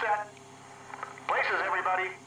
sunset. Places, everybody.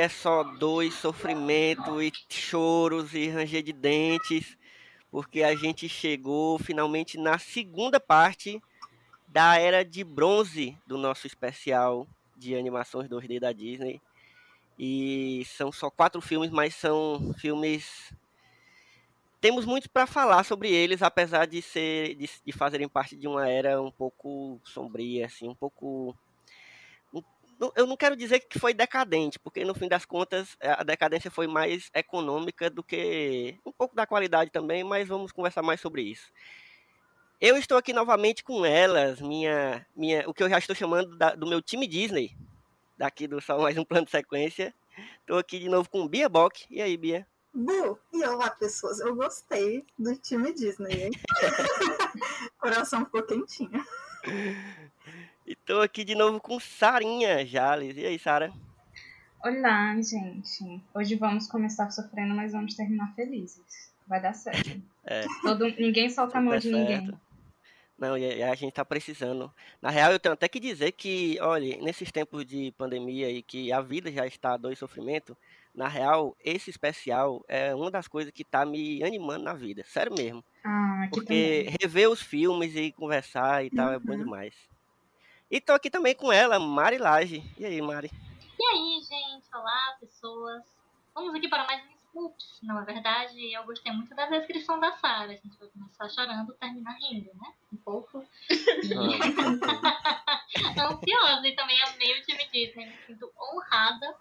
É só dois sofrimento e choros e ranger de dentes, porque a gente chegou finalmente na segunda parte da era de bronze do nosso especial de animações 2D da Disney. E são só quatro filmes, mas são filmes. Temos muito para falar sobre eles, apesar de ser de, de fazerem parte de uma era um pouco sombria, assim, um pouco eu não quero dizer que foi decadente, porque no fim das contas a decadência foi mais econômica do que um pouco da qualidade também, mas vamos conversar mais sobre isso. Eu estou aqui novamente com elas, minha, minha, o que eu já estou chamando da- do meu time Disney, daqui do Só Mais Um Plano de Sequência. Estou aqui de novo com Bia Bock. E aí, Bia? Bu, e olá pessoas, eu gostei do time Disney, hein? Coração ficou quentinho. E estou aqui de novo com Sarinha Jales. E aí, Sara? Olá, gente. Hoje vamos começar sofrendo, mas vamos terminar felizes. Vai dar certo. É. Todo, ninguém solta a mão de ninguém. certo. Não, e e a gente tá precisando. Na real, eu tenho até que dizer que, olha, nesses tempos de pandemia e que a vida já está a dois sofrimento, na real, esse especial é uma das coisas que tá me animando na vida. Sério mesmo. Ah, Porque também. rever os filmes e conversar e tal é bom Uhum. demais. E tô aqui também com ela, Mari Laje. E aí, Mari? E aí, gente? Olá, pessoas. Vamos aqui para mais um Scoops. Não é verdade? Eu gostei muito da descrição da Sarah. A gente vai começar chorando, terminar rindo, né? Um pouco ansiosa e também amei o time Disney. Me sinto honrada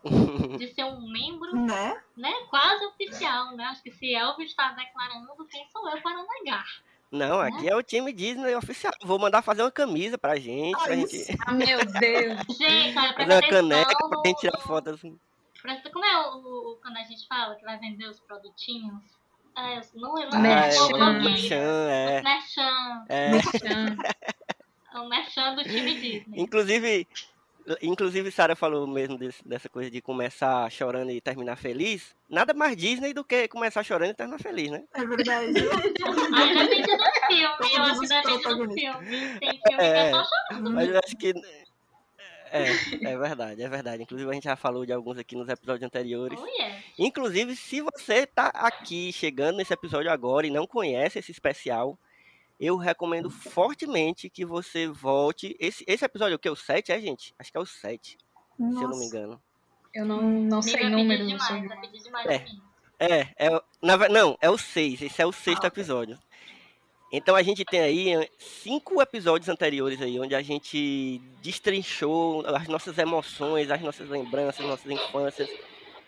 de ser um membro, Né? né? Quase oficial, né? Acho que se Elvis está declarando, quem sou eu para negar? Não, aqui é o time Disney oficial. Vou mandar fazer uma camisa pra gente, pra Ah, gente. Ah, meu Deus. Gente, olha, fazer presta uma atenção caneca pra gente tirar foto assim. Presta, como é o, o- quando a gente fala que vai vender os produtinhos? É, eu não lembro. Ah, Merchan. é. Merchan, é. Merchan. é. Merchan. É o Merchan do time Disney. Inclusive, inclusive Sara falou mesmo desse- dessa coisa de começar chorando e terminar feliz. Nada mais Disney do que começar chorando e terminar feliz, né? É verdade. Aí depende do filme, eu acho que depende do filme. Tem filme que é É. só chorando. Mas eu acho que é, é verdade, é verdade. Inclusive a gente já falou de alguns aqui nos episódios anteriores. Oh, yeah. Inclusive, se você tá aqui chegando nesse episódio agora e não conhece esse especial, eu recomendo fortemente que você volte. Esse, esse episódio é o que? O 7, é, gente? Acho que é o 7, se eu não me Nossa. engano. Eu não, não sei números. demais, de- pedi demais É. assim. É, é o- na, não, é o 6. Esse é o sexto Ah, episódio. Então a gente tem aí eh, cinco episódios anteriores aí, onde a gente destrinchou as nossas emoções, as nossas lembranças, nossas infâncias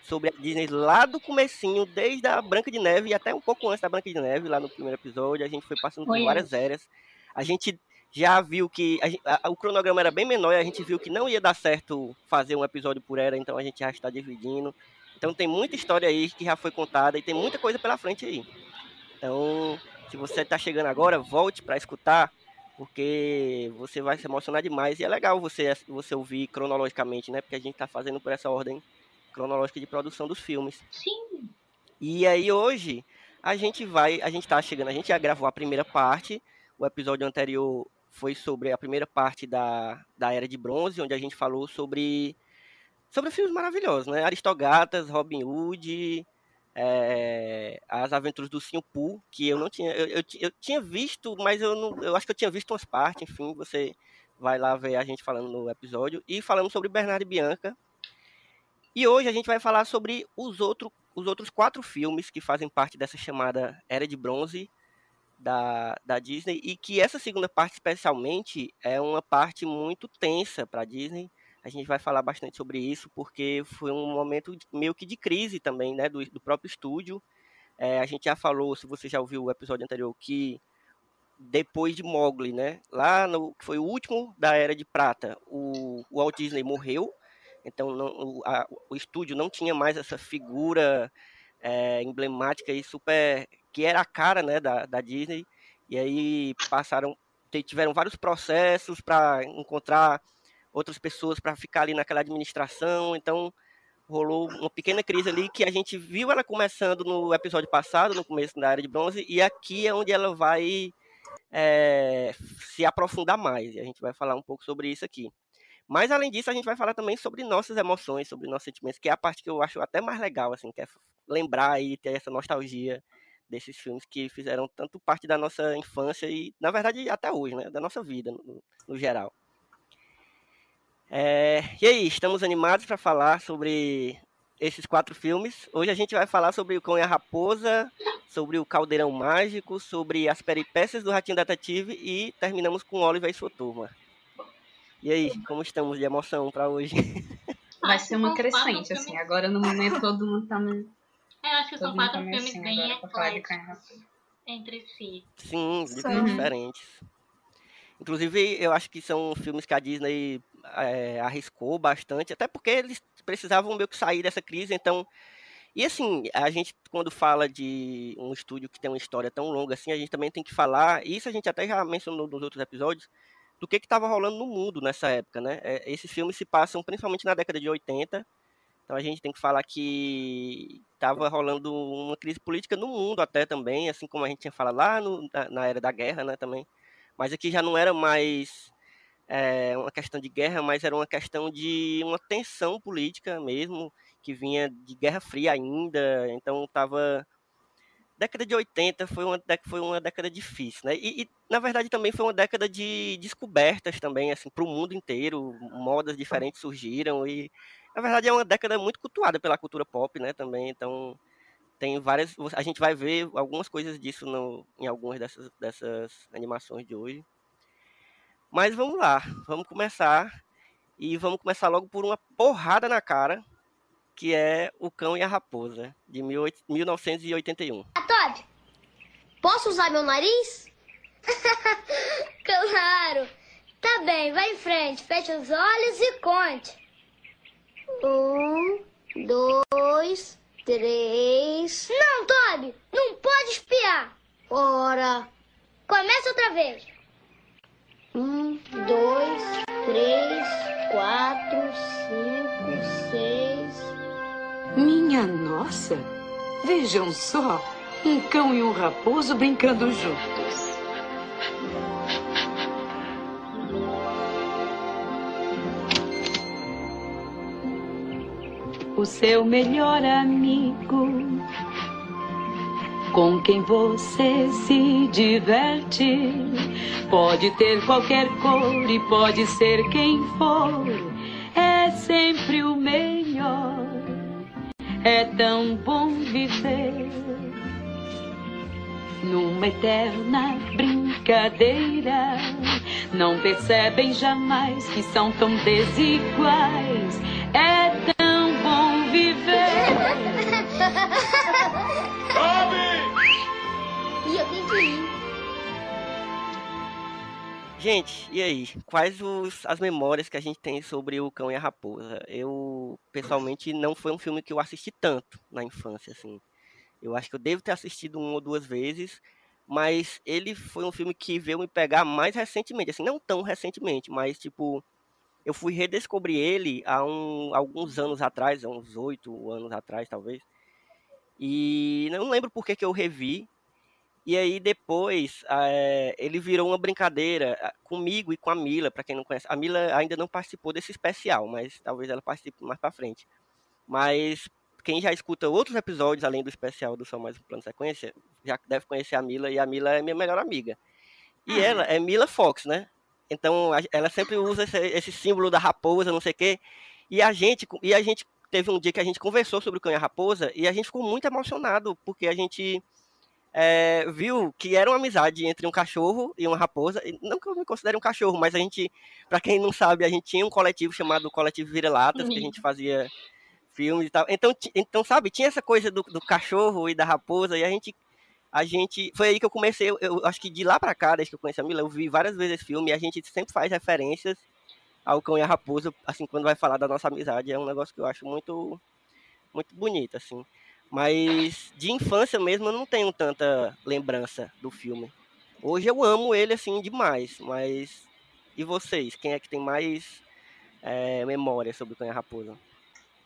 sobre a Disney lá do comecinho, desde a Branca de Neve e até um pouco antes da Branca de Neve, lá no primeiro episódio, a gente foi passando por várias eras. A gente já viu que a a- o cronograma era bem menor e a gente viu que não ia dar certo fazer um episódio por era, então a gente já está dividindo. Então tem muita história aí que já foi contada e tem muita coisa pela frente aí. Então, se você está chegando agora, volte para escutar porque você vai se emocionar demais e é legal você, você ouvir cronologicamente, né? Porque a gente tá fazendo por essa ordem cronológica de produção dos filmes. Sim. E aí hoje a gente vai, a gente tá chegando, a gente já gravou a primeira parte, o episódio anterior foi sobre a primeira parte da, da Era de Bronze, onde a gente falou sobre sobre filmes maravilhosos, né? Aristogatas, Robin Hood, é, As Aventuras do Poo, que eu não tinha, eu, eu, eu, tinha visto, mas eu não, eu acho que eu tinha visto umas partes, enfim, você vai lá ver a gente falando no episódio e falamos sobre Bernardo e Bianca. E hoje a gente vai falar sobre os, outro, os outros quatro filmes que fazem parte dessa chamada Era de Bronze da, da Disney e que essa segunda parte especialmente é uma parte muito tensa para a Disney a gente vai falar bastante sobre isso, porque foi um momento meio que de crise também, né, do, do próprio estúdio. É, a gente já falou, se você já ouviu o episódio anterior, que depois de Mowgli, né, lá no que foi o último da Era de Prata, o, o Walt Disney morreu, então a, o estúdio não tinha mais essa figura é, emblemática e super que era a cara, né, da, da Disney. E aí passaram, tiveram vários processos para encontrar outras pessoas para ficar ali naquela administração. Então rolou uma pequena crise ali que a gente viu ela começando no episódio passado, no começo da Era de Bronze, e aqui é onde ela vai é, se aprofundar mais. E a gente vai falar um pouco sobre isso aqui. Mas além disso, a gente vai falar também sobre nossas emoções, sobre nossos sentimentos, que é a parte que eu acho até mais legal, assim, que é lembrar e ter essa nostalgia desses filmes que fizeram tanto parte da nossa infância e, na verdade, até hoje, né, da nossa vida no, no geral. É, e aí, estamos animados para falar sobre esses quatro filmes. Hoje a gente vai falar sobre o Cão e a Raposa, sobre o Caldeirão Mágico, sobre as peripécias do Ratinho Detetive e terminamos com Oliver e sua turma. E aí, como estamos de emoção para hoje? Vai ser uma crescente, assim. Agora no momento todo mundo tá meio. É, acho que são quatro tá filmes assim, bem ecléticos entre si. Sim, Sim. diferentes. Inclusive, eu acho que são filmes que a Disney é, arriscou bastante, até porque eles precisavam meio que sair dessa crise, então. E assim, a gente, quando fala de um estúdio que tem uma história tão longa assim, a gente também tem que falar, isso a gente até já mencionou nos outros episódios, do que estava rolando no mundo nessa época, né? É, esses filmes se passam principalmente na década de 80, então a gente tem que falar que estava rolando uma crise política no mundo até também, assim como a gente tinha falado lá no, na, na, era da guerra, né, também. Mas aqui já não era mais é, uma questão de guerra, mas era uma questão de uma tensão política mesmo, que vinha de Guerra Fria ainda, então estava década de 80 foi uma, foi uma década difícil, né? E, e, na verdade também foi uma década de descobertas também, assim, para o mundo inteiro, modas diferentes surgiram e na verdade é uma década muito cultuada pela cultura pop, né? Também, então tem várias, a gente vai ver algumas coisas disso no, em algumas dessas, dessas animações de hoje. Mas vamos lá, vamos começar. E vamos começar logo por uma porrada na cara, que é O Cão e a Raposa, de 1981. Posso usar meu nariz? claro! Tá bem, vai em frente, feche os olhos e conte. Um, dois, três. Não, Toby, não pode espiar. Ora, começa outra vez. Um, dois, três, quatro, cinco, seis. Minha nossa! Vejam só! Um cão e um raposo brincando juntos. O seu melhor amigo com quem você se diverte. Pode ter qualquer cor e pode ser quem for, é sempre o melhor. É tão bom viver numa eterna brincadeira. Não percebem jamais que são tão desiguais. É tão bom viver. E eu tenho que ir. Gente, e aí? Quais os, as memórias que a gente tem sobre o Cão e a Raposa? Eu, pessoalmente, não foi um filme que eu assisti tanto na infância, assim. Eu acho que eu devo ter assistido uma ou duas vezes, mas ele foi um filme que veio me pegar mais recentemente, assim, não tão recentemente, mas tipo, eu fui redescobrir ele há um, alguns anos atrás, uns oito anos atrás, talvez. E não lembro por que, que eu revi. E aí depois é, ele virou uma brincadeira ah, comigo e com a Mila, para quem não conhece. A Mila ainda não participou desse especial, mas talvez ela participe mais para frente. Mas quem já escuta outros episódios além do especial do Só Mais um Plano Sequência, já deve conhecer a Mila e a Mila é minha melhor amiga. E Ah. ela é Mila Fox, né? Então ela sempre usa esse, esse símbolo da raposa, não sei o quê. E a gente e a gente teve um dia que a gente conversou sobre o cão e a raposa e a gente ficou muito emocionado porque a gente é, viu que era uma amizade entre um cachorro e uma raposa. E Não que eu me considere um cachorro, mas a gente, para quem não sabe, a gente tinha um coletivo chamado Coletivo Vira-Latas, que a gente fazia filmes e tal. Então, então sabe, tinha essa coisa do, do cachorro e da raposa, e a gente. A gente. Foi aí que eu comecei. Eu, eu acho que de lá pra cá, desde que eu conheci a Mila, eu vi várias vezes esse filme e a gente sempre faz referências ao cão e a raposa, assim, quando vai falar da nossa amizade. É um negócio que eu acho muito. Muito bonito, assim. Mas de infância mesmo eu não tenho tanta lembrança do filme. Hoje eu amo ele assim demais, mas e vocês? Quem é que tem mais é, memória sobre o Cão e Raposa?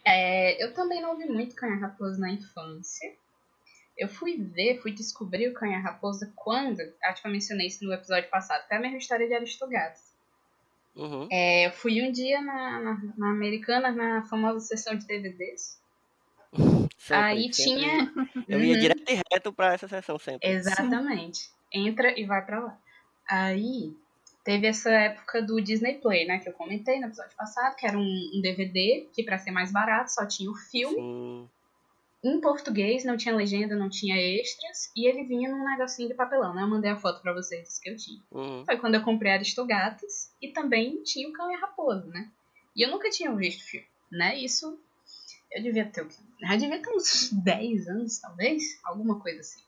É, eu também não vi muito Canha Raposa na infância. Eu fui ver, fui descobrir o Canha Raposa quando, acho que eu mencionei isso no episódio passado, foi a mesma história de Aristogatos. Uhum. É, eu fui um dia na, na, na Americana, na famosa sessão de DVDs. Sempre, Aí sempre. tinha. Eu ia Uhum. direto e reto pra essa sessão sempre. Exatamente. Entra e vai pra lá. Aí teve essa época do Disney Play, né? Que eu comentei no episódio passado, que era um, um DVD que, pra ser mais barato, só tinha o filme Sim. em português, não tinha legenda, não tinha extras, e ele vinha num negocinho de papelão, né? Eu mandei a foto pra vocês que eu tinha. Uhum. Foi quando eu comprei Aristogatas e também tinha o Cão e a Raposa, né? E eu nunca tinha visto o filme, né? Isso eu devia ter o quê? Eu devia ter uns 10 anos, talvez, alguma coisa assim.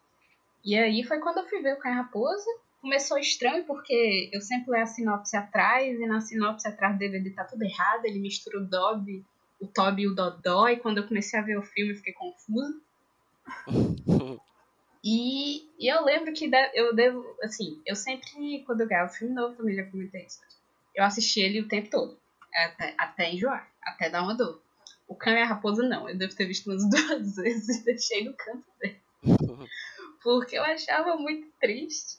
E aí foi quando eu fui ver o Cão e a Raposa. Começou estranho porque eu sempre leio a sinopse atrás e na sinopse atrás do DVD tá tudo errado, ele mistura o Dobby, o Toby e o Dodó, e quando eu comecei a ver o filme eu fiquei confusa. E, e eu lembro que de- eu devo, assim, eu sempre, quando eu ganhava filme novo, também já comentei isso, eu assisti ele o tempo todo, até, até enjoar, até dar uma dor. O Cão e a Raposa não, eu devo ter visto umas duas vezes e deixei no canto dele. Porque eu achava muito triste.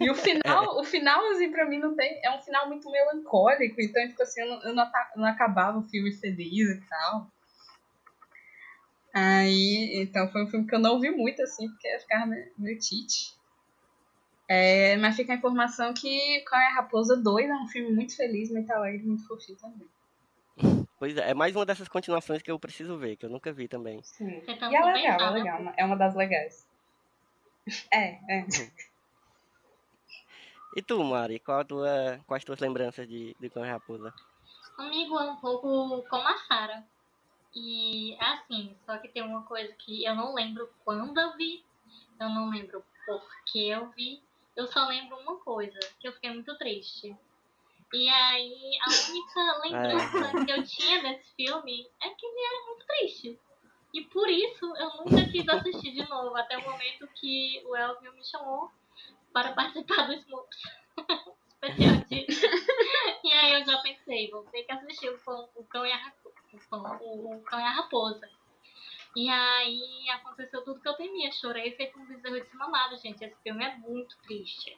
E o final, o final, assim, pra mim não tem. É um final muito melancólico, então, tipo assim, eu não, eu não, acabava o filme feliz e tal. Aí, então foi um filme que eu não vi muito, assim, porque eu ficava meio, meio tite. É, mas fica a informação que Cão e a Raposa 2 é um filme muito feliz, muito alegre, muito fofinho também. Pois é, é mais uma dessas continuações que eu preciso ver, que eu nunca vi também. Sim. Tentando E é legal, é legal. É uma das legais. É, é. E tu, Mari, qual a tua, quais as tuas lembranças de, de Cão Raposa? Comigo é um pouco como a Sarah. E assim, só que tem uma coisa que eu não lembro quando eu vi, eu não lembro por que eu vi, eu só lembro uma coisa, que eu fiquei muito triste. E aí, a única lembrança que eu tinha desse filme é que ele era muito triste. E por isso eu nunca quis assistir de novo, até o momento que o Elvio me chamou para participar do. Especial de e aí eu já pensei, vou ter que assistir o Cão, o cão, e, a, o, Cão- o, o cão e a Raposa. E aí aconteceu tudo que eu temia. Chorei feito um bezerro desmamado, gente. Esse filme é muito triste.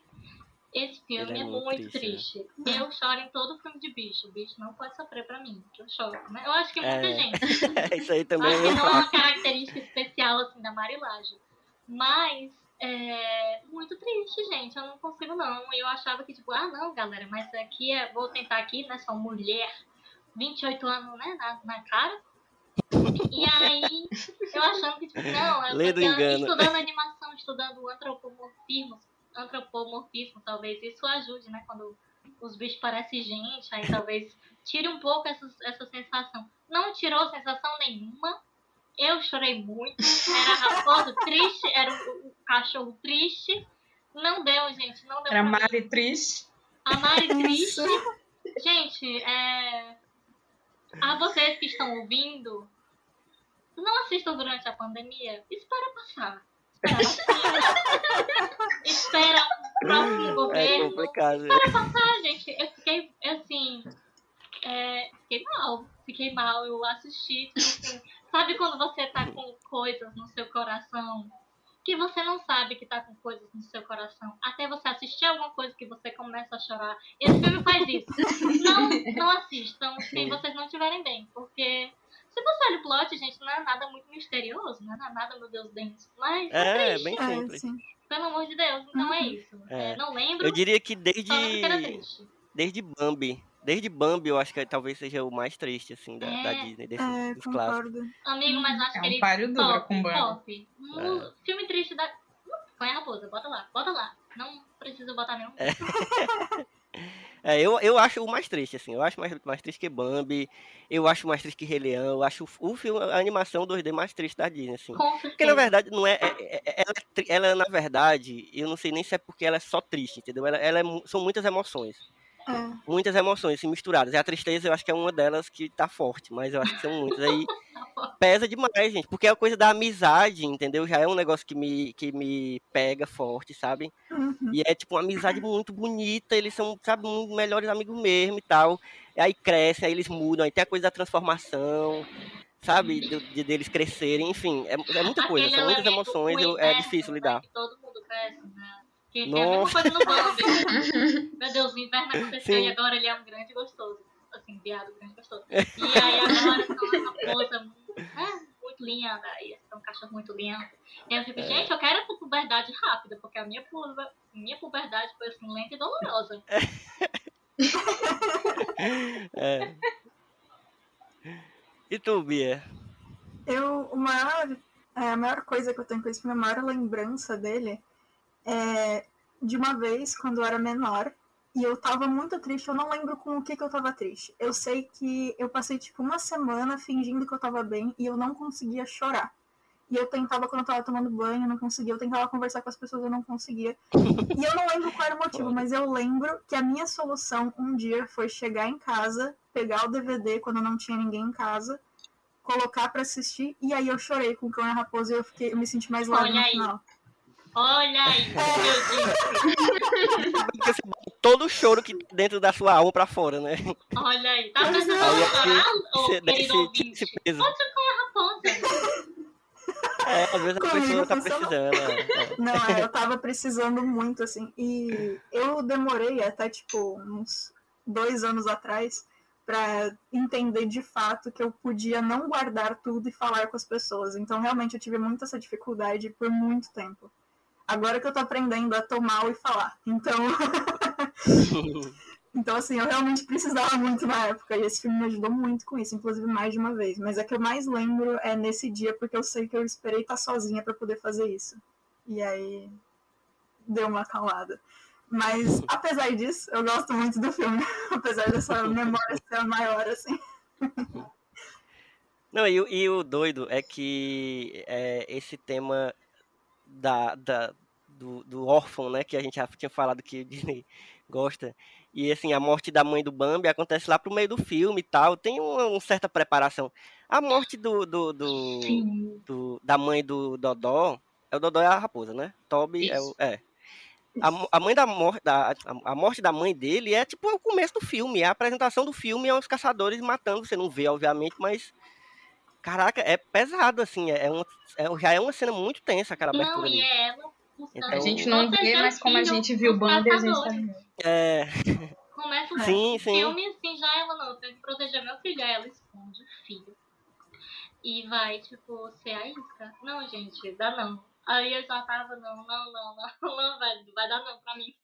Esse filme é, é muito muito triste, triste. Eu choro em todo filme de bicho. O bicho não pode sofrer pra mim, que eu choro. Né? Eu acho que muita É. gente. Isso aí também Acho é que não é uma característica especial assim da Marilage. Mas é muito triste, gente. Eu não consigo não. Eu achava que, tipo, ah não, galera, mas aqui é. Vou tentar aqui, né? Sou mulher, 28 anos, né? Na, na cara. E aí, eu achando que, tipo, não, eu Lê tô do aqui, engano. estudando animação, estudando antropomorfismo, antropomorfismo, talvez isso ajude, né? Quando os bichos parecem gente, aí talvez tire um pouco essa, essa sensação. Não tirou sensação nenhuma. Eu chorei muito. Era a raposa triste, era o, o cachorro triste. Não deu, gente. Não deu Era mim. Mari triste. A Mari triste. Gente, é... a vocês que estão ouvindo, não assistam durante a pandemia. Espera passar. Espera o próximo É governo. complicado. Para passar, gente, eu fiquei assim. é, fiquei mal. Fiquei mal, eu assisti. assim, sabe quando você tá com coisas no seu coração que você não sabe que tá com coisas no seu coração. Até você assistir alguma coisa que você começa a chorar. Esse filme faz isso. Não, não assistam se vocês não estiverem bem. Porque se você olha o plot, gente, não é nada muito misterioso, não é nada, meu Deus, denso. Mas É, triste, bem É, simples. sim. pelo amor de Deus. Então é isso. É. É, não lembro, Eu diria que só lembro que era desde, triste. desde Bambi. Desde Bambi, eu acho que talvez seja o mais triste, assim, da, da É. Disney, desses É, dos clássicos. Amigo, mas acho É que um ele páreo duro top, com Bambi. top. Mu- Filme triste da... Põe a raposa, bota lá, bota lá. Não precisa botar nenhum. É, eu, eu acho o mais triste, assim. Eu acho mais, mais triste que Bambi. Eu acho mais triste que Rei Leão. Eu acho o, o filme, a animação 2D mais triste da Disney, assim. Porque na verdade não é, é- é- ela, é ela, na verdade, eu não sei nem se é porque ela é só triste, entendeu? Ela, ela é são muitas emoções, É. muitas emoções assim, misturadas. E a tristeza eu acho que é uma delas que tá forte, mas eu acho que são muitas. Aí pesa demais, gente, porque é a coisa da amizade, entendeu? Já é um negócio que me que me pega forte, sabe? Uhum. E é tipo uma amizade muito bonita, eles são, sabe, muito melhores amigos mesmo e tal. E aí crescem, aí eles mudam, aí tem a coisa da transformação, sabe? De, de- deles crescerem, enfim, é, é muita coisa, Aquele são muitas emoções, eu- é universo, difícil né, lidar. todo mundo cresce, né? Que, que é a mesma coisa no Bambi. Meu Deus, o inverno aconteceu Sim. e agora ele é um grande gostoso. Assim, viado grande gostoso. E aí agora são uma raposa muito, né, muito linda. E são cachorros muito lindos. E eu fico, É. gente, eu quero essa puberdade rápida, porque a minha, puber, minha puberdade foi assim, lenta e dolorosa. É. E tu, Bia? Eu, o maior, é, a maior coisa que eu tenho com esse filme, a maior lembrança dele é de uma vez, quando eu era menor, e eu tava muito triste, eu não lembro com o que que eu tava triste. Eu sei que eu passei, tipo, uma semana fingindo que eu tava bem e eu não conseguia chorar. E eu tentava, quando eu tava tomando banho, eu não conseguia. Eu tentava conversar com as pessoas, eu não conseguia. E eu não lembro qual era o motivo, mas eu lembro que a minha solução um dia foi chegar em casa, pegar o DVD quando não tinha ninguém em casa, colocar pra assistir, e aí eu chorei com o Cão e a Raposa e eu, fiquei, eu me senti mais leve no aí. final. Olha aí, eu disse. Porque você bota todo o choro que dentro da sua alma pra fora, né? Olha aí. Tá precisando Aí é chorar, ô Você deve querido ouvinte? Pode com a raposa. É, às vezes a Comigo pessoa tá funcionou. precisando. é, é. Não, é, eu tava precisando muito, assim. E eu demorei até, tipo, uns dois anos atrás pra entender de fato que eu podia não guardar tudo e falar com as pessoas. Então, realmente, eu tive muita essa dificuldade por muito tempo. Agora que eu tô aprendendo a tomar e falar. Então, então assim, eu realmente precisava muito na época. E esse filme me ajudou muito com isso, inclusive mais de uma vez. Mas é que eu mais lembro é nesse dia, porque eu sei que eu esperei estar sozinha pra poder fazer isso. E aí deu uma calada. Mas, apesar disso, eu gosto muito do filme. apesar dessa memória ser maior, assim. Não, e, o- e o doido é que é, esse tema da, da- do, do órfão, né, que a gente já tinha falado que o Disney gosta, e assim, a morte da mãe do Bambi acontece lá pro meio do filme e tal, tem uma, uma certa preparação. A morte do, do, do, do- da mãe do Dodó, é o Dodó é a raposa, né? Toby é o... Isso. É. A, mo- a mãe da morte, da, a, a morte da mãe dele é tipo o começo do filme, é a apresentação do filme, é os caçadores matando, você não vê, obviamente, mas Caraca, é pesado, assim, é, uma, é- já é uma cena muito tensa aquela abertura Não, ali. e é ela. Então- A gente não vê, mas o como a gente viu dos Bambi, a gente tá. É, Começa o sim, sim. filme assim, já ela não, eu tenho que proteger meu filho. Aí ela esconde o filho. E vai, tipo, ser a isca. Não, gente, dá não. Aí eu já tava, não, não, não, não, não, vai, vai dar não pra mim.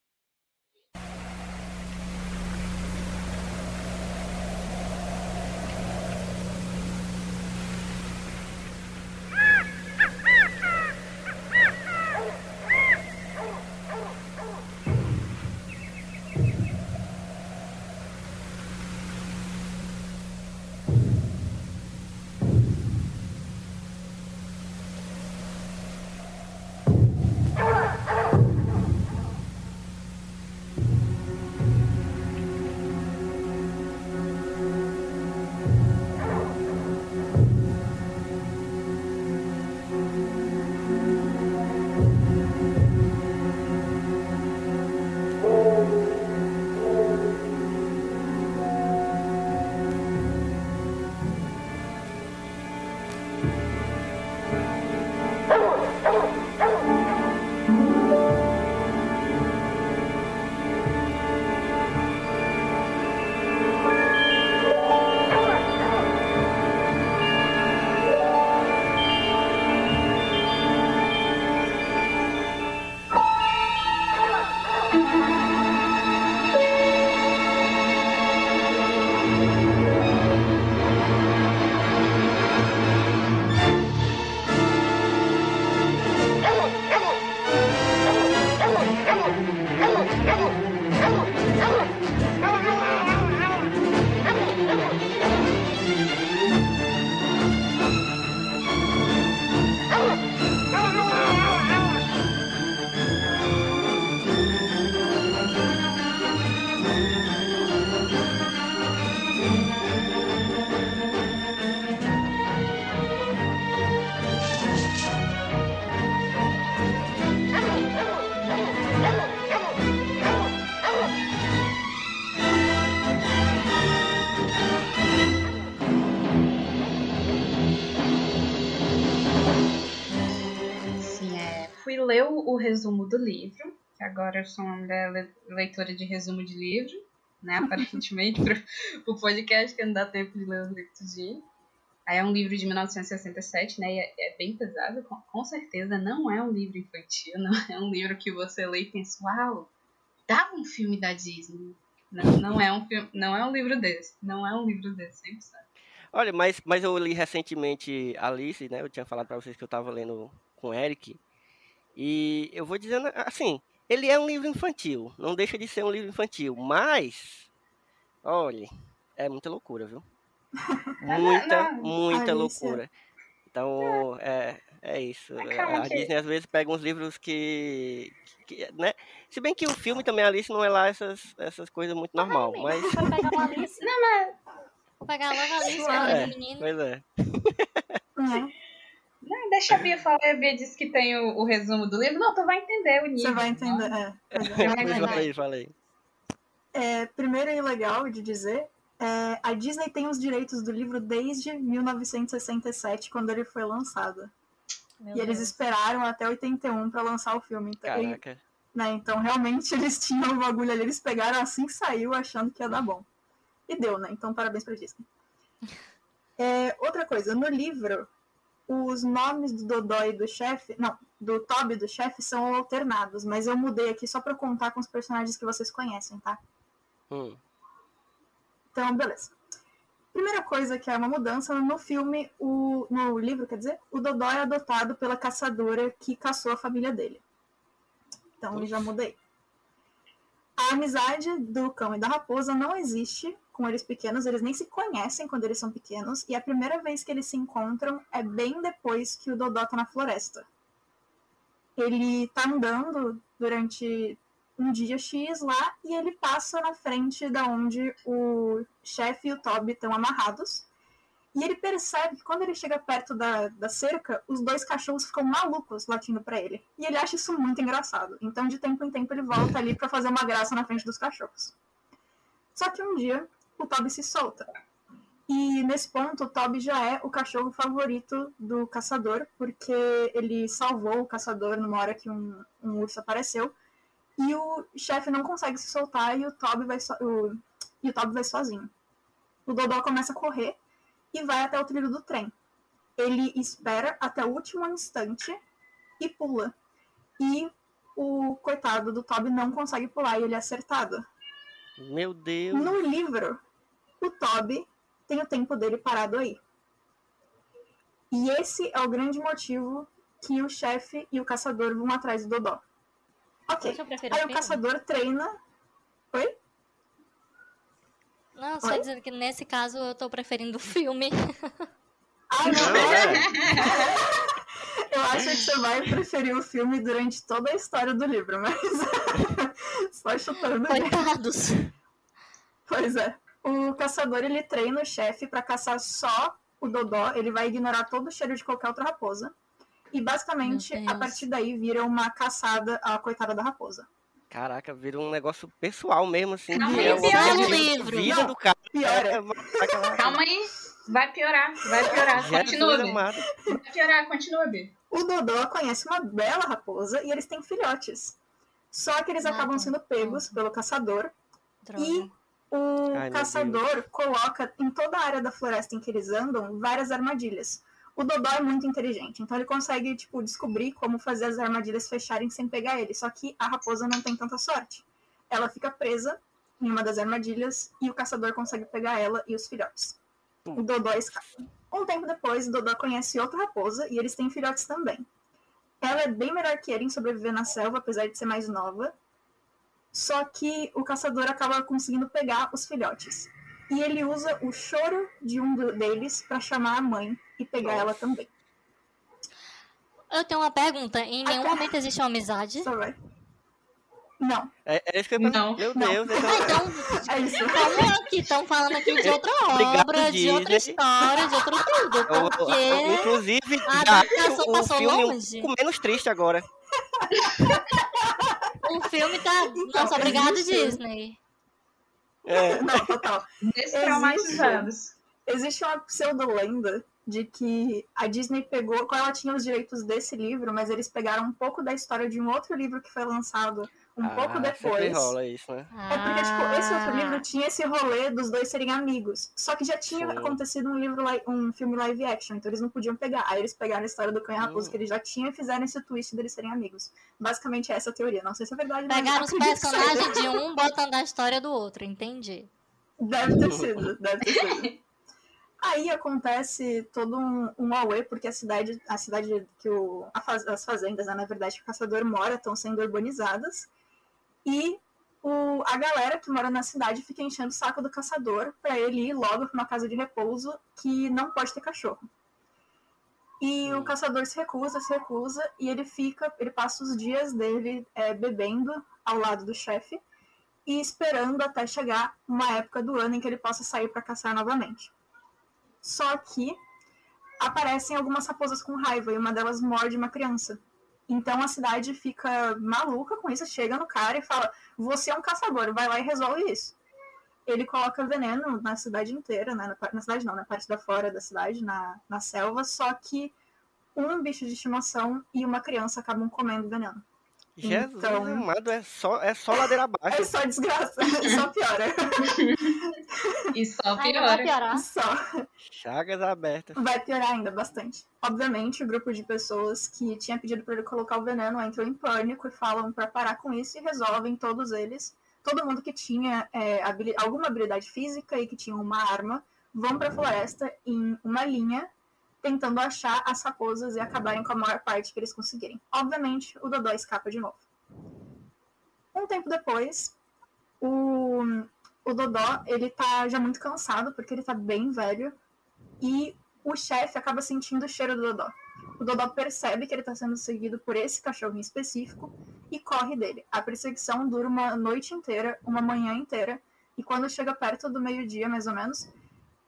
Resumo do livro, que agora eu sou uma le- leitora de resumo de livro, né? Aparentemente, pro, pro podcast que não dá tempo de ler os livros tudinho. Aí é um livro de 1967, né? E é, é bem pesado, com, com certeza não é um livro infantil, não é um livro que você lê e pensa, uau, dá um filme da Disney. Não, não é um filme, não é um livro desse, não é um livro desse, 100%. Olha, mas, mas eu li recentemente Alice, né? Eu tinha falado pra vocês que eu tava lendo com o Eric. E eu vou dizendo assim, ele é um livro infantil, não deixa de ser um livro infantil, mas olha, é muita loucura, viu? Muita, não, muita loucura. Então, é, é isso. Mas calma A Disney às vezes pega uns livros que, que, né? Se bem que o filme também Alice não é lá essas, essas coisas muito normal, mas Vou pegar uma Alice. Vou pegar logo a Alice, é, é menino. pois é. Né? Não, deixa a Bia falar, a Bia disse que tem o, o resumo do livro. Não, tu vai entender o nível. Você vai entender. É, pois é. É falei, falei. É, primeiro é legal de dizer, é, a Disney tem os direitos do livro desde 1967, quando ele foi lançado. Meu e eles Deus. esperaram até 81 para lançar o filme. Então, e- Caraca. né, então, realmente, eles tinham o bagulho ali, eles pegaram assim que saiu, achando que ia dar bom. E deu, né? Então, parabéns pra Disney. É, outra coisa, no livro, os nomes do Dodó e do chefe, não, do Toby e do chefe são alternados, mas eu mudei aqui só pra contar com os personagens que vocês conhecem, tá? Hum. Então, beleza. Primeira coisa que é uma mudança, no filme, o, no livro, quer dizer, o Dodó é adotado pela caçadora que caçou a família dele. Então, eu já mudei. A amizade do cão e da raposa não existe com eles pequenos, eles nem se conhecem quando eles são pequenos, e a primeira vez que eles se encontram é bem depois que o Dodó tá na floresta. Ele tá andando durante um dia X lá e ele passa na frente da onde o chefe e o Toby estão amarrados. E ele percebe que quando ele chega perto da, da cerca, os dois cachorros ficam malucos latindo pra ele. E ele acha isso muito engraçado. Então, de tempo em tempo, ele volta ali pra fazer uma graça na frente dos cachorros. Só que um dia, o Toby se solta. E nesse ponto, o Toby já é o cachorro favorito do caçador, porque ele salvou o caçador numa hora que um, um urso apareceu. E o chefe não consegue se soltar e o Toby vai, so o, e o Toby vai sozinho. O Dodó começa a correr e vai até o trilho do trem. Ele espera até o último instante e pula. E o coitado do Toby não consegue pular e ele é acertado. Meu Deus. No livro, o Toby tem o tempo dele parado aí. E esse é o grande motivo que o chefe e o caçador vão atrás do Dodó. Ok. Aí o caçador treina. Oi? Não, só Oi? dizendo que nesse caso eu tô preferindo o filme. Ah, não, Não, é. Eu acho que você vai preferir o filme durante toda a história do livro, mas. Só chutando. Coitados. Pois é. O caçador ele treina o chefe pra caçar só o Dodó. Ele vai ignorar todo o cheiro de qualquer outra raposa. E basicamente, a partir daí, vira uma caçada à coitada da raposa. Caraca, vira um negócio pessoal mesmo, assim. Calma aí, é piora coisa o de livro. vida Não, do cara. Piora. É, aquela- Calma aí. Vai piorar, vai piorar. Continua. Vai piorar, continua, Bia. O Dodó conhece uma bela raposa e eles têm filhotes. Só que eles Nada. acabam sendo pegos pelo caçador. Droga. E o Ai, caçador coloca em toda a área da floresta em que eles andam várias armadilhas. O Dodó é muito inteligente, então ele consegue tipo, descobrir como fazer as armadilhas fecharem sem pegar ele. Só que a raposa não tem tanta sorte. Ela fica presa em uma das armadilhas e o caçador consegue pegar ela e os filhotes. O Dodó escapa. Um tempo depois, o Dodó conhece outra raposa e eles têm filhotes também. Ela é bem melhor que ele em sobreviver na selva, apesar de ser mais nova. Só que o caçador acaba conseguindo pegar os filhotes. E ele usa o choro de um deles para chamar a mãe e pegar Nossa. ela também. Eu tenho uma pergunta. Em nenhum Até- momento existe uma amizade? Só vai. Não, É, é isso que eu Não. Meu Não. Deus, Ah, então, então, é isso. como aqui? Estão falando aqui de outra Obrigado, obra, de outra Disney. história, de outro tudo. eu- eu- Porque inclusive, a adaptação acho o passou filme longe. um pouco menos triste agora. o filme tá. Então, Nossa, obrigado, existe- Disney. É, Não, total. Destraumatizados. Existe uma pseudo-lenda de que a Disney pegou, ela tinha os direitos desse livro, mas eles pegaram um pouco da história de um outro livro que foi lançado um ah, pouco depois. rola isso, né? É porque, tipo, esse outro livro Ah, tinha esse rolê dos dois serem amigos. Só que já tinha Sim. acontecido um livro, li- um filme live action, então eles não podiam pegar. Aí eles pegaram a história do Cão e a Raposa Hum. que eles já tinham e fizeram esse twist deles serem amigos. Basicamente essa é a teoria. Não sei se é verdade, Pegaram os personagens de um botando a história do outro, entendi. Deve ter sido, deve ter sido. Aí acontece todo um, um auê, porque a cidade, a cidade que o, a faz- as fazendas, né, na verdade, que o caçador mora, estão sendo urbanizadas. E o, a galera que mora na cidade fica enchendo o saco do caçador para ele ir logo para uma casa de repouso que não pode ter cachorro. E o caçador se recusa, se recusa, e ele fica, ele passa os dias dele é, bebendo ao lado do chefe e esperando até chegar uma época do ano em que ele possa sair para caçar novamente. Só que aparecem algumas raposas com raiva e uma delas morde uma criança. Então a cidade fica maluca com isso, chega no cara e fala: Você é um caçador, vai lá e resolve isso. Ele coloca veneno na cidade inteira, né? na, na cidade não, na parte da fora da cidade, na, na selva, só que um bicho de estimação e uma criança acabam comendo veneno. Jesus Então- amado, é só, é só ladeira É abaixo. só desgraça, só piora. E só Ainda vai piora. piorar. Só. Chagas abertas. Vai piorar ainda bastante. Obviamente, o grupo de pessoas que tinha pedido para ele colocar o veneno entrou em pânico e falam para parar com isso e resolvem todos eles. Todo mundo que tinha é, habili- alguma habilidade física e que tinha uma arma vão para a floresta em uma linha, tentando achar as raposas e acabarem com a maior parte que eles conseguirem. Obviamente, o Dodó escapa de novo. Um tempo depois, o, o Dodó ele tá já muito cansado porque ele tá bem velho e o chefe acaba sentindo o cheiro do Dodó. O Dodó percebe que ele está sendo seguido por esse cachorro em específico e corre dele. A perseguição dura uma noite inteira, uma manhã inteira, e quando chega perto do meio-dia, mais ou menos,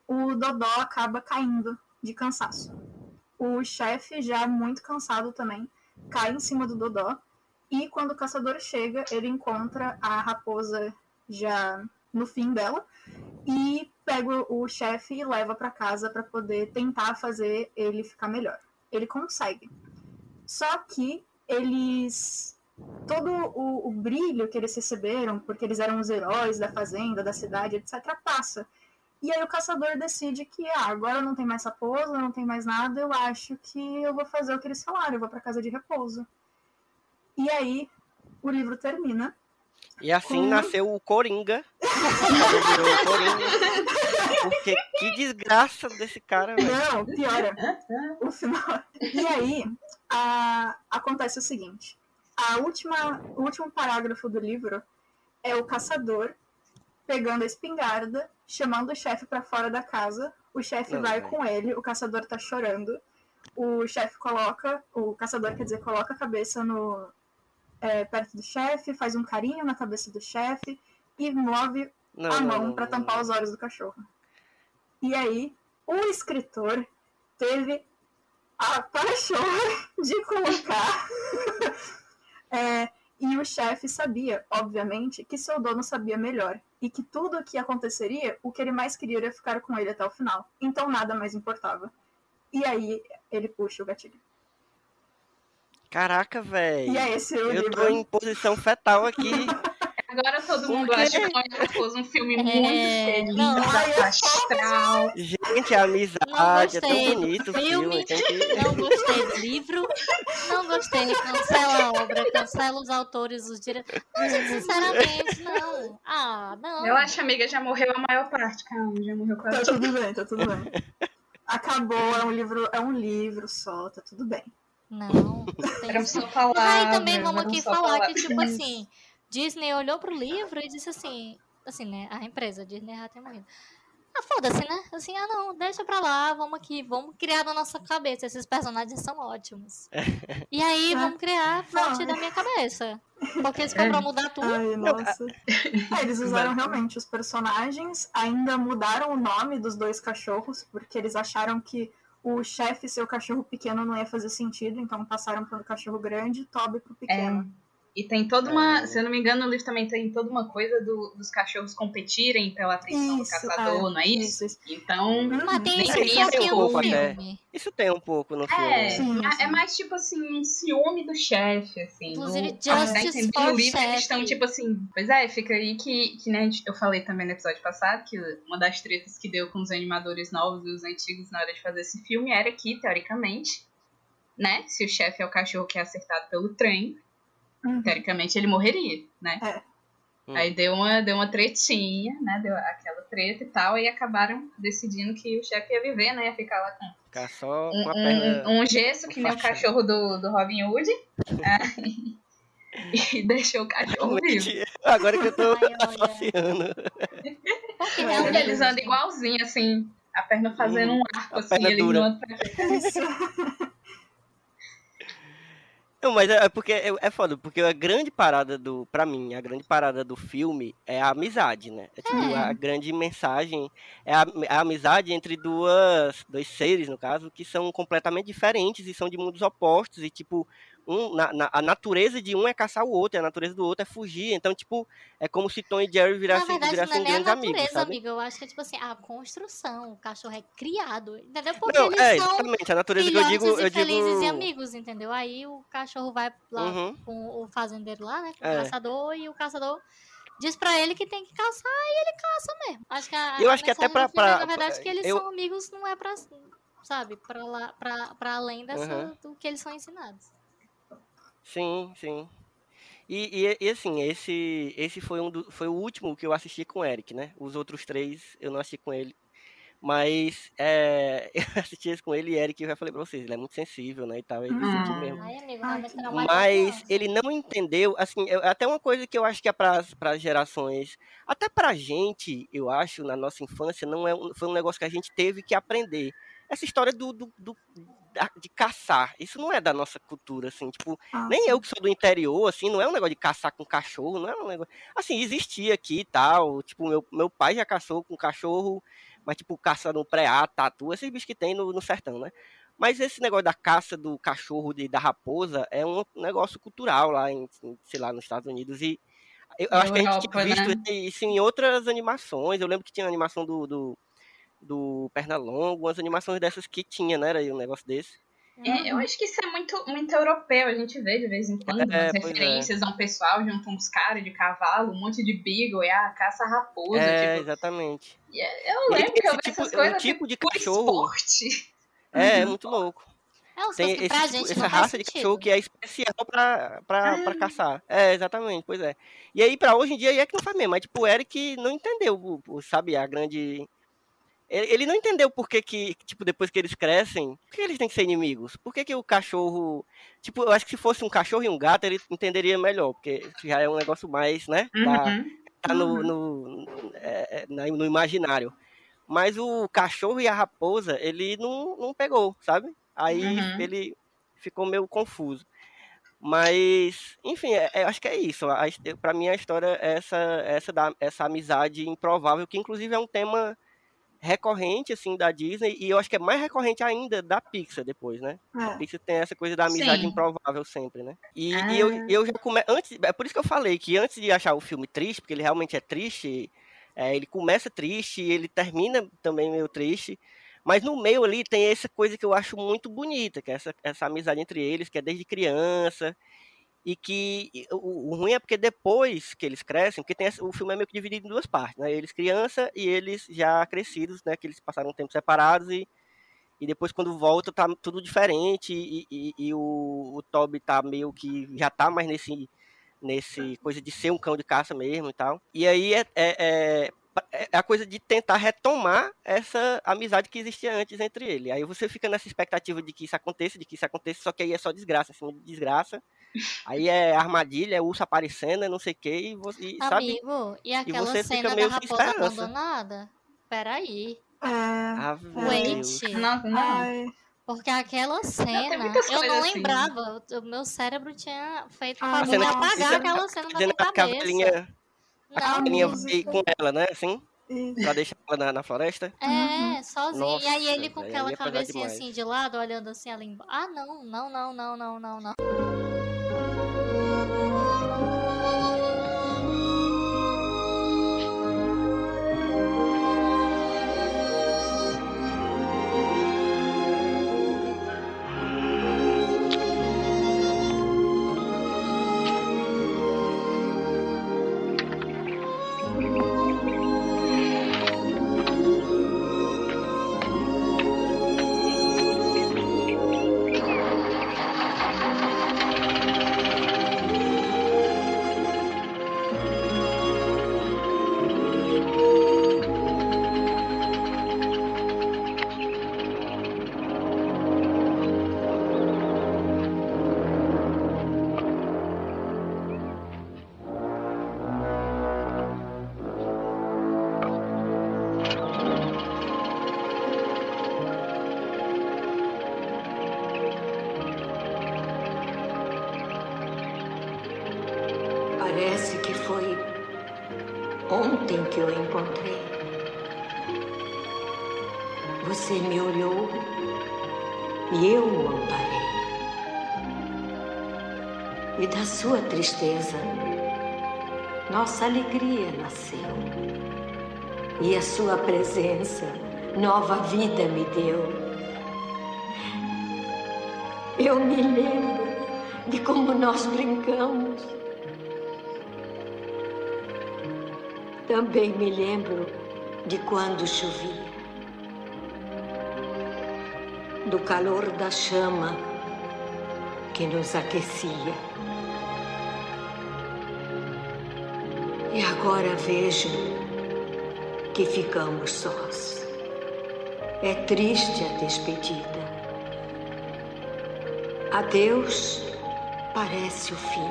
o Dodó acaba caindo de cansaço. O chefe, já muito cansado também, cai em cima do Dodó, e quando o caçador chega, ele encontra a raposa já no fim dela, e pega o chefe e leva para casa para poder tentar fazer ele ficar melhor. Ele consegue. Só que eles. Todo o, o brilho que eles receberam, porque eles eram os heróis da fazenda, da cidade, etc., passa. E aí o caçador decide que ah, agora não tem mais raposa, não tem mais nada, eu acho que eu vou fazer o que eles falaram, eu vou para casa de repouso. E aí o livro termina E assim Com- nasceu o Coringa. Virou o Coringa. Porque que desgraça desse cara, velho. Não, piora. o final. E aí, a- acontece o seguinte: a última, o último parágrafo do livro é o caçador pegando a espingarda, chamando o chefe pra fora da casa. O chefe vai com ele, o caçador tá chorando. O chefe coloca, o caçador quer dizer, coloca a cabeça no é, perto do chefe, faz um carinho na cabeça do chefe e move Não, a mão para tampar os olhos do cachorro. E aí, o escritor teve a paixão de colocar. É, e o chefe sabia, obviamente, que seu dono sabia melhor. E que tudo o que aconteceria, o que ele mais queria era ficar com ele até o final. Então nada mais importava. E aí ele puxa o gatilho. Caraca, E velho. é esse o Eu livro. tô em posição fetal aqui. Agora todo mundo acha que Olha um filme É, muito feliz, não. astral. Gente, a amizade Não é tão gostei do bonito o filme. filme. Tem que... Não gostei do livro. Não gostei. Cancela a obra, cancela os autores, os diretores. Sinceramente, não. Ah, não. Eu acho que a amiga já morreu a maior parte, calma, já morreu Tá quase. tudo bem, tá tudo bem. Acabou, é um livro, é um livro só, tá tudo bem. Não. tem Eram isso. só palavras. Mas aí também vamos aqui falar que, tipo assim, Disney olhou pro livro e disse assim, assim, né? A empresa, Disney já tem morrido. Ah, foda-se, né? Assim, ah não, deixa pra lá, vamos aqui, vamos criar na nossa cabeça. Esses personagens são ótimos. E aí, vamos criar a fonte Não, da minha cabeça. Porque se for pra mudar tudo, Ai, nossa. É, eles usaram realmente os personagens, ainda mudaram o nome dos dois cachorros, porque eles acharam que o chefe ser o cachorro pequeno não ia fazer sentido, então passaram pro cachorro grande e Toby pro pequeno. E tem toda uma. É. Se eu não me engano, no livro também tem toda uma coisa do- dos cachorros competirem pela atenção do Isso, caçador, é, não é isso? isso, isso. Então. Mas tem nem isso tem pouco até. filme. Isso tem um pouco no filme. É? Sim, ma- sim. é mais tipo assim, um ciúme do chefe, assim. Inclusive, no, a Justice for no livro eles estão tipo assim. Pois é, fica aí que, que né, eu falei também no episódio passado que uma das tretas que deu com os animadores novos e os antigos na hora de fazer esse filme era que, teoricamente, né, se o chefe é o cachorro que é acertado pelo trem, Uhum. teoricamente ele morreria, né? Hum. Aí deu uma, deu uma tretinha, né? Deu aquela treta e tal, e acabaram decidindo que o chefe ia viver, né? Ia ficar lá com Ficar só um, com a perna. um, um gesso, que nem o cachorro do, do Robin Hood. Aí- e deixou o cachorro vivo. Agora que eu tô Ai, associando. Porque É, realmente. eles andam igualzinho, assim, a perna fazendo um arco, assim, perna ele dura. Isso. Não, mas é é porque é, é foda, porque a grande parada do. Pra mim, a grande parada do filme é a amizade, né? É tipo, É. a grande mensagem é a, a amizade entre duas. Dois seres, no caso, que são completamente diferentes e são de mundos opostos. E, tipo, um, na, na- a natureza de um é caçar o outro, e a natureza do outro é fugir. Então, tipo, é como se Tom e Jerry Na virassem, verdade, não é a grandes amigos, natureza, sabe? amiga. Eu acho que é tipo assim, a construção. O cachorro é criado. Entendeu? Porque Não, eles é, são exatamente. A natureza que eu digo. e Eu felizes digo... e amigos, entendeu? Aí o cachorro vai lá Uhum. com o fazendeiro lá, né? Com É. o caçador, e o caçador diz pra ele que tem que caçar e ele caça mesmo. Acho que a, Eu a acho que até pra- na verdade, que eles eu- são amigos, não é pra, sabe, pra, lá, pra além dessa, Uhum. do que eles são ensinados. Sim, sim. E, e, e, assim, esse, esse foi, um do- foi o último que eu assisti com o Eric, né? Os outros três eu não assisti com ele. Mas é, eu assisti esse com ele e Eric, eu já falei pra vocês, ele é muito sensível, né? E tal, ele Hum. mesmo. Ai, amigo, Mas ele não entendeu, assim, eu- até uma coisa que eu acho que é para as gerações, até pra gente, eu acho, na nossa infância, não é um- foi um negócio que a gente teve que aprender. Essa história do, do, do- de caçar, isso não é da nossa cultura, assim, tipo, Ah, nem eu que sou do interior, assim, não é um negócio de caçar com cachorro, não é um negócio. Assim, existia aqui e tal. Tipo, meu, meu pai já caçou com cachorro, mas tipo, caça no preá, tatu, esses bichos que tem no, no sertão, né? Mas esse negócio da caça do cachorro e da raposa é um negócio cultural lá em, sei lá, nos Estados Unidos. E eu, eu acho que a gente Europa, tinha visto né? isso em outras animações. Eu lembro que tinha animação do, do, do Pernalongo, umas animações dessas que tinha, né? Era aí um negócio desse. É, eu acho que isso é muito, muito europeu, a gente vê de vez em quando É, é. referências a um pessoal junto uns caras de cavalo, um monte de beagle, e a caça raposa, É, tipo. exatamente. é- Eu lembro que eu Esse vi tipo, essas coisas um tipo de cachorro. esporte. É, é muito louco. É Tem esse pra tipo- gente essa raça de cachorro que é especial pra, pra, Ah. pra caçar. É, exatamente, pois é. E aí, pra hoje em dia, é que não faz mesmo. Mas, tipo, o Eric não entendeu, sabe, a grande. Ele, não entendeu por que, que, tipo, depois que eles crescem, por que eles têm que ser inimigos? Por que, que o cachorro. Tipo, eu acho que se fosse um cachorro e um gato, ele entenderia melhor, porque já é um negócio mais, né? Da, Uhum. tá no, no, é, é, no imaginário. Mas o cachorro e a raposa, ele não, não pegou, sabe? Aí Uhum. ele ficou meio confuso. Mas, enfim, é, é- acho que é isso. A, his- pra mim, a história é essa, essa, da, essa amizade improvável, que inclusive é um tema recorrente, assim, da Disney, e eu acho que é mais recorrente ainda da Pixar depois, né? A É. Pixar tem essa coisa da amizade Sim. improvável sempre, né? E, Ah. e eu, eu já come... antes É por isso que eu falei que antes de achar o filme triste, porque ele realmente é triste, é, ele começa triste e ele termina também meio triste. Mas no meio ali tem essa coisa que eu acho muito bonita, que é essa, essa amizade entre eles, que é desde criança. E que o, o ruim é porque depois que eles crescem, porque tem o filme é meio que dividido em duas partes, né? Eles criança e eles já crescidos, né? Que eles passaram um tempo separados e, e depois quando volta tá tudo diferente e, e, e o, o Toby tá meio que já tá mais nesse nesse coisa de ser um cão de caça mesmo e tal. E aí é, é, é, é a coisa de tentar retomar essa amizade que existia antes entre ele. Aí você fica nessa expectativa de que isso aconteça, de que isso aconteça, só que aí é só desgraça de desgraça. Aí é armadilha, é urso aparecendo, é não sei o que, e, você, e sabe? Amigo, e aquela você fica cena da meio sem raposa esperança. abandonada? Peraí. É. Ave Wait. Nossa, não. Ai, Porque aquela cena, eu não assim. lembrava. O meu cérebro tinha feito Ah, a A cena Nossa. apagar aquela cena da minha cabeça. A menina vai com ela, né? Assim? Pra deixar ela na, na floresta? É, uhum. sozinho. Nossa, e aí ele com aquela é cabecinha assim de lado, olhando assim ela embaixo. Ah, não, não, não, não, não, não, não. Sua presença, nova vida me deu. Eu me lembro de como nós brincamos. Também me lembro de quando chovia, do calor da chama que nos aquecia. E agora vejo que ficamos sós. É triste a despedida. Adeus parece o fim,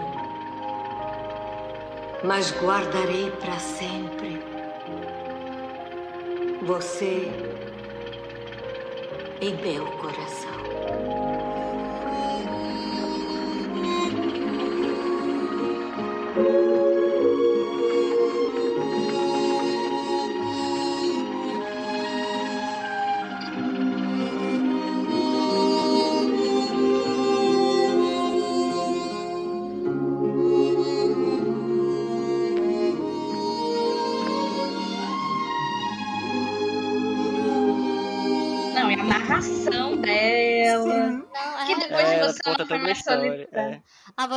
mas guardarei para sempre você em meu coração. Não, e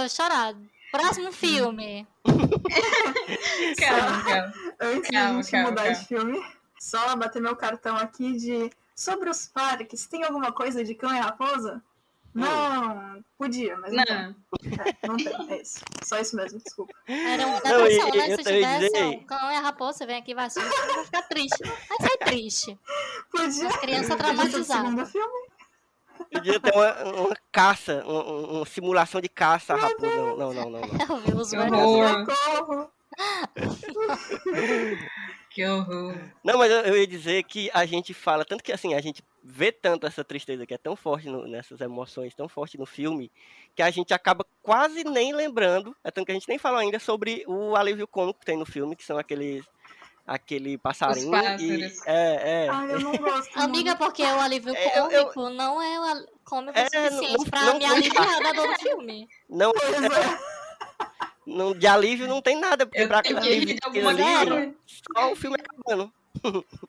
vou chorar. Próximo filme. Calma, calma. Antes Calma, gente calma, mudar calma. de filme, só bater meu cartão aqui de. Sobre os parques, tem alguma coisa de cão e raposa? Não, podia, mas não, Não. tem. É, não tem, é isso. Só isso mesmo, desculpa. Era uma Não, depressão, e- né? eu Se tivesse dizer- um cão e a raposa, você vem aqui e vai assistir, vai ficar triste. Vai ser triste. Podia. As crianças podia ser o traumatizadas. segundo filme? Podia ter uma, uma caça, uma, uma- simulação de caça a raposa. Não, não, não, não. não. Eu vi os Que horror. Socorro! Que horror. Não, mas eu, eu ia dizer que a gente fala, tanto que assim, a gente vê tanto essa tristeza que é tão forte no- nessas emoções, tão forte no filme, que a gente acaba quase nem lembrando, é tanto que a gente nem falou ainda sobre o alívio cômico que tem no filme, que são aqueles aquele passarinho e é, é, Ai, eu não gosto. Amiga, porque o alívio É, eu- eu- cômico não é cômico É, suficiente não- pra não- me não- aliviar da dor do filme. não, Pois é. não de alívio não tem nada, porque Eu pra aquele alívio coisa. só o filme acabando.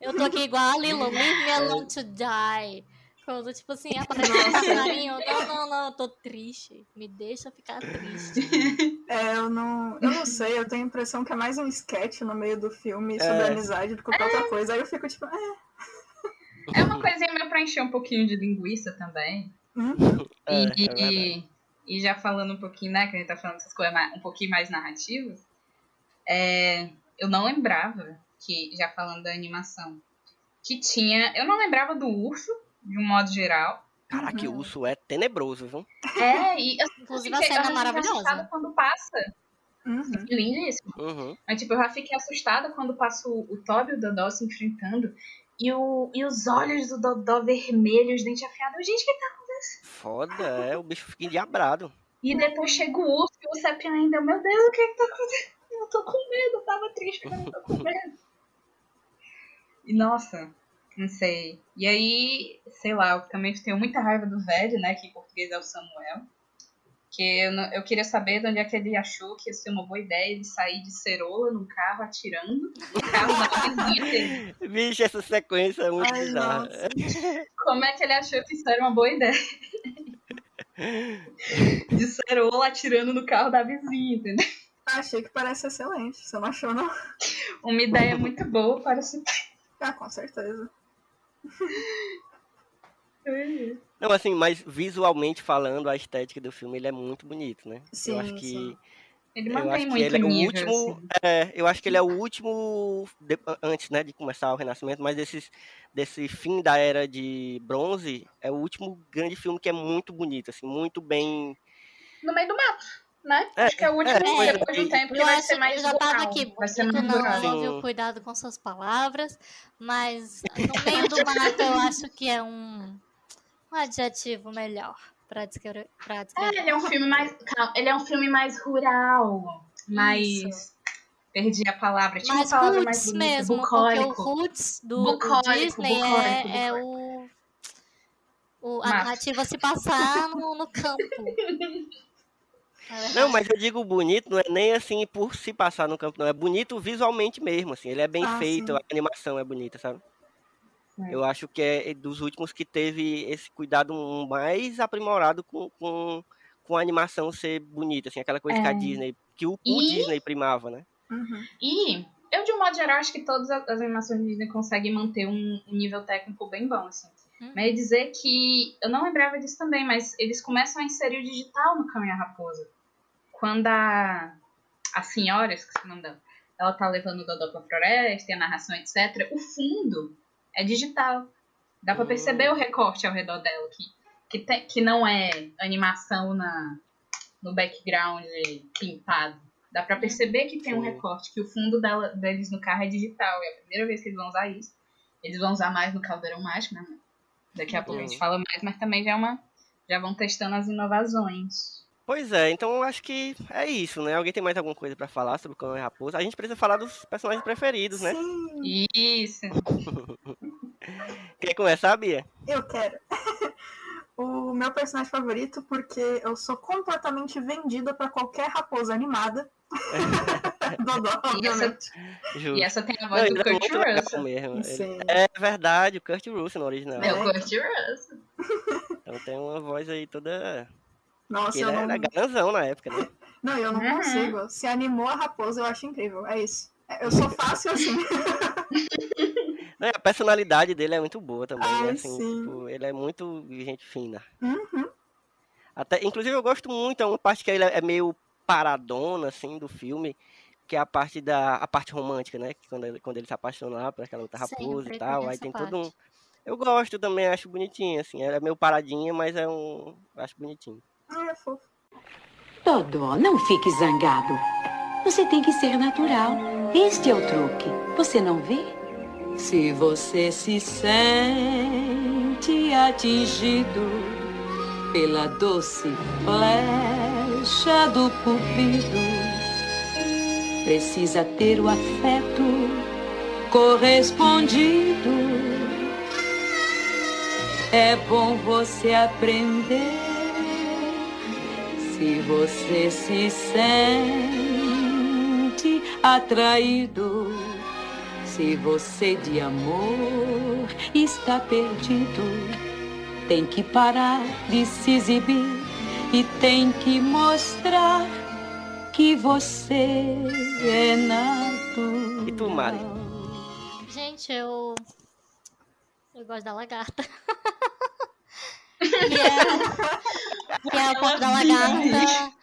Eu tô aqui igual a Lilo, leave me alone to die. Quando, tipo assim, aparece um passarinho, não, não, não, eu tô triste. Me deixa ficar triste. É, eu não, eu não sei, eu tenho a impressão que é mais um sketch no meio do filme sobre É. amizade do que qualquer outra coisa. Aí eu fico tipo, é, É uma coisinha meio pra encher um pouquinho de linguiça também. hum, É, e, é e, e já falando um pouquinho, né, que a gente tá falando essas coisas mais- um pouquinho mais narrativas, é, eu não lembrava que, já falando da animação, que tinha. Eu não lembrava do urso, de um modo geral. Caraca, o urso é tenebroso, viu? É, e eu, Inclusive, a cena fiquei maravilhosa. assustada quando passa. uhum. Lindíssimo. Uhum. Mas, tipo, eu já fiquei assustada quando passa o, o Toby e o Dodó se enfrentando. E, o, e os olhos do Dodó vermelhos, dente afiado. Gente, o que tá Foda, é, o bicho fica endiabrado. E depois chega o urso e o Seppi ainda, meu Deus, o que que tá acontecendo? Eu tô com medo, eu tava triste, agora eu tô com medo. E nossa, não sei. E aí, sei lá, eu também tenho muita raiva do velho, né, que em português é o Samuel. Que eu, não- eu queria saber de onde é que ele achou que ia ser uma boa ideia ele sair de cerola num carro atirando no carro da vizinha. Bicho, essa sequência é muito Ai, bizarra. nossa. Como é que ele achou que isso era uma boa ideia? De cerola atirando no carro da vizinha, entendeu? Achei que parece excelente. Você não achou, não? Uma ideia muito boa para se Ah, com certeza. Não, assim, mas visualmente falando, a estética do filme ele é muito bonito, né? Sim, eu acho que sim. Ele mantém muito ele é o nível, último, assim. é, eu acho que ele é o último de- antes, né, de começar o Renascimento, mas desses desse fim da era de bronze, é o último grande filme que é muito bonito, assim, muito bem. No meio do mato, né? É, Acho que é o último, é, depois de um e- tempo, que Eu vai acho ser mais eu já tava rural, aqui, Vai ser mais não. Sim. viu? Cuidado com suas palavras, mas no meio do mato eu acho que é um, um adjetivo melhor pra descrever. Pra É, descrever. ele é um filme mais. calma, Ele é um filme mais rural. mais. Isso. Perdi a palavra. Tinha Mais uma palavra mais roots bonita. mesmo, bucólico. porque o roots do, do Bucólico, Disney bucólico, é, é bucólico. o, o- a narrativa se passar no, no campo. É. Não, mas eu digo bonito, não é nem assim por se passar no campo, não. É bonito visualmente mesmo, assim. Ele é bem Ah, feito, sim. a animação é bonita, sabe? É. Eu acho que é dos últimos que teve esse cuidado mais aprimorado com, com, com a animação ser bonita, assim, aquela coisa que a É. Disney, que o, o E- Disney primava, né? Uhum. E eu, de um modo geral, acho que todas as animações Disney conseguem manter um, um nível técnico bem bom, assim. Hum. Mas ia dizer que. Eu não lembrava disso também, mas eles começam a inserir o digital no e a Raposa. Quando a, a senhora, esqueci o nome dela, ela tá levando o Dodô pra floresta, tem a narração, etc. O fundo é digital. Dá pra Hum. perceber o recorte ao redor dela, que, que, tem- que não é animação na, no background pintado. Dá pra perceber que tem um recorte, que o fundo dela, deles no carro é digital. É a primeira vez que eles vão usar isso. Eles vão usar mais no Caldeirão Mágico, né? Daqui a pouco a gente Hum. fala mais, mas também já é uma. Já vão testando as inovações. Pois é, então eu acho que é isso, né? Alguém tem mais alguma coisa pra falar sobre o e a Raposa? A gente precisa falar dos personagens preferidos, né? Sim, Isso. Quer começar, Bia? eu quero. o meu personagem favorito, porque eu sou completamente vendida pra qualquer raposa animada. Dodô, obviamente. Justo. E essa tem a Não, voz do ele é Kurt Russell. mesmo. Ele-. É verdade, o Kurt Russell no original. É o Kurt Russell. Então tem uma voz aí toda. Nossa, Que eu ele não. era garanzão na época, né? Não, eu não Uhum. consigo. Se animou a raposa, eu acho incrível. É isso. Eu sou fácil assim. Não, A personalidade dele é muito boa também, né? Ai, Assim, sim. tipo, ele é muito gente fina. Uhum. Até, inclusive eu gosto muito, é uma parte que ele é meio paradona, assim, do filme, que é a parte da a parte romântica, né? Que quando ele, quando ele se apaixona lá por aquela outra raposa e tal, aí tem todo um. parte. Eu gosto também, acho bonitinho, assim. Ela é meio paradinha, mas é um. eu Acho bonitinho. Ah, é fofo. Dodó, não fique zangado. Você tem que ser natural. Este é o truque. Você não vê? Se você se sente atingido pela doce flecha do cupido, precisa ter o afeto correspondido. É bom você aprender. Se você se sente atraído, se você de amor está perdido, tem que parar de se exibir e tem que mostrar que você é natural. E tu, Mari? Gente, eu. Eu gosto da lagarta. que é, que é o ponto da lagarta.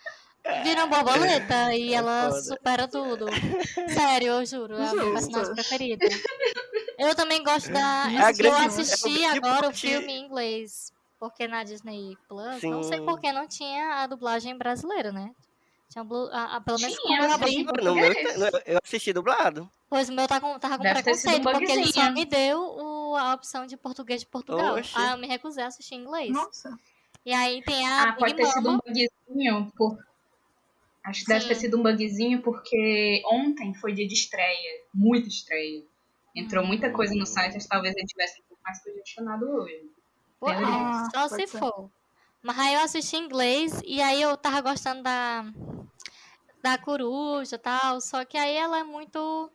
Vira uma borboleta e ela foda. supera tudo. Sério, eu juro, é a minha personagem preferida. Eu também gosto da. É eu assisti é o grande agora o filme em inglês. Porque na Disney Plus, não sei Sim. por que não tinha a dublagem brasileira, né? Tinha blu- a, a- pelo menos Tinha, quando eu abri. No meu, eu assisti dublado. Pois o meu tá com, tava com Deve preconceito, porque ele só me deu o- a opção de português de Portugal. Oxi. Aí eu me recusei a assistir em inglês. Nossa. E aí tem a Ah, pode Big ter sido um bugzinho. Por... Acho que deve Sim. ter sido um bugzinho porque ontem foi dia de estreia. Muita estreia. Entrou muita coisa no site, acho que talvez ele tivesse um pouco mais congestionado hoje. Pô. Ah, só se ser. for. Mas aí eu assisti em inglês e aí eu tava gostando da da coruja e tal, só que aí ela é muito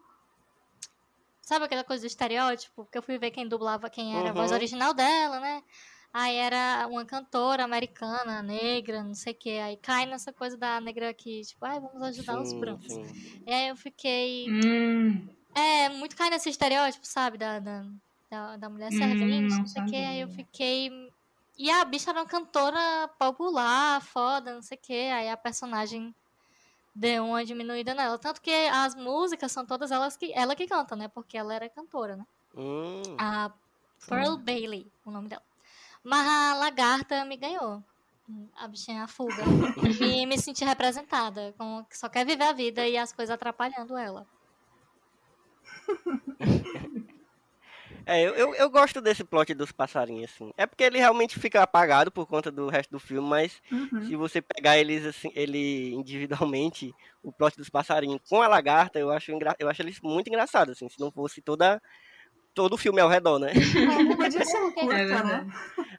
Sabe aquela coisa do estereótipo? Porque eu fui ver quem dublava, quem era a voz Uhum. original dela, né? Aí era uma cantora americana, negra, não sei o que. Aí cai nessa coisa da negra que, tipo, ai, vamos ajudar os Sim, brancos. sim. E aí eu fiquei. Hum, É, muito cai nesse estereótipo, sabe? Da, da, da, da mulher Hum, servente, não não sei o que. Aí eu fiquei. E a bicha era uma cantora popular, foda, não sei o que. Aí a personagem deu uma diminuída nela. Tanto que as músicas são todas elas que, ela que canta, né? Porque ela era cantora, né? Hum, A Pearl Bailey, o nome dela. Mas a lagarta me ganhou. A bichinha a fuga. e me senti representada. Como que só quer viver a vida e as coisas atrapalhando ela. É, eu, eu, eu gosto desse plot dos passarinhos, assim. É porque ele realmente fica apagado por conta do resto do filme, mas Uhum. se você pegar eles assim, ele individualmente, o plot dos passarinhos com a lagarta, eu acho, engra... eu acho eles muito engraçados, assim, se não fosse toda todo o filme ao redor, né? Ser um curta, É né? verdade.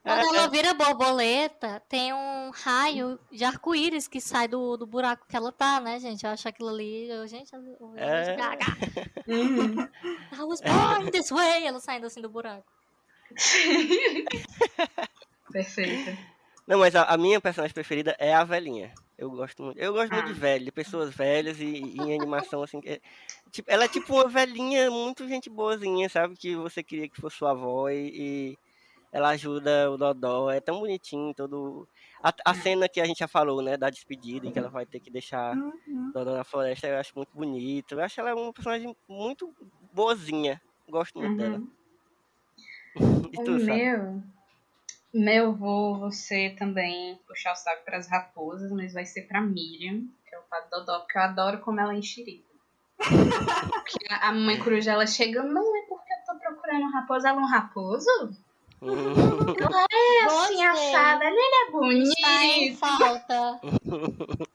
Quando ela vira borboleta, tem um raio de arco-íris que sai do, do buraco que ela tá, né, gente? Eu acho aquilo ali. Eu, gente, eu, eu, É. Gaga. Uhum. I was born this way. Ela saindo assim do buraco. Perfeito. Não, mas a, a minha personagem preferida é a velhinha. Eu gosto muito. Eu gosto muito de Ah. velho, de pessoas velhas e, e em animação, assim. é- tipo, ela é tipo uma velhinha muito gente boazinha, sabe? Que você queria que fosse sua avó e, e ela ajuda o Dodó. É tão bonitinho todo. A, a cena que a gente já falou, né? Da despedida, em que ela vai ter que deixar Uhum. Dodó na floresta, eu acho muito bonito. Eu acho ela uma personagem muito boazinha. Gosto muito dela. Uhum. E O sabe? meu. Meu, vou você também puxar o saco pras raposas, mas vai ser pra Miriam, que é o pato Dodó, porque eu adoro como ela é enxerida. Porque a mãe coruja ela chega, não é porque eu tô procurando um raposo, ela é um raposo? É assim, assada, ele é Está em bonito. falta.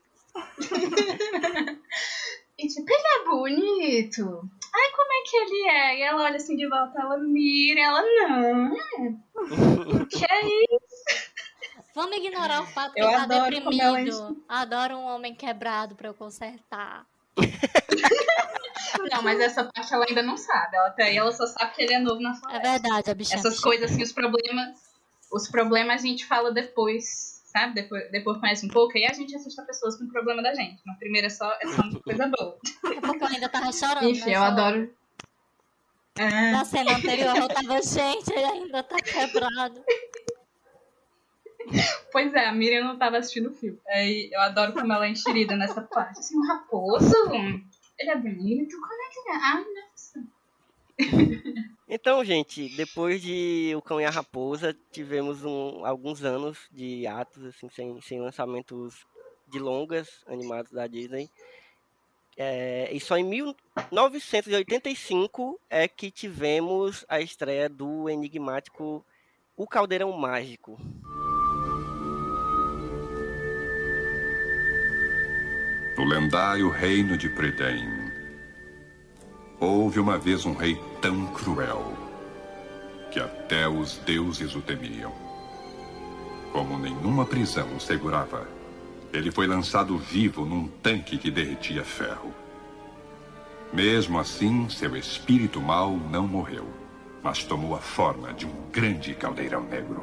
E tipo, ele é bonito. Ai, como é que ele é? E ela olha assim de volta, ela mira, ela não. Que é isso? Vamos ignorar o fato que Eu ele tá ela é deprimido. Adoro um homem quebrado pra eu consertar. Não, mas essa parte ela ainda não sabe. Ela, até aí ela só sabe que ele é novo na É floresta. verdade, a bichinha. Essas coisas assim, os problemas. Os problemas a gente fala depois, sabe? Depois, depois conhece um pouco, aí a gente assusta pessoas com o problema da gente. Na primeira é só, é só uma coisa boa. É porque eu ainda tava chorando. Enfim, né, eu só adoro. É, Na cena anterior eu tava, gente, ele ainda tá quebrado. pois é, a Miriam não tava assistindo o filme. Aí eu adoro como ela é enxerida nessa parte. Assim, um raposo? Ele é bonito? Como é que ele é? Ai, nossa. Então, gente, depois de O Cão e a Raposa, tivemos um- alguns anos de atos, assim, sem, sem lançamentos de longas animados da Disney. É, e só em 1985 é que tivemos a estreia do enigmático O Caldeirão Mágico. No lendário reino de Predain, houve uma vez um rei tão cruel que até os deuses o temiam. Como nenhuma prisão o segurava, ele foi lançado vivo num tanque que derretia ferro. Mesmo assim, seu espírito mau não morreu, mas tomou a forma de um grande caldeirão negro.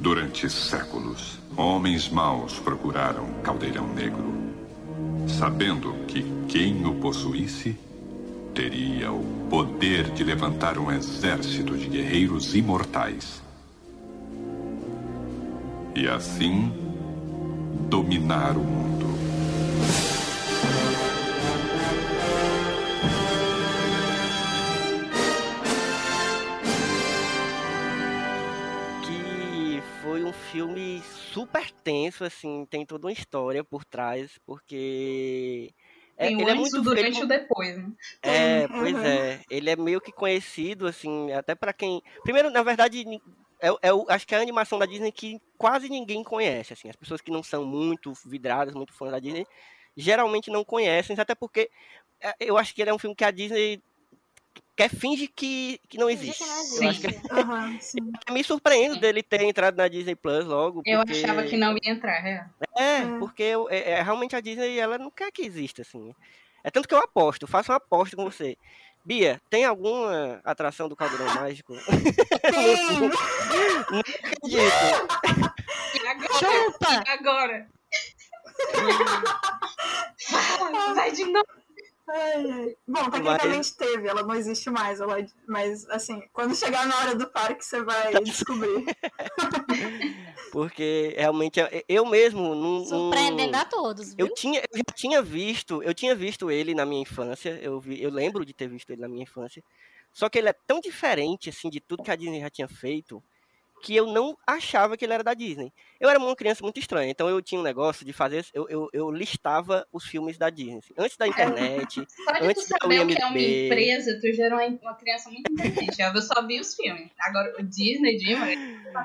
Durante séculos, homens maus procuraram Caldeirão Negro, sabendo que quem o possuísse teria o poder de levantar um exército de guerreiros imortais. E assim, dominar o mundo. Super tenso, assim, tem toda uma história por trás, porque é, Tem o ele é antes, muito durante ele- e o depois, né? É, Tem, pois uhum. é, ele é meio que conhecido, assim, até pra quem. Primeiro, na verdade, é, é acho que é a animação da Disney que quase ninguém conhece, assim, as pessoas que não são muito vidradas, muito fãs da Disney, geralmente não conhecem, até porque é, eu acho que ele é um filme que a Disney quer finge que, que não Finge existe. que não Eu acho que existe. Aham, sim. eu me surpreendo Sim. dele ter entrado na Disney Plus logo. Eu porque- achava que não ia entrar, é. É, É. porque eu- é, é, realmente a Disney ela não quer que exista, assim. É tanto que eu aposto, faço uma aposta com você. Bia, tem alguma atração do Caldeirão Mágico? Tem! Não acredito. E agora? Chupa! E agora? Fala, vai de novo. Ai, ai. Bom, tecnicamente teve, ela não existe mais. Ela, mas, assim, quando chegar na hora do parque, você vai descobrir. Porque realmente eu- eu mesmo não. Surpreendendo não- a todos, viu? Eu tinha, eu já tinha visto, eu tinha visto ele na minha infância. Eu, vi, eu lembro de ter visto ele na minha infância. Só que ele é tão diferente assim de tudo que a Disney já tinha feito que eu não achava que ele era da Disney. Eu era uma criança muito estranha, então eu tinha um negócio de fazer. Eu, eu, eu listava os filmes da Disney. Antes da internet. Só de tu antes da saber o que é uma empresa, tu já era uma, criança muito inteligente. Eu só vi os filmes. Agora, o Disney, Disney.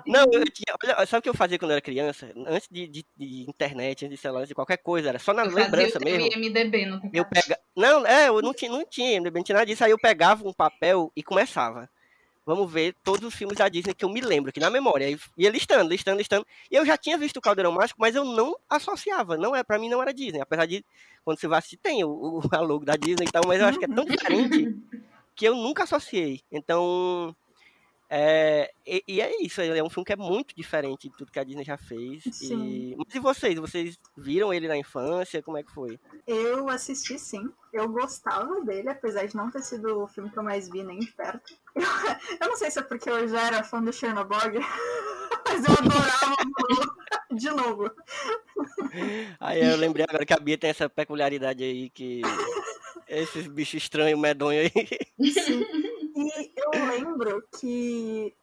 Não, eu tinha. Olha, sabe o que eu fazia quando eu era criança? Antes de, de, de internet, antes de celular, de qualquer coisa, era só na Eu lembrança mesmo. Eu pega... Não, é, eu não tinha, não tinha, não tinha nada disso. Aí eu pegava um papel e começava. Vamos ver todos os filmes da Disney que eu me lembro, aqui na memória. Aí ia listando, listando, listando. E eu já tinha visto o Caldeirão Mágico, mas eu não associava. Não é, para mim não era Disney. Apesar de, quando você vai assistir, tem o, o logo da Disney e tal, mas eu acho que é tão diferente que eu nunca associei. Então. É, e, e é isso, ele é um filme que é muito diferente de tudo que a Disney já fez. E, mas e vocês? Vocês viram ele na infância? Como é que foi? Eu assisti sim. Eu gostava dele, apesar de não ter sido o filme que eu mais vi nem de perto. Eu, eu não sei se é porque eu já era fã do Chernobyl, mas eu adorava de novo. Aí eu lembrei agora que a Bia tem essa peculiaridade aí que. Esses bichos estranhos, medonhos aí. Sim. E eu lembro que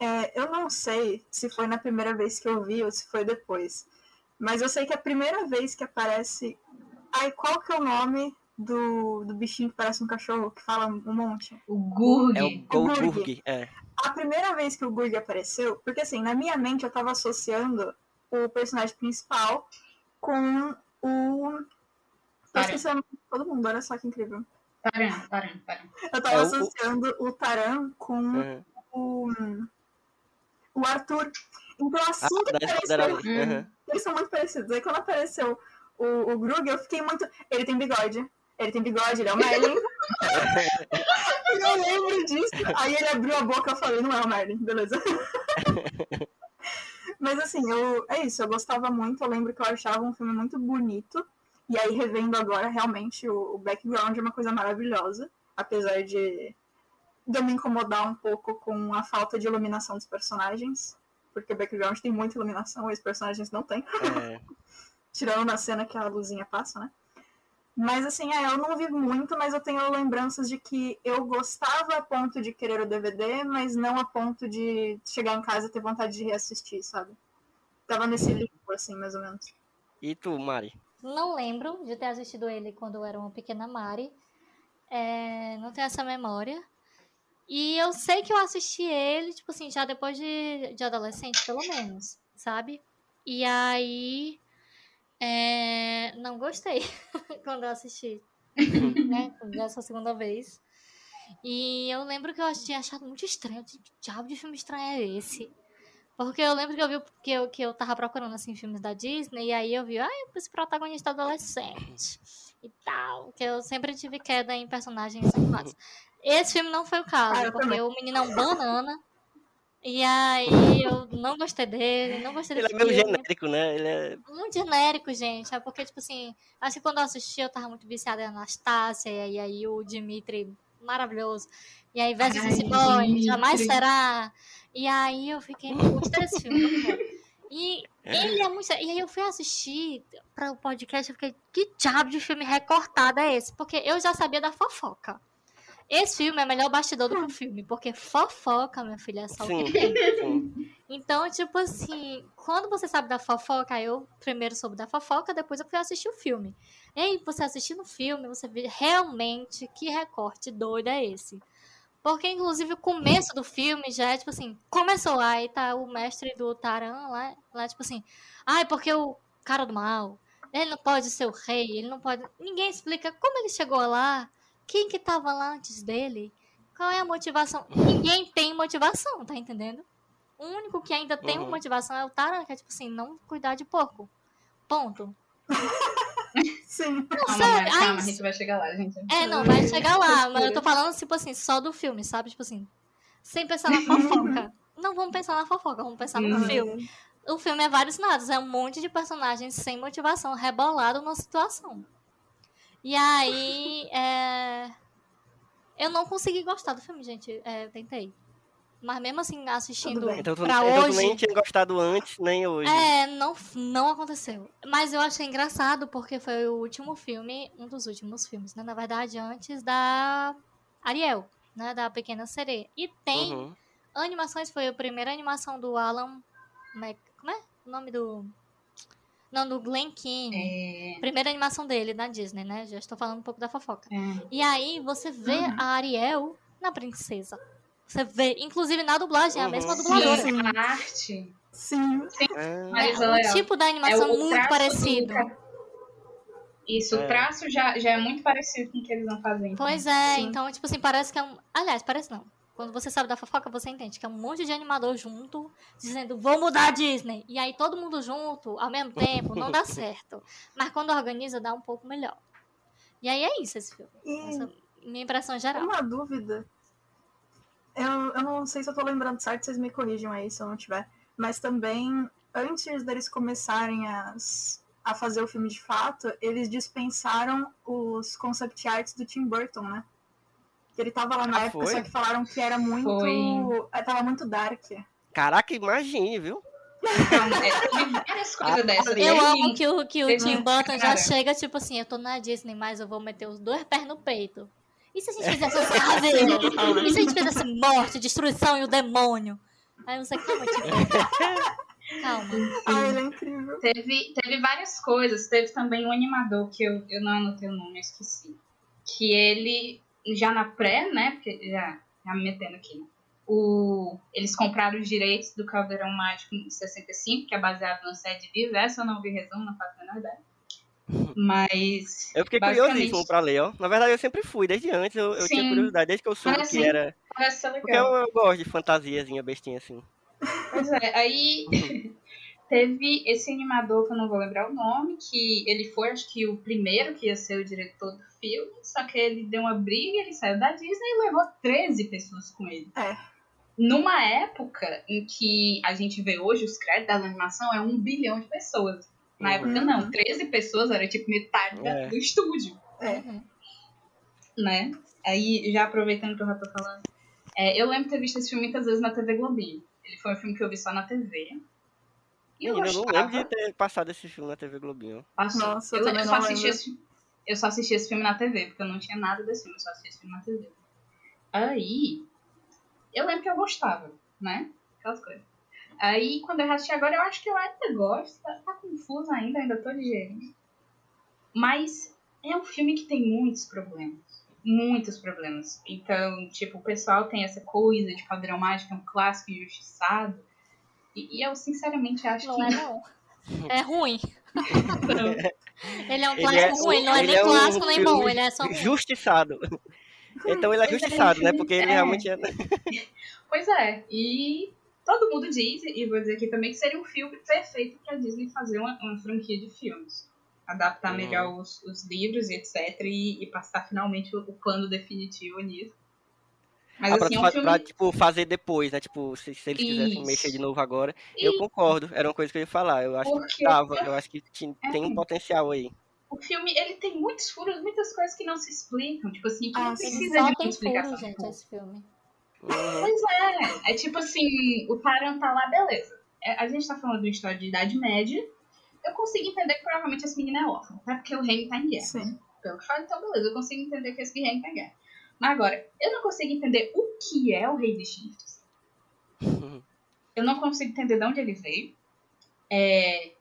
é, eu não sei se foi na primeira vez que eu vi ou se foi depois. Mas eu sei que a primeira vez que aparece. Ai, qual que é o nome do, do bichinho que parece um cachorro que fala um monte? O Gurg. É o Goldburg. É. A primeira vez que o Gurg apareceu, porque assim, na minha mente eu tava associando o personagem principal com o. Eu Taran. esqueci o nome de todo mundo, olha só que incrível. Taran, Taran, Taran. Eu tava É o- associando o Taran com Uhum. o, o Arthur. Então, Ah, assim que da escudeira apareceu. Uhum. eles são muito parecidos. Aí quando apareceu o, o Grug, eu fiquei muito. Ele tem bigode. Ele tem bigode, ele é o Merlin. eu lembro disso. Aí ele abriu a boca eu falei, não é o Merlin, beleza. Mas assim, eu, é isso, eu gostava muito. Eu lembro que eu achava um filme muito bonito. E aí, revendo agora, realmente, o, o background é uma coisa maravilhosa. Apesar de, de eu me incomodar um pouco com a falta de iluminação dos personagens. Porque o background tem muita iluminação e os personagens não têm. É. Tirando na cena que a luzinha passa, né? Mas assim, é, eu não vi muito, mas eu tenho lembranças de que eu gostava a ponto de querer o DVD, mas não a ponto de chegar em casa e ter vontade de reassistir, sabe? Tava nesse limbo, assim, mais ou menos. E tu, Mari? Não lembro de ter assistido ele quando eu era uma pequena Mari. É, não tenho essa memória. E eu sei que eu assisti ele, tipo assim, já depois de, de adolescente, pelo menos, sabe? E aí. é, não gostei quando eu assisti, né? Dessa segunda vez. E eu lembro que eu tinha achado muito estranho. Que diabo de filme estranho é esse? Porque eu lembro que eu vi que eu, que eu tava procurando assim filmes da Disney e aí eu vi, ai, esse protagonista adolescente e tal, que eu sempre tive queda em personagens animados. Esse filme não foi o caso, Ah, eu porque também. o menino é um banana. E aí eu não gostei dele, não gostei Ele é meio filme. genérico, né? Ele é. Muito genérico, gente. É porque, tipo assim, acho que quando eu assisti eu tava muito viciada em Anastácia, e aí o Dimitri, maravilhoso. E aí, Versus Ai, esse boy, jamais será. E aí eu fiquei, gostei desse filme. E ele é muito. E aí eu fui assistir para o podcast, eu fiquei, que diabo de filme recortado é esse? Porque eu já sabia da fofoca. Esse filme é melhor bastidor do que o filme, porque fofoca, minha filha, é só o que tem. sim. Então, tipo assim, quando você sabe da fofoca, eu primeiro soube da fofoca, depois eu fui assistir o filme. E aí, você assistindo o filme, você vê realmente que recorte doido é esse. Porque, inclusive, o começo do filme já é, tipo assim, começou e tá o mestre do Taran lá, lá tipo assim, ai, porque o cara do mal, ele não pode ser o rei, ele não pode... Ninguém explica como ele chegou lá, quem que tava lá antes dele, qual é a motivação. Ninguém tem motivação, tá entendendo? O único que ainda tem uma Uhum. motivação é o Taran, que é tipo assim, não cuidar de porco. Ponto. Sim. Não, Calma, sério. Mari, calma, ai, a gente vai chegar lá, gente. é, não, vai chegar lá, mas eu tô falando, tipo assim, só do filme, sabe? Tipo assim, sem pensar na fofoca. Não vamos pensar na fofoca, vamos pensar no Uhum. filme. O filme é vários lados, é um monte de personagens sem motivação, rebolado numa situação. E aí, é... eu não consegui gostar do filme, gente. É, tentei. Mas mesmo assim, assistindo bem. Então pra então tu hoje. nem tinha gostado antes, nem hoje. É, não, não aconteceu. Mas eu achei engraçado porque foi o último filme, um dos últimos filmes, né? Na verdade, antes da Ariel, né? Da Pequena Sereia. E tem Uhum. animações foi a primeira animação do Alan. Mac, como é o nome do. Não, do Glen Keane. É, Primeira animação dele na Disney, né? Já estou falando um pouco da fofoca. é. E aí você vê Uhum. a Ariel na princesa. Você vê, inclusive na dublagem, é a Uhum. mesma dubladora. Sim, a arte. Sim. Marisa É, Leal. o tipo da animação É muito parecido. do Isso, É. o traço já, já é muito parecido com o que eles vão fazendo. Pois é, Sim. então, tipo assim, parece que é um. Aliás, parece não. Quando você sabe da fofoca, você entende que é um monte de animador junto, dizendo, vou mudar a Disney. E aí todo mundo junto, ao mesmo tempo, não dá certo. Mas quando organiza, dá um pouco melhor. E aí é isso esse filme. E Essa é minha impressão geral. uma dúvida. Eu, eu não sei se eu tô lembrando certo, vocês me corrijam aí se eu não tiver. Mas também, antes deles começarem as, a fazer o filme de fato, eles dispensaram os concept arts do Tim Burton, né? Que ele tava lá na Ah, época, foi? só que falaram que era muito. Foi. eh, Tava muito dark. Caraca, imagine, viu? Então, é, teve várias coisas Ah. Eu amo que o, que o Tim Burton já chega, tipo assim, eu tô na Disney, mas eu vou meter os dois pés no peito. E se a gente fizesse as caveiras? E se a gente fizesse morte, destruição e o demônio? Aí você, calma, Burton. Calma. Ah, ele é incrível. Teve, teve várias coisas. Teve também um animador que eu, eu não anotei o nome, eu esqueci. Que ele, já na pré, né? Porque já, já me metendo aqui, né? O, eles compraram os direitos do Caldeirão Mágico em 65, que é baseado no sede vivo. Essa eu não vi resumo, não faço a menor ideia. Mas. Eu fiquei basicamente, curiosíssimo pra ler, ó. Na verdade, eu sempre fui, desde antes eu, eu tinha curiosidade, desde que eu soube que era. Parece ser Porque eu, legal. eu gosto de fantasiazinha bestinha assim. Pois é, aí teve esse animador que eu não vou lembrar o nome, que ele foi, acho que, o primeiro que ia ser o diretor do filme, só que ele deu uma briga, ele saiu da Disney e levou 13 pessoas com ele. É. Numa época em que a gente vê hoje os créditos da animação é um bilhão de pessoas. Na Uhum. época não, 13 pessoas era tipo metade É. do estúdio É. Uhum. né? Aí, já aproveitando que eu já tô falando, é, eu lembro de ter visto esse filme muitas vezes na TV Globinho. Ele foi um filme que eu vi só na TV. E eu Menina, eu não gostava. lembro de ter passado esse filme na TV Globinho. Passou. Nossa, eu eu, também eu não só assisti esse, eu só assisti esse filme na TV, porque eu não tinha nada desse filme, eu só assisti esse filme na TV. Aí, eu lembro que eu gostava, né? Aquelas coisas. Aí, quando eu assisti agora, eu acho que eu ainda gosto. Tá, tá confuso ainda, ainda tô digerindo. Mas é um filme que tem muitos problemas. Muitos problemas. Então, tipo, o pessoal tem essa coisa de Caldeirão Mágico, é um clássico injustiçado. E, e eu, sinceramente, acho Não que é não. É ruim. Ele é um Ele clássico é- ruim, não é ele nem é um clássico nem bom, ele é só ruim. Justiçado. Então ele é é, justiçado, né? Porque ele é. realmente é. Pois é, e todo mundo diz, e vou dizer aqui também, que seria um filme perfeito pra Disney fazer uma, uma franquia de filmes. Adaptar Uhum. melhor os, os livros e etc. E, e passar finalmente o, o plano definitivo nisso. Mas Ah, pra, assim, é um filme. pra, tipo, fazer depois, né? Tipo, se, se eles quisessem Isso. mexer de novo agora. E Eu concordo, era uma coisa que eu ia falar. Eu acho Porque- que dava, eu acho que ti- É. tem um potencial aí. o filme ele tem muitos furos, muitas coisas que não se explicam. Tipo assim, que Ah, não precisa de uma tem explicação. furo, gente, esse filme. Uhum. Pois é, é tipo assim, o Taran tá lá, beleza. É, a gente tá falando de uma história de Idade Média. Eu consigo entender que provavelmente esse menino é órfão, até porque o reino tá em guerra. Sim. Pelo que fala, então beleza, eu consigo entender que esse reino tá em guerra. Mas agora, eu não consigo entender o que é o Rei de Chifres. Eu não consigo entender de onde ele veio. É,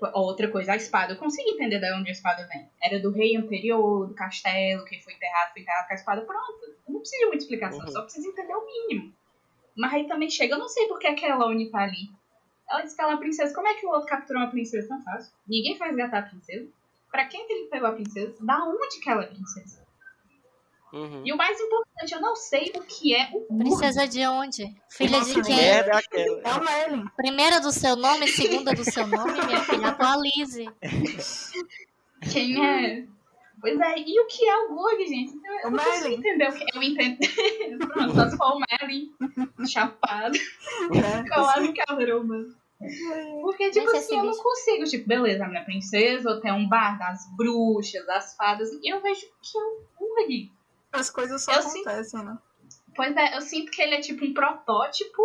outra coisa, a espada. Eu consigo entender de onde a espada vem. Era do rei anterior, do castelo, que foi enterrado, foi enterrado com a espada. Pronto. Eu não preciso de muita explicação, Uhum. só preciso entender o mínimo. Mas aí também chega, eu não sei porque aquela Oni tá ali. Ela disse que ela é a princesa. Como é que o outro capturou uma princesa tão fácil? Ninguém faz resgatar a princesa. Pra quem que ele pegou a princesa? Da onde que ela é princesa? Uhum. E o mais importante, eu não sei o que é o Urd. Princesa de onde? Filha de Nossa, quem? Merda é aquela. É o Merlin. Primeira do seu nome, segunda do seu nome, minha filha, atualize. Quem é? Pois é, e o que é o Gurg, gente? Então, eu O não consigo entender o que eu entendo. Pronto, só se for o Merlin chapado, É. colado em mano. Porque, tipo assim, eu não consigo. Tipo, beleza, a minha princesa, ou tem um bar das bruxas, das fadas, e eu vejo que é o Gurg. As coisas só Eu acontecem, né? Pois é, eu sinto que ele é tipo um protótipo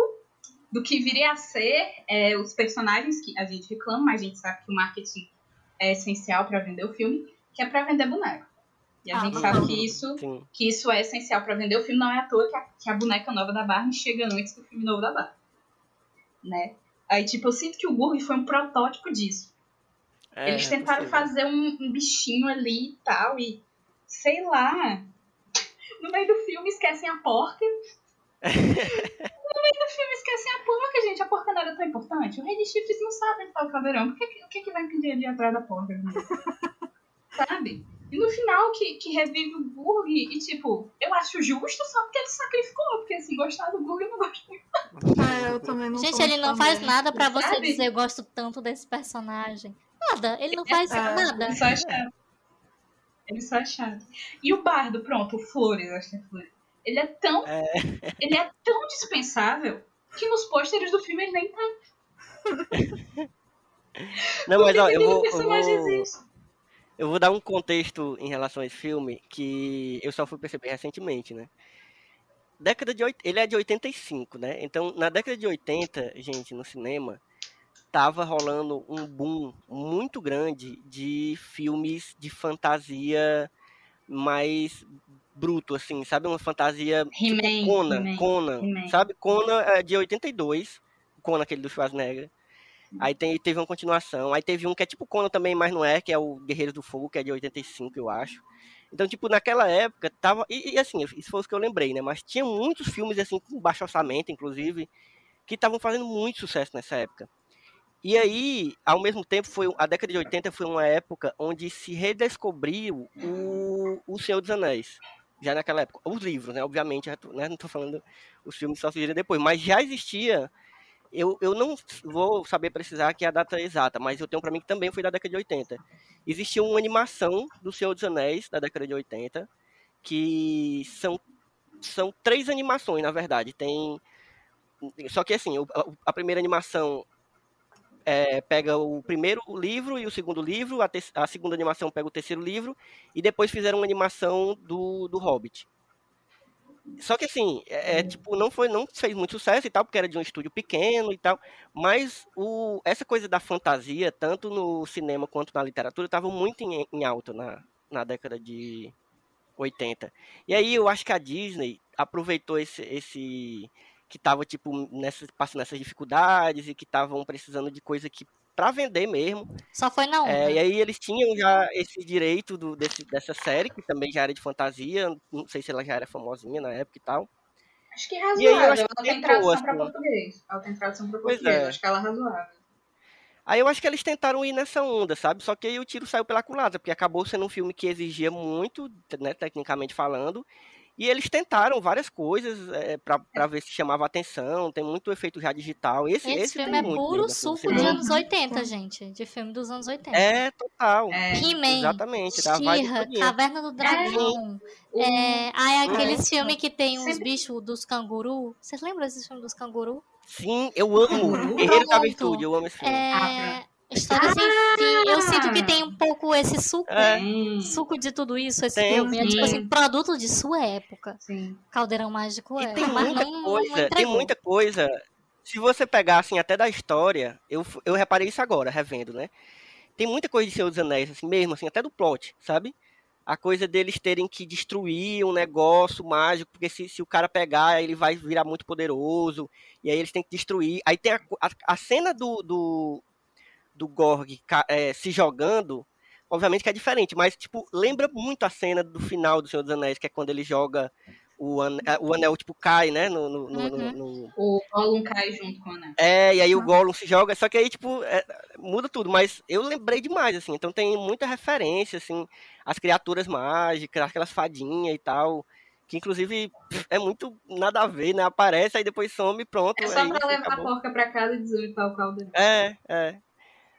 do que viria a ser é, os personagens que a gente reclama, mas a gente sabe que o marketing é essencial pra vender o filme, que é pra vender boneco. E a Ah, gente não. sabe que isso, Sim. que isso é essencial pra vender o filme. Não é à toa que a, que a boneca nova da Barbie chega antes do filme novo da Barbie. Né? Aí, tipo, eu sinto que o Gurg foi um protótipo disso. É, Eles é tentaram possível. fazer um, um bichinho ali e tal, e sei lá. No meio do filme esquecem a porca. no meio do filme esquecem a porca, gente. A porca não era tão importante. O rei de chifres não sabe onde tá o caveirão. Por que, que- o que, que vai impedir ele de atrás da porca? sabe? E no final que, que revive o Gurg e, tipo, eu acho justo só porque ele sacrificou. Porque, assim, gostar do Gurg eu não gosto muito. É, eu também não Gente, ele não faz nada pra você Sabe? dizer eu gosto tanto desse personagem. Nada, ele não faz É. nada. Só é. Ele só é chato. E o bardo, pronto, o Flores, acho que é Flores. Ele é tão. Ele é tão dispensável que nos pôsteres do filme ele nem tá. Não, mas ó, eu vou, eu vou, eu vou dar um contexto em relação a esse filme que eu só fui perceber recentemente, né? Década de ele é de 85, né? Então, na década de 80, gente, no cinema, tava rolando um boom muito grande de filmes de fantasia mais bruto, assim, sabe? Uma fantasia tipo Conan, Conan, sabe? Conan é de 82, Conan aquele do Schwarzenegger. Aí tem, teve uma continuação. Aí teve um que é tipo Conan também, mas não é, que é o Guerreiros do Fogo, que é de 85, eu acho. Então, tipo, naquela época, tava. E, e, assim, isso foi o que eu lembrei, né? Mas tinha muitos filmes, assim, com baixo orçamento, inclusive, que estavam fazendo muito sucesso nessa época. E aí, ao mesmo tempo, foi a década de 80 foi uma época onde se redescobriu o, o Senhor dos Anéis. Já naquela época. Os livros, né? Obviamente, tô- né? não tô falando os filmes só surgiram depois, mas já existia. Eu, eu não vou saber precisar que é a data exata, mas eu tenho para mim que também foi da década de 80. Existia uma animação do Senhor dos Anéis, da década de 80, que são, são três animações, na verdade. Tem. Só que assim, a primeira animação é, pega o primeiro livro e o segundo livro, a, te- a segunda animação pega o terceiro livro, e depois fizeram uma animação do, do Hobbit. Só que assim, é, é, tipo, não foi, não fez muito sucesso e tal, porque era de um estúdio pequeno e tal, mas o, essa coisa da fantasia, tanto no cinema quanto na literatura, estava muito em, em alta na, na década de 80. E aí eu acho que a Disney aproveitou esse, esse que tava tipo nessa, passando essas dificuldades e que estavam precisando de coisa que para vender mesmo. Só foi na onda. É, e aí eles tinham já esse direito do, desse, dessa série, que também já era de fantasia, não sei se ela já era famosinha na época e tal. Acho que é E aí razoável. eu acho ela que tem tentou, tradução assim. português. Ela tem tradução Pois português. é. Acho que ela é razoável. Aí eu acho que eles tentaram ir nessa onda, sabe? Só que aí o tiro saiu pela culatra, porque acabou sendo um filme que exigia muito, né, tecnicamente falando. E eles tentaram várias coisas é, pra, pra ver se chamava atenção. Tem muito efeito já digital. Esse, Esse, esse filme é muito puro mesmo, suco de anos 80, gente. De filme dos anos 80. É, total. É. He-Man, Exatamente. She-Ra. Caverna do Dragão. O- É, ai, aqueles Uhum. filmes que tem uns bichos dos canguru. Vocês lembram desses filmes dos canguru? Sim, eu amo. Guerreiro da. Virtude, eu amo esse filme. É, História sem fim. Eu sinto que tem um pouco esse suco. É. Sim. Suco de tudo isso, esse Tem, filme. É tipo sim. assim, produto de sua época. Sim. Caldeirão Mágico E é. tem mas muita não, não coisa, tem entregou. muita coisa. Se você pegar, assim, até da história, eu, eu reparei isso agora, revendo, né? Tem muita coisa de Senhor dos Anéis, assim mesmo, assim, até do plot, sabe? A coisa deles terem que destruir um negócio mágico, porque se, se o cara pegar, ele vai virar muito poderoso, e aí eles têm que destruir. Aí tem a, a, a cena do, do, do Gorg é, se jogando, obviamente que é diferente, mas, tipo, lembra muito a cena do final do Senhor dos Anéis, que é quando ele joga o, an- é, o anel, tipo, cai, né? No, no, no- Uhum. no- O Gollum cai junto com a Ana. É, e aí o Gollum se joga, só que aí, tipo, é, muda tudo, mas eu lembrei demais, assim, então tem muita referência, assim, as criaturas mágicas, aquelas fadinhas e tal, que inclusive é muito nada a ver, né? Aparece, aí depois some e pronto. É só aí pra levar acabou. a porca pra casa e desolimpar o caldeirão. É, é.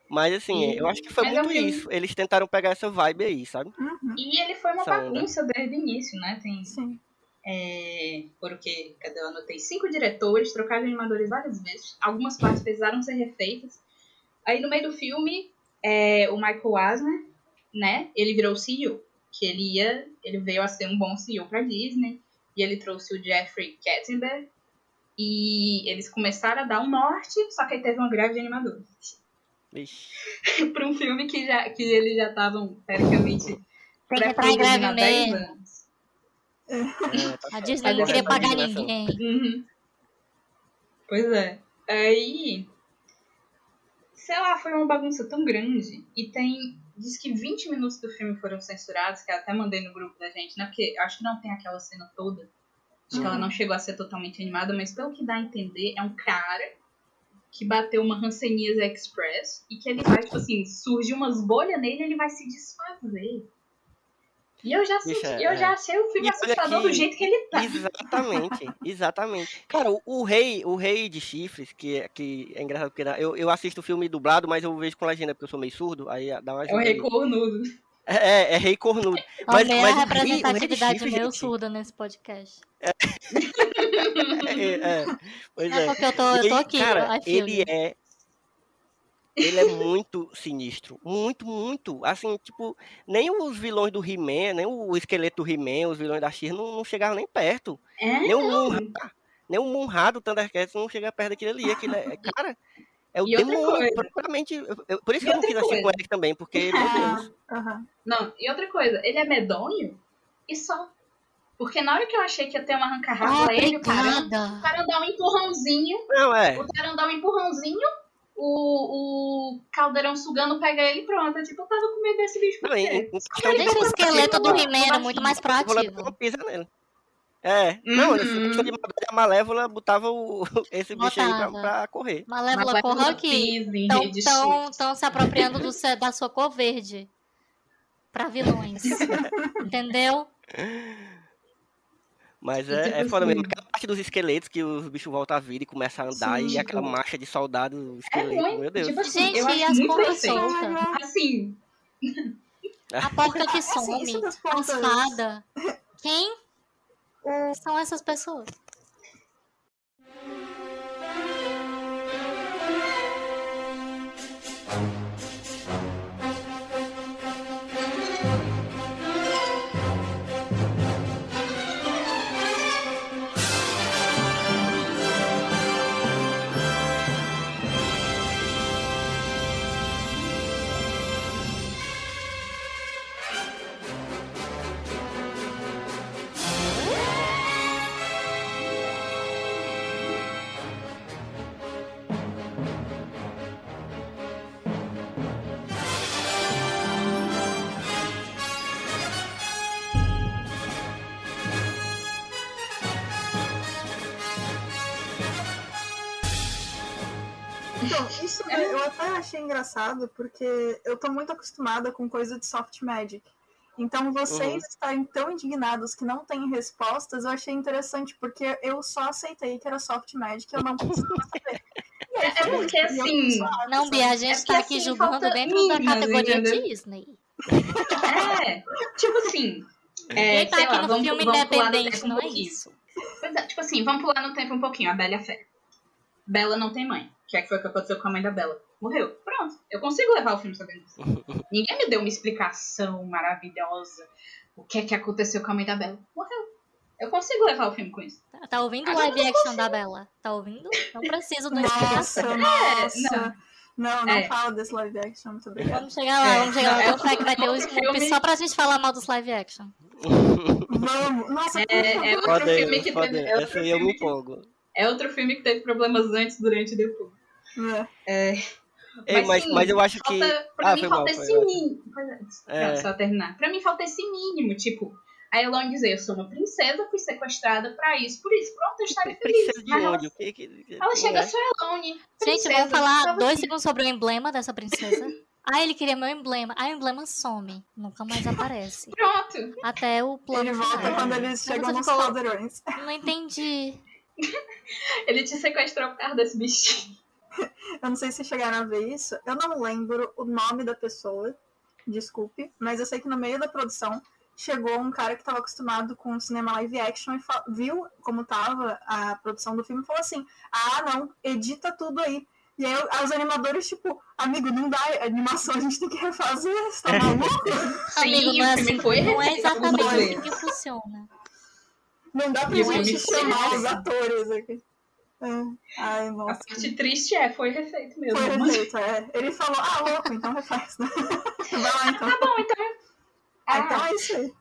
Mas assim, E- eu acho que foi mas muito filme- isso. Eles tentaram pegar essa vibe aí, sabe? Uhum, E ele foi uma Essa onda. bagunça desde o início, né? Tem, sim. é, porque, cadê eu anotei? Cinco diretores, trocaram de animadores várias vezes. Algumas partes precisaram ser refeitas. Aí no meio do filme, é, o Michael Eisner, né? Ele virou o CEO. Que ele ia, ele veio a ser um bom CEO pra Disney. E ele trouxe o Jeffrey Katzenberg. E eles começaram a dar um norte, só que aí teve uma greve de animadores. Para um filme que, já, que eles já estavam, teoricamente, pré-produzindo há 10 mesmo. anos. É, tá A certo. Disney não queria pagar divulgação. ninguém. Uhum. Pois é. Aí, sei lá, foi uma bagunça tão grande. E tem. Diz que 20 minutos do filme foram censurados, que eu até mandei no grupo da gente, né? Porque acho que não tem aquela cena toda. Acho que ela não chegou a ser totalmente animada, mas pelo que dá a entender, é um cara que bateu uma Hanseníase Express e que ele vai, tipo assim, surge umas bolhas nele e ele vai se desfazer. E eu já, senti, Bicha, eu é. já achei o filme E assustador que- do jeito que ele tá. Exatamente, exatamente. Cara, o, o rei, o rei de chifres, que, é- que é engraçado porque eu, eu assisto o filme dublado, mas eu vejo com legenda porque eu sou meio surdo, aí dá uma É o rei cornudo. É, é, é rei cornudo. Mas, mas a o rei- rei de representatividade chifres, meio gente, surda nesse podcast. É, é, pois É é. porque eu tô, eu tô aqui, cara, ele é. Ele é muito sinistro. Muito, muito. Assim, tipo, nem os vilões do He-Man, nem o esqueleto do He-Man, os vilões da She não, não chegavam nem perto. É, Nem o não. Munra, nem o Munra do Thundercats não chega perto daquilo ali. Aquilo é, cara, é o E demônio, propriamente. eu- por isso E que eu não quis assistir com coisa. ele também, porque, meu Deus. Não, e outra coisa, ele é medonho e só. Porque na hora que eu achei que ia ter uma arranca-rabo Ah, a ele, o cara, o cara dá um empurrãozinho, Não, é. o cara dá um empurrãozinho, o, o caldeirão sugando pega ele e pronto. Eu, tipo, eu tava com medo desse bicho Não, em, quê? em questão de Gente, o esqueleto do He-Man era muito mais Malévola proativo. não pisa nele. É, não, Uhum. assim, questão de madeira, a Malévola botava o, esse bicho aí pra, Botava. pra correr. Malévola, Mas corra aqui. Estão se apropriando do, da sua cor verde. Pra vilões. Entendeu? Mas é, tipo é foda mesmo. assim- Aquela parte dos esqueletos que os bichos voltam a vida e começam a andar Sim, e aquela tipo, marcha de soldado É esqueleto, muito, meu Deus. tipo assim, Gente, eu e as perfeito. soltas? Assim, A porca que Assim, some. das As fadas. Quem são essas pessoas? Eu até achei engraçado, porque eu tô muito acostumada com coisa de soft magic. Então, vocês Uhum. estarem tão indignados que não têm respostas, eu achei interessante, porque eu só aceitei que era soft magic, eu não precisava saber. Aí, É porque, assim, Não? Bia, a gente É tá aqui assim, julgando dentro da meninas, categoria entendeu? Disney. é. Tipo assim. É, Quem tá sei aqui lá, no vamos, filme vamos independente, um não é isso. Pois é, tipo assim, vamos pular no tempo um pouquinho, a Bela e a Fera. Bela não tem mãe. O que é que foi que aconteceu com a mãe da Bela? Morreu. Pronto. Eu consigo levar o filme sabendo disso. Ninguém me deu uma explicação maravilhosa. O que é que aconteceu com a mãe da Bela? Morreu. Eu consigo levar o filme com isso. Tá- Tá ouvindo o live action da Bela? Tá ouvindo? Não preciso de uma Nossa, explicação. nossa. Não, não É. fala desse live action, muito obrigada. Vamos chegar lá, É, vamos chegar lá. não, é será que vai ter o outro Snoopy filme- só pra gente falar mal dos live action? Vamos! Nossa, É, é outro Podemos, filme que teve. É outro, Essa aí eu me filme que, é outro filme que teve problemas antes, durante e depois. É. É, Ei, mas, sim, mas eu acho que. falta, pra Ah, mim foi falta mal, esse mínimo. Pois é, É. Pronto, só terminar. Pra mim falta esse mínimo, tipo, a Elon dizer, eu sou uma princesa, fui sequestrada pra isso, por isso, pronto, eu estaria feliz. Princesa de Mas ela, onde? O que que. ela chega, é? sou Elone. Gente, vamos falar dois segundos sobre o emblema dessa princesa. Ah, ele queria meu emblema. Ah, o emblema some. Nunca mais aparece. Pronto. Até o plano Ele volta quando eles chegam nos caldeirões. Não entendi. Ele te sequestrou por causa desse bichinho. Eu não sei se chegaram a ver isso. Eu não lembro o nome da pessoa, desculpe, mas eu sei que no meio da produção chegou um cara que estava acostumado com cinema live action e viu como tava a produção do filme e falou assim: Ah, não, edita tudo aí. E aí os animadores, tipo, amigo, não dá animação, a gente tem que refazer, você tá maluco? Amigo, Sim, não é, o assim, foi não é exatamente assim vezes. que funciona. Não dá pra E o gente chamar os atores aqui. É. Ai, A nossa. parte triste é, foi refeito mesmo. Foi refeito, é. Ele falou, ah, louco, então refaz. Vai lá então. Tá bom, então. Ah, então é isso aí.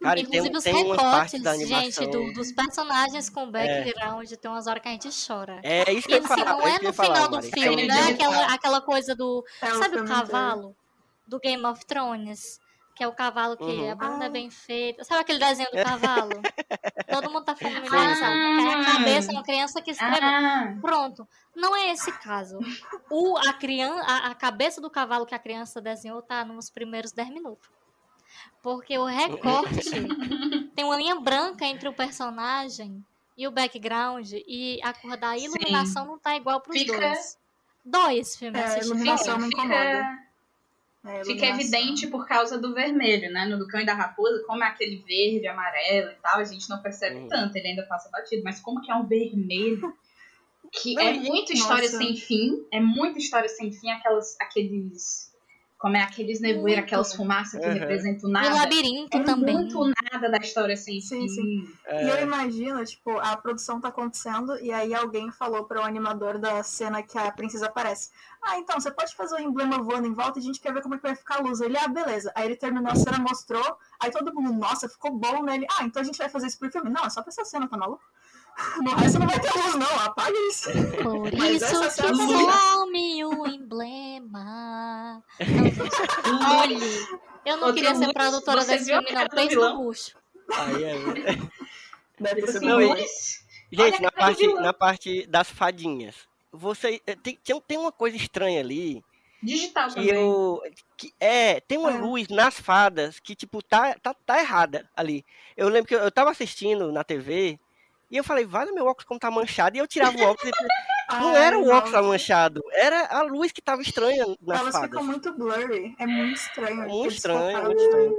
Cara, e tem, Inclusive os tem recortes, gente, do- dos personagens com background, tem umas horas que a gente chora. É isso que E eu ia assim, falar. não é é eu no ia falar, final do Mari. filme, é digital. aquela, aquela coisa do. É Sabe o filme inteiro. cavalo? Do Game of Thrones? Que é o cavalo que Uhum. a bunda é Ah. bem feita. Sabe aquele desenho do cavalo? Todo mundo tá familiarizado. Sim. Que é a cabeça de uma criança que escreve. Ah, Pronto. Não é esse caso. O, a, criança, a, a cabeça do cavalo que a criança desenhou tá nos primeiros 10 minutos. Porque o recorte tem uma linha branca entre o personagem e o background e a cor da Sim. iluminação não tá igual pros Fica- dois. Dói esse filme É, a iluminação fica, incomoda. É, fica iluminação. evidente por causa do vermelho, né? No do cão e da raposa, como é aquele verde, amarelo e tal, a gente não percebe Uhum. tanto, ele ainda passa batido. Mas como que é um vermelho? Que Não, é muita história sem fim, é muita história sem fim, aquelas, aqueles. Como é aqueles nevoeiros, Muito. aquelas fumaças que Uhum. representam E o nada. labirinto É também. muito nada da história sem Sim, fim. sim. É, E eu imagino, tipo, a produção tá acontecendo e aí alguém falou para o animador da cena que a princesa aparece. Ah, então, você pode fazer o emblema voando em volta e a gente quer ver como é que vai ficar a luz. Ele, ah, beleza. Aí ele terminou a cena, mostrou, aí todo mundo, nossa, ficou bom, né? Ele, ah, então a gente vai fazer isso pro filme. Não, é só pra essa cena, tá maluco? No resto não vai ter luz, não, apaga isso. Por Mas isso essa que some o emblema. Olhe, eu não Outro queria ser produtora desse filme, não. vilão? no bucho. aí é... Deve Tipo ser assim, Não, e- Gente, Olha na parte, na parte das fadinhas, você eh, tem, tem, tem uma coisa estranha ali Digital que também. eu que é tem uma É. luz nas fadas que tipo tá, tá tá errada ali. Eu lembro que eu, eu tava assistindo na TV e eu falei, vale meu óculos como tá manchado e eu tirava o óculos e não Ai, era o óculos manchado, era a luz que tava estranha nas Elas fadas. ficam muito blurry. É muito estranho. É muito estranho, muito estranho.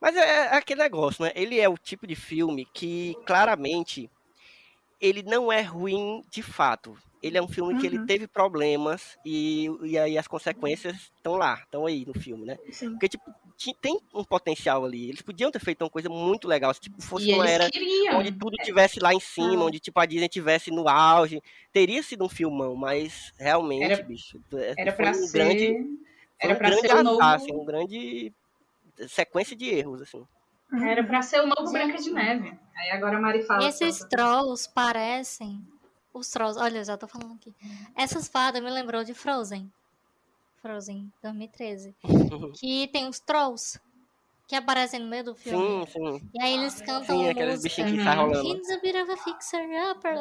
Mas é, é aquele negócio, né? Ele é o tipo de filme que claramente ele não é ruim de fato. Ele é um filme que ele Uhum. teve problemas e, e aí as consequências estão lá, estão aí no filme, né? Sim. Porque tipo, ti- tem um potencial ali. Eles podiam ter feito uma coisa muito legal, se tipo, fosse E uma era queriam. onde tudo tivesse lá em cima, Ah. onde tipo a Disney tivesse no auge, teria sido um filmão, mas realmente, Era- bicho, é- Era pra um ser. grande Era um pra grande ser azar, novo. assim, um grande sequência de erros, assim. Era pra ser o novo Branca de Neve. Aí agora a Mari fala. E esses tanto. trolls parecem. Os trolls, olha, eu já tô falando aqui. Essas fadas me lembrou de Frozen. Frozen 2013. que tem os trolls que aparecem no meio do filme. Sim, sim. E aí eles cantam Sim, aqueles música. bichinhos que tá Uhum. rolando. He's a bit of a fixer upper.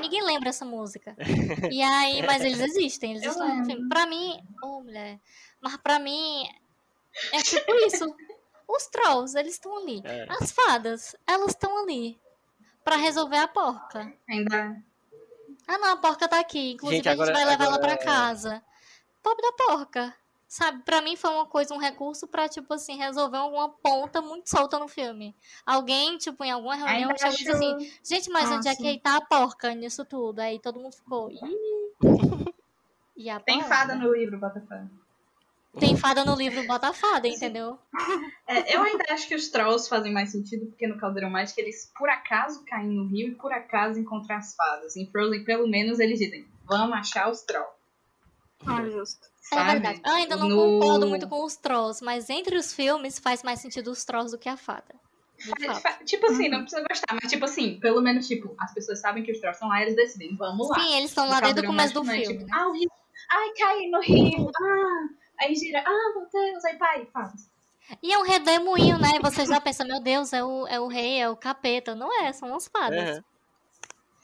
Ninguém lembra essa música. E aí, mas eles existem, eles estão no filme. Pra mim, ô mulher, mas pra mim é tipo isso. Os trolls, eles estão ali. É. As fadas, elas estão ali pra resolver a porca. Ainda. Ah, não, a porca tá aqui. Inclusive, Gente, a gente agora- vai levar ela agora- pra casa. Pobre da porca. Sabe, pra mim foi uma coisa, um recurso pra, tipo assim, resolver alguma ponta muito solta no filme. Alguém, tipo, em alguma reunião, Ainda chegou e disse assim, acho. gente, mas Ah, onde é que aí tá a porca nisso tudo? Aí todo mundo ficou, Ih. E a Tem porca? fada no livro, Botafé. Tem fada no livro, bota a fada, entendeu? É, eu ainda acho que os trolls fazem mais sentido, porque no Caldeirão Mágico eles por acaso caem no rio e por acaso encontram as fadas. Em Frozen, pelo menos, eles dizem: vamos achar os trolls. Ah, justo. É verdade. Eu ainda não No- concordo muito com os trolls, mas entre os filmes faz mais sentido os trolls do que a fada. Tipo assim, não precisa gostar, mas tipo assim, pelo menos, tipo, as pessoas sabem que os trolls estão lá e eles decidem, vamos lá. Sim, eles estão lá desde o começo do filme. né? Tipo, ah, o rio. Ai, cai no rio. Ah, aí gira. Ah, meu Deus. Aí pai, fadas. E é um redemoinho, né? E você já pensa, meu Deus, é o, é o rei, é o capeta. Não é, são as fadas. Aham.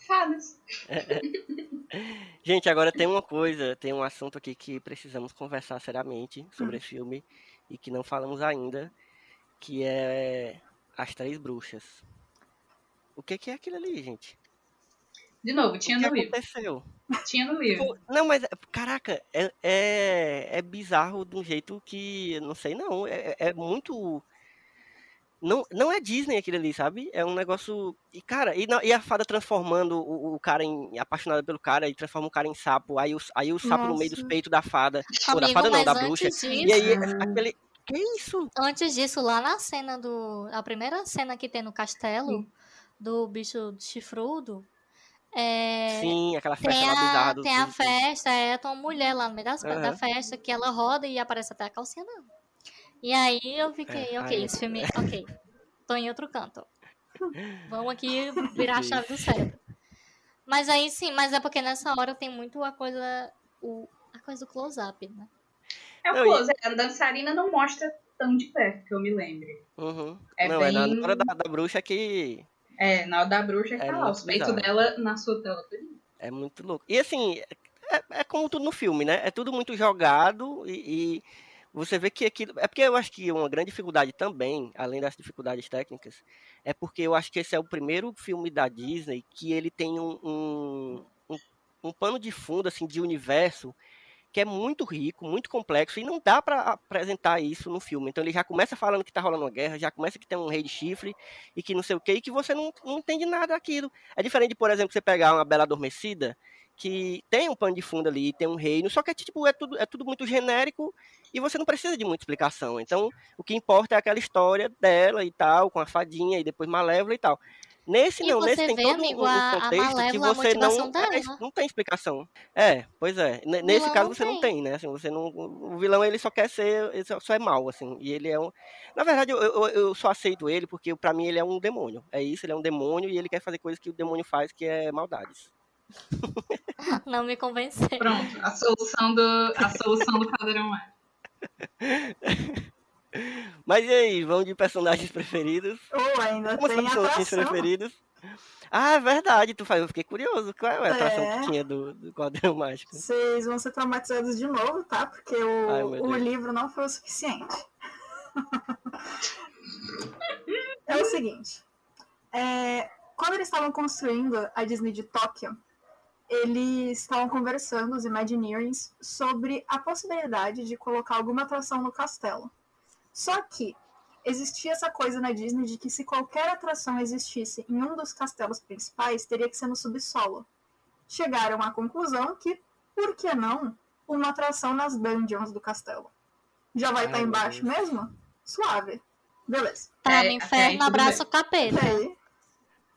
Fadas. Gente, agora tem uma coisa, tem um assunto aqui que precisamos conversar seriamente sobre esse filme e que não falamos ainda, que é As Três Bruxas. O que, que é aquilo ali, gente? De novo, tinha no livro. aconteceu? Tinha no livro. Pô, Não, mas, caraca, é, é, é bizarro de um jeito que, não sei não, é, é muito... Não, não é Disney aquilo ali, sabe? É um negócio... E, cara, e, não- e a fada transformando o, o cara em... apaixonada pelo cara e transforma o cara em sapo, aí o, aí o sapo no meio dos Nossa. peitos da fada. Ou da Amigo, fada não, da antes bruxa. disso, E aí, aquele... Que isso? antes disso, lá na cena do. A primeira cena que tem no castelo do bicho chifrudo. É, Sim, aquela festa tem bizarra a, do... tem a festa, é tem uma mulher lá no meio das, Aham. da festa que ela roda e aparece até a calcinha dela. E aí eu fiquei, É, ok, aí- esse filme, ok, tô em outro canto. Vamos aqui virar a chave do cérebro. Mas aí sim, mas é porque nessa hora tem muito a coisa, o, a coisa do close-up, né? É o close. A dançarina não mostra tão de perto, que eu me lembre. Uhum. É não, é na bem- hora da, da bruxa que É, na hora da bruxa que É tá lá. peitos bizarro. dela na sua tela. é muito louco. E assim, é, é como tudo no filme, né? É tudo muito jogado e, e você vê que aquilo. É porque eu acho que uma grande dificuldade também, além das dificuldades técnicas, é porque eu acho que esse é o primeiro filme da Disney que ele tem um, um, um, um pano de fundo, assim, de universo que é muito rico, muito complexo, e não dá pra apresentar isso no filme. Então ele já começa falando que tá rolando uma guerra, já começa que tem um rei de chifre, e que não sei o que, e que você não, não entende nada daquilo. É diferente, por exemplo, você pegar uma Bela Adormecida, que tem um pano de fundo ali, tem um reino, só que é, tipo, é, tudo, é tudo muito genérico, e você não precisa de muita explicação. Então, o que importa é aquela história dela e tal, com a fadinha, e depois Malévola e tal. Nesse E não, nesse tem vê, todo amigo, um, um a contexto que você não, dela, é, né? não tem explicação. É, pois é. N- Nesse caso não você não tem. tem, né? Assim, você não, o vilão ele só quer ser, ele só, só é mal, assim. E ele é um. Na verdade, eu, eu, eu só aceito ele porque pra mim ele é um demônio. É isso, ele é um demônio e ele quer fazer coisas que o demônio faz, que é maldades. Não me convenceu. Pronto, a solução do, a solução do padrão é. Mas e aí, vamos de personagens preferidos? Ou ainda Como tem são os seus atração. preferidos? Ah, é verdade, tu faz, eu fiquei curioso. Qual é a atração É. que tinha do, do quadrão mágico? Vocês vão ser traumatizados de novo, tá? Porque o, Ai, o livro não foi o suficiente. é o seguinte. é, quando eles estavam construindo a Disney de Tóquio, eles estavam conversando, os Imagineers, sobre a possibilidade de colocar alguma atração no castelo. Só que existia essa coisa na Disney de que se qualquer atração existisse em um dos castelos principais, teria que ser no subsolo. Chegaram à conclusão que, por que não, uma atração nas dungeons do castelo? Já vai Ai, estar meu embaixo Deus. mesmo? Suave. Beleza. Tá É, no inferno, tudo abraça o capeta. Aí.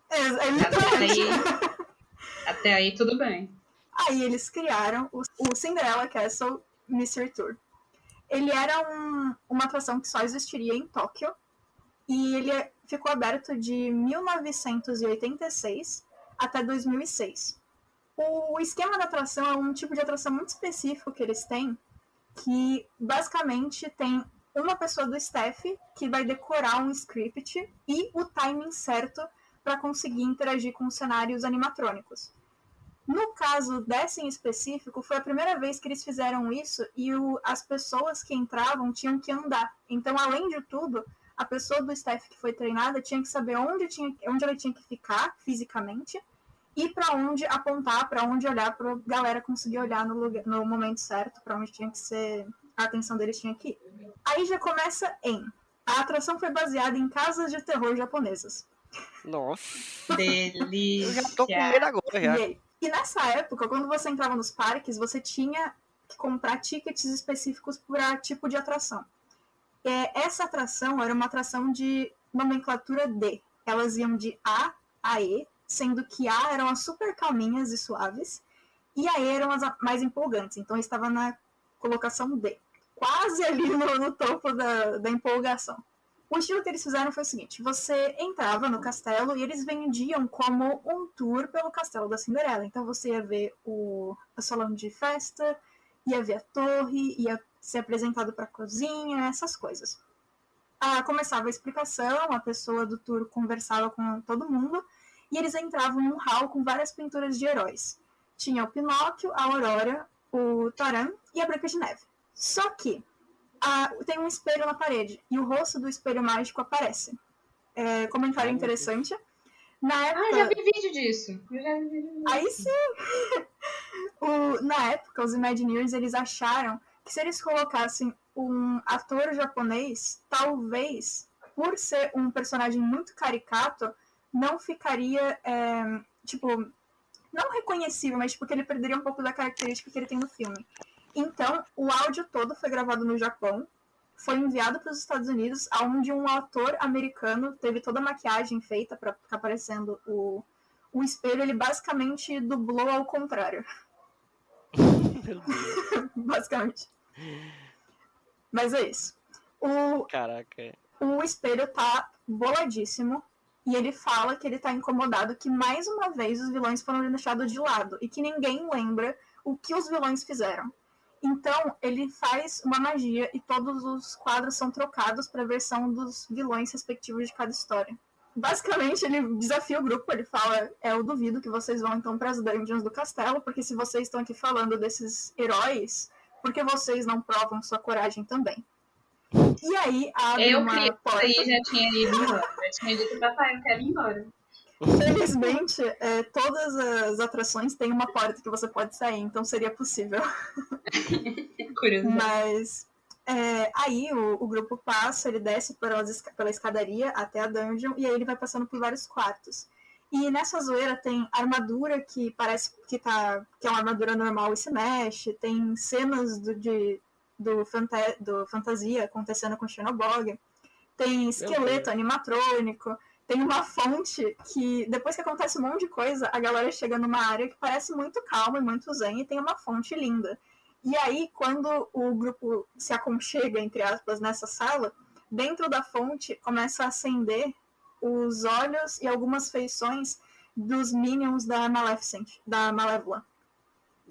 É, é Até aí, tudo bem. Aí eles criaram o, o Cinderella Castle Mystery Tour. Ele era um- uma atração que só existiria em Tóquio e ele ficou aberto de 1986 até 2006. O esquema da atração é um tipo de atração muito específico que eles têm, que basicamente tem uma pessoa do staff que vai decorar um script e o timing certo para conseguir interagir com os cenários animatrônicos. No caso dessa em específico, foi a primeira vez que eles fizeram isso e o- as pessoas que entravam tinham que andar. Então, além de tudo, a pessoa do staff que foi treinada tinha que saber onde, tinha, onde ela tinha que ficar fisicamente e para onde apontar, para onde olhar, para a galera conseguir olhar no, lugar, no momento certo, para onde tinha que ser, a atenção deles tinha que ir. Aí já começa em. A atração foi baseada em casas de terror japonesas. Nossa, Delícia. eu já tô com medo agora já. E, aí? E nessa época, quando você entrava nos parques, você tinha que comprar tickets específicos para tipo de atração. É, essa atração era uma atração de nomenclatura D. Elas iam de A a E, sendo que A eram as super calminhas e suaves, e a E eram as mais empolgantes. Então estava na colocação D. Quase ali no, no topo da, da empolgação. O estilo que eles fizeram foi o seguinte: você entrava no castelo e eles vendiam como um tour pelo castelo da Cinderela. Então você ia ver o, o salão de festa, ia ver a torre, ia ser apresentado para a cozinha, essas coisas. Ah, começava a explicação, a pessoa do tour conversava com todo mundo e eles entravam num hall com várias pinturas de heróis. Tinha o Pinóquio, a Aurora, o Taran e a Branca de Neve. Só que ah, tem um espelho na parede e o rosto do espelho mágico aparece. É, comentário Ai, interessante. Na Ah, época, já vi vídeo disso. Eu já vi vídeo disso. Aí sim! O- na época, os Imagineers eles acharam que se eles colocassem um ator japonês, talvez, por ser um personagem muito caricato, não ficaria, é, tipo, não reconhecível, mas tipo, que ele perderia um pouco da característica que ele tem no filme. Então, o áudio todo foi gravado no Japão, foi enviado para os Estados Unidos, onde um ator americano teve toda a maquiagem feita para ficar aparecendo o, o espelho, ele basicamente dublou ao contrário. Basicamente. Mas é isso. O, Caraca. o espelho tá boladíssimo e ele fala que ele tá incomodado que mais uma vez os vilões foram deixados de lado e que ninguém lembra o que os vilões fizeram. Então ele faz uma magia e todos os quadros são trocados para a versão dos vilões respectivos de cada história. Basicamente, ele desafia o grupo, ele fala: é, Eu duvido que vocês vão então para as dungeons do castelo, porque se vocês estão aqui falando desses heróis, por que vocês não provam sua coragem também? E aí abre Eu uma porta. aí já tinha ido embora. Eu tinha dito pra pai, eu quero ir embora. Felizmente, é, todas as atrações têm uma porta que você pode sair, então seria possível. Curiosidade. Mas é, aí o, o grupo passa, ele desce pelas esca- pela escadaria até a dungeon e aí ele vai passando por vários quartos. E nessa zoeira tem armadura que parece que, tá, que é uma armadura normal e se mexe, tem cenas do, de, do, fanta- do fantasia acontecendo com Xenobog, tem esqueleto animatrônico, tem uma fonte que, depois que acontece um monte de coisa, a galera chega numa área que parece muito calma e muito zen e tem uma fonte linda. E aí, quando o grupo se aconchega, entre aspas, nessa sala, dentro da fonte começa a acender os olhos e algumas feições dos minions da Maleficent, da Malévola.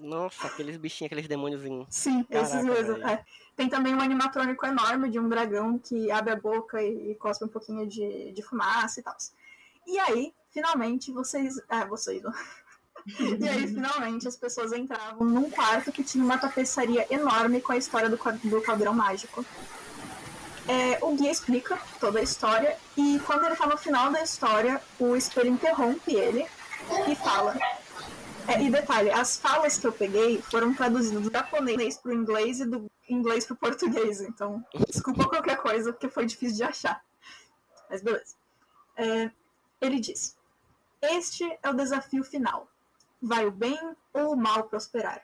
Nossa, aqueles bichinhos, aqueles demôniozinhos. Sim, esses Caraca, mesmo. velho. é. Tem também um animatrônico enorme de um dragão que abre a boca e, e cospe um pouquinho de, de fumaça e tal. E aí, finalmente, vocês. Ah, vocês. e aí, finalmente, as pessoas entravam num quarto que tinha uma tapeçaria enorme com a história do, do caldeirão mágico. É, o guia explica toda a história e quando ele tá no final da história, o espelho interrompe ele e fala. É, e detalhe, as falas que eu peguei foram traduzidas do japonês pro inglês e do inglês pro português, então desculpa qualquer coisa, porque foi difícil de achar. Mas beleza. É, ele diz: Este é o desafio final. Vai o bem ou o mal prosperar?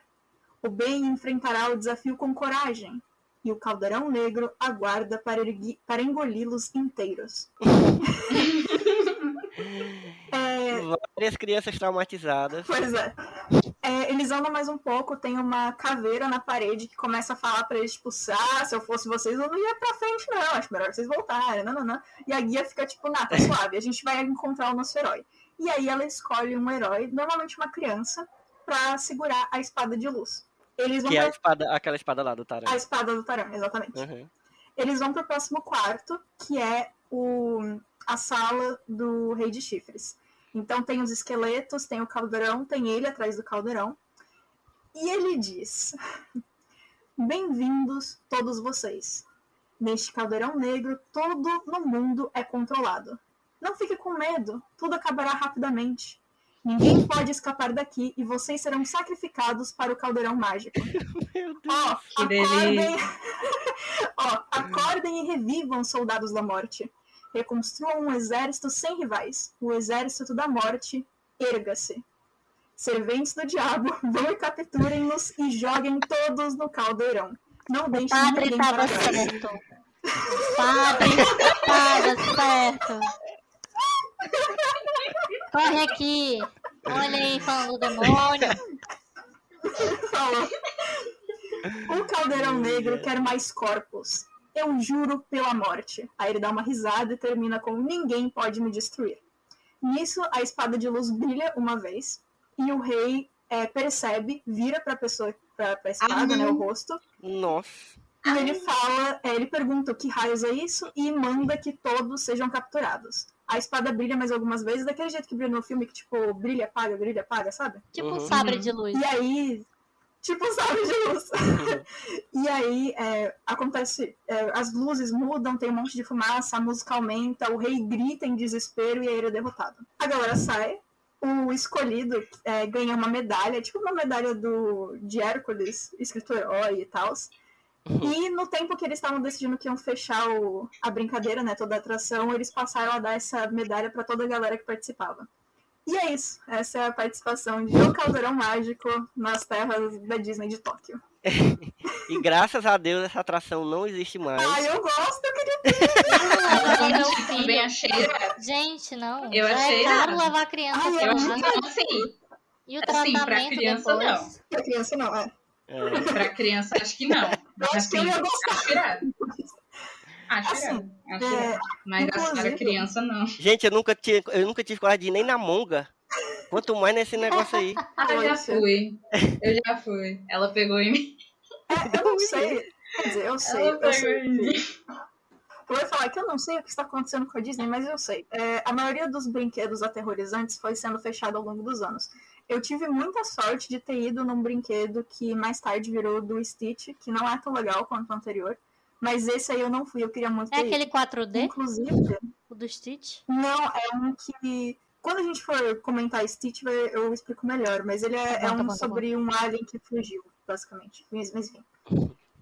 O bem enfrentará o desafio com coragem, e o caldeirão negro aguarda para, para engoli-los inteiros. Várias crianças traumatizadas. Pois é. É, Eles andam mais um pouco, tem uma caveira na parede que começa a falar pra eles, tipo, ah, se eu fosse vocês, eu não ia pra frente, não. Acho melhor vocês voltarem. Não, não, não. E a guia fica, tipo, nah, tá suave, a gente vai encontrar o nosso herói. E aí ela escolhe um herói, normalmente uma criança, pra segurar a espada de luz. Eles vão Que é a pra... espada, aquela espada lá do Tarã. a espada do Tarã, exatamente. Uhum. Eles vão pro próximo quarto, que é o... a sala do Rei de Chifres. Então tem os esqueletos, tem o caldeirão, tem ele atrás do caldeirão. E ele diz: Bem-vindos todos vocês. Neste caldeirão negro, todo no mundo é controlado. Não fique com medo, tudo acabará rapidamente. Ninguém pode escapar daqui e vocês serão sacrificados para o caldeirão mágico. Ó, Que acordem, delícia. Ó, acordem e revivam, soldados da morte. Reconstruam um exército sem rivais. O exército da morte, erga-se. Serventes do diabo, vão e capturem-nos e joguem todos no caldeirão. Não O deixem padre ninguém tava para trás. certo. O padre certo. Corre aqui. Olha aí, falando do demônio. Falou. O caldeirão negro quer mais corpos. Eu juro pela morte. Aí ele dá uma risada e termina com: Ninguém pode me destruir. Nisso, a espada de luz brilha uma vez e o rei é, percebe, vira pra pessoa, pra, pra espada, Ah. né, o rosto, Nossa. e ele fala, é, ele pergunta o que raios é isso e manda que todos sejam capturados. A espada brilha mais algumas vezes, daquele jeito que brilha no filme, que tipo, brilha, apaga, brilha, apaga, sabe? Tipo um Uhum. sabre de luz. E aí, tipo, sabe de luz. e aí, é, acontece, é, as luzes mudam, tem um monte de fumaça, a música aumenta, o rei grita em desespero e aí ele é derrotado. A galera sai, o escolhido é, ganha uma medalha, tipo uma medalha do, de Hércules, escrito herói e tal. E no tempo que eles estavam decidindo que iam fechar o- a brincadeira, né, toda a atração, eles passaram a dar essa medalha para toda a galera que participava. E é isso. Essa é a participação de O Caldeirão Mágico nas terras da Disney de Tóquio. E graças a Deus essa atração não existe mais. Ai, eu gosto, eu queria Agora meu Gente, também filho. achei. Gente, não. Eu Já achei é caro irado. levar a criança pra eu lá. Não, assim, E o assim, pra tratamento criança, depois. não. pra criança, não, é. É. pra criança acho que não. Mas Acho que eu assim, ia gostar. Acho Assim, irado, acho é. Mas a criança não. Gente, eu nunca, tinha, eu nunca tive coragem de ir nem na monga. Quanto mais nesse negócio aí. Ah, eu já fui. Eu já fui. Ela pegou em mim. É, eu não sei. Quer dizer, eu sei. Ela Eu pegou sei em mim. Eu ia falar que eu não sei o que está acontecendo com a Disney, mas eu sei. É, a maioria dos brinquedos aterrorizantes foi sendo fechado ao longo dos anos. Eu tive muita sorte de ter ido num brinquedo que mais tarde virou do Stitch, que não é tão legal quanto o anterior. Mas esse aí eu não fui, eu queria muito É aquele ido. 4D, Inclusive, o do Stitch? não, é um que. Quando a gente for comentar Stitch, eu explico melhor, mas ele é, Tá bom, é tá um tá bom. sobre um alien que fugiu, basicamente. Mas, mas enfim.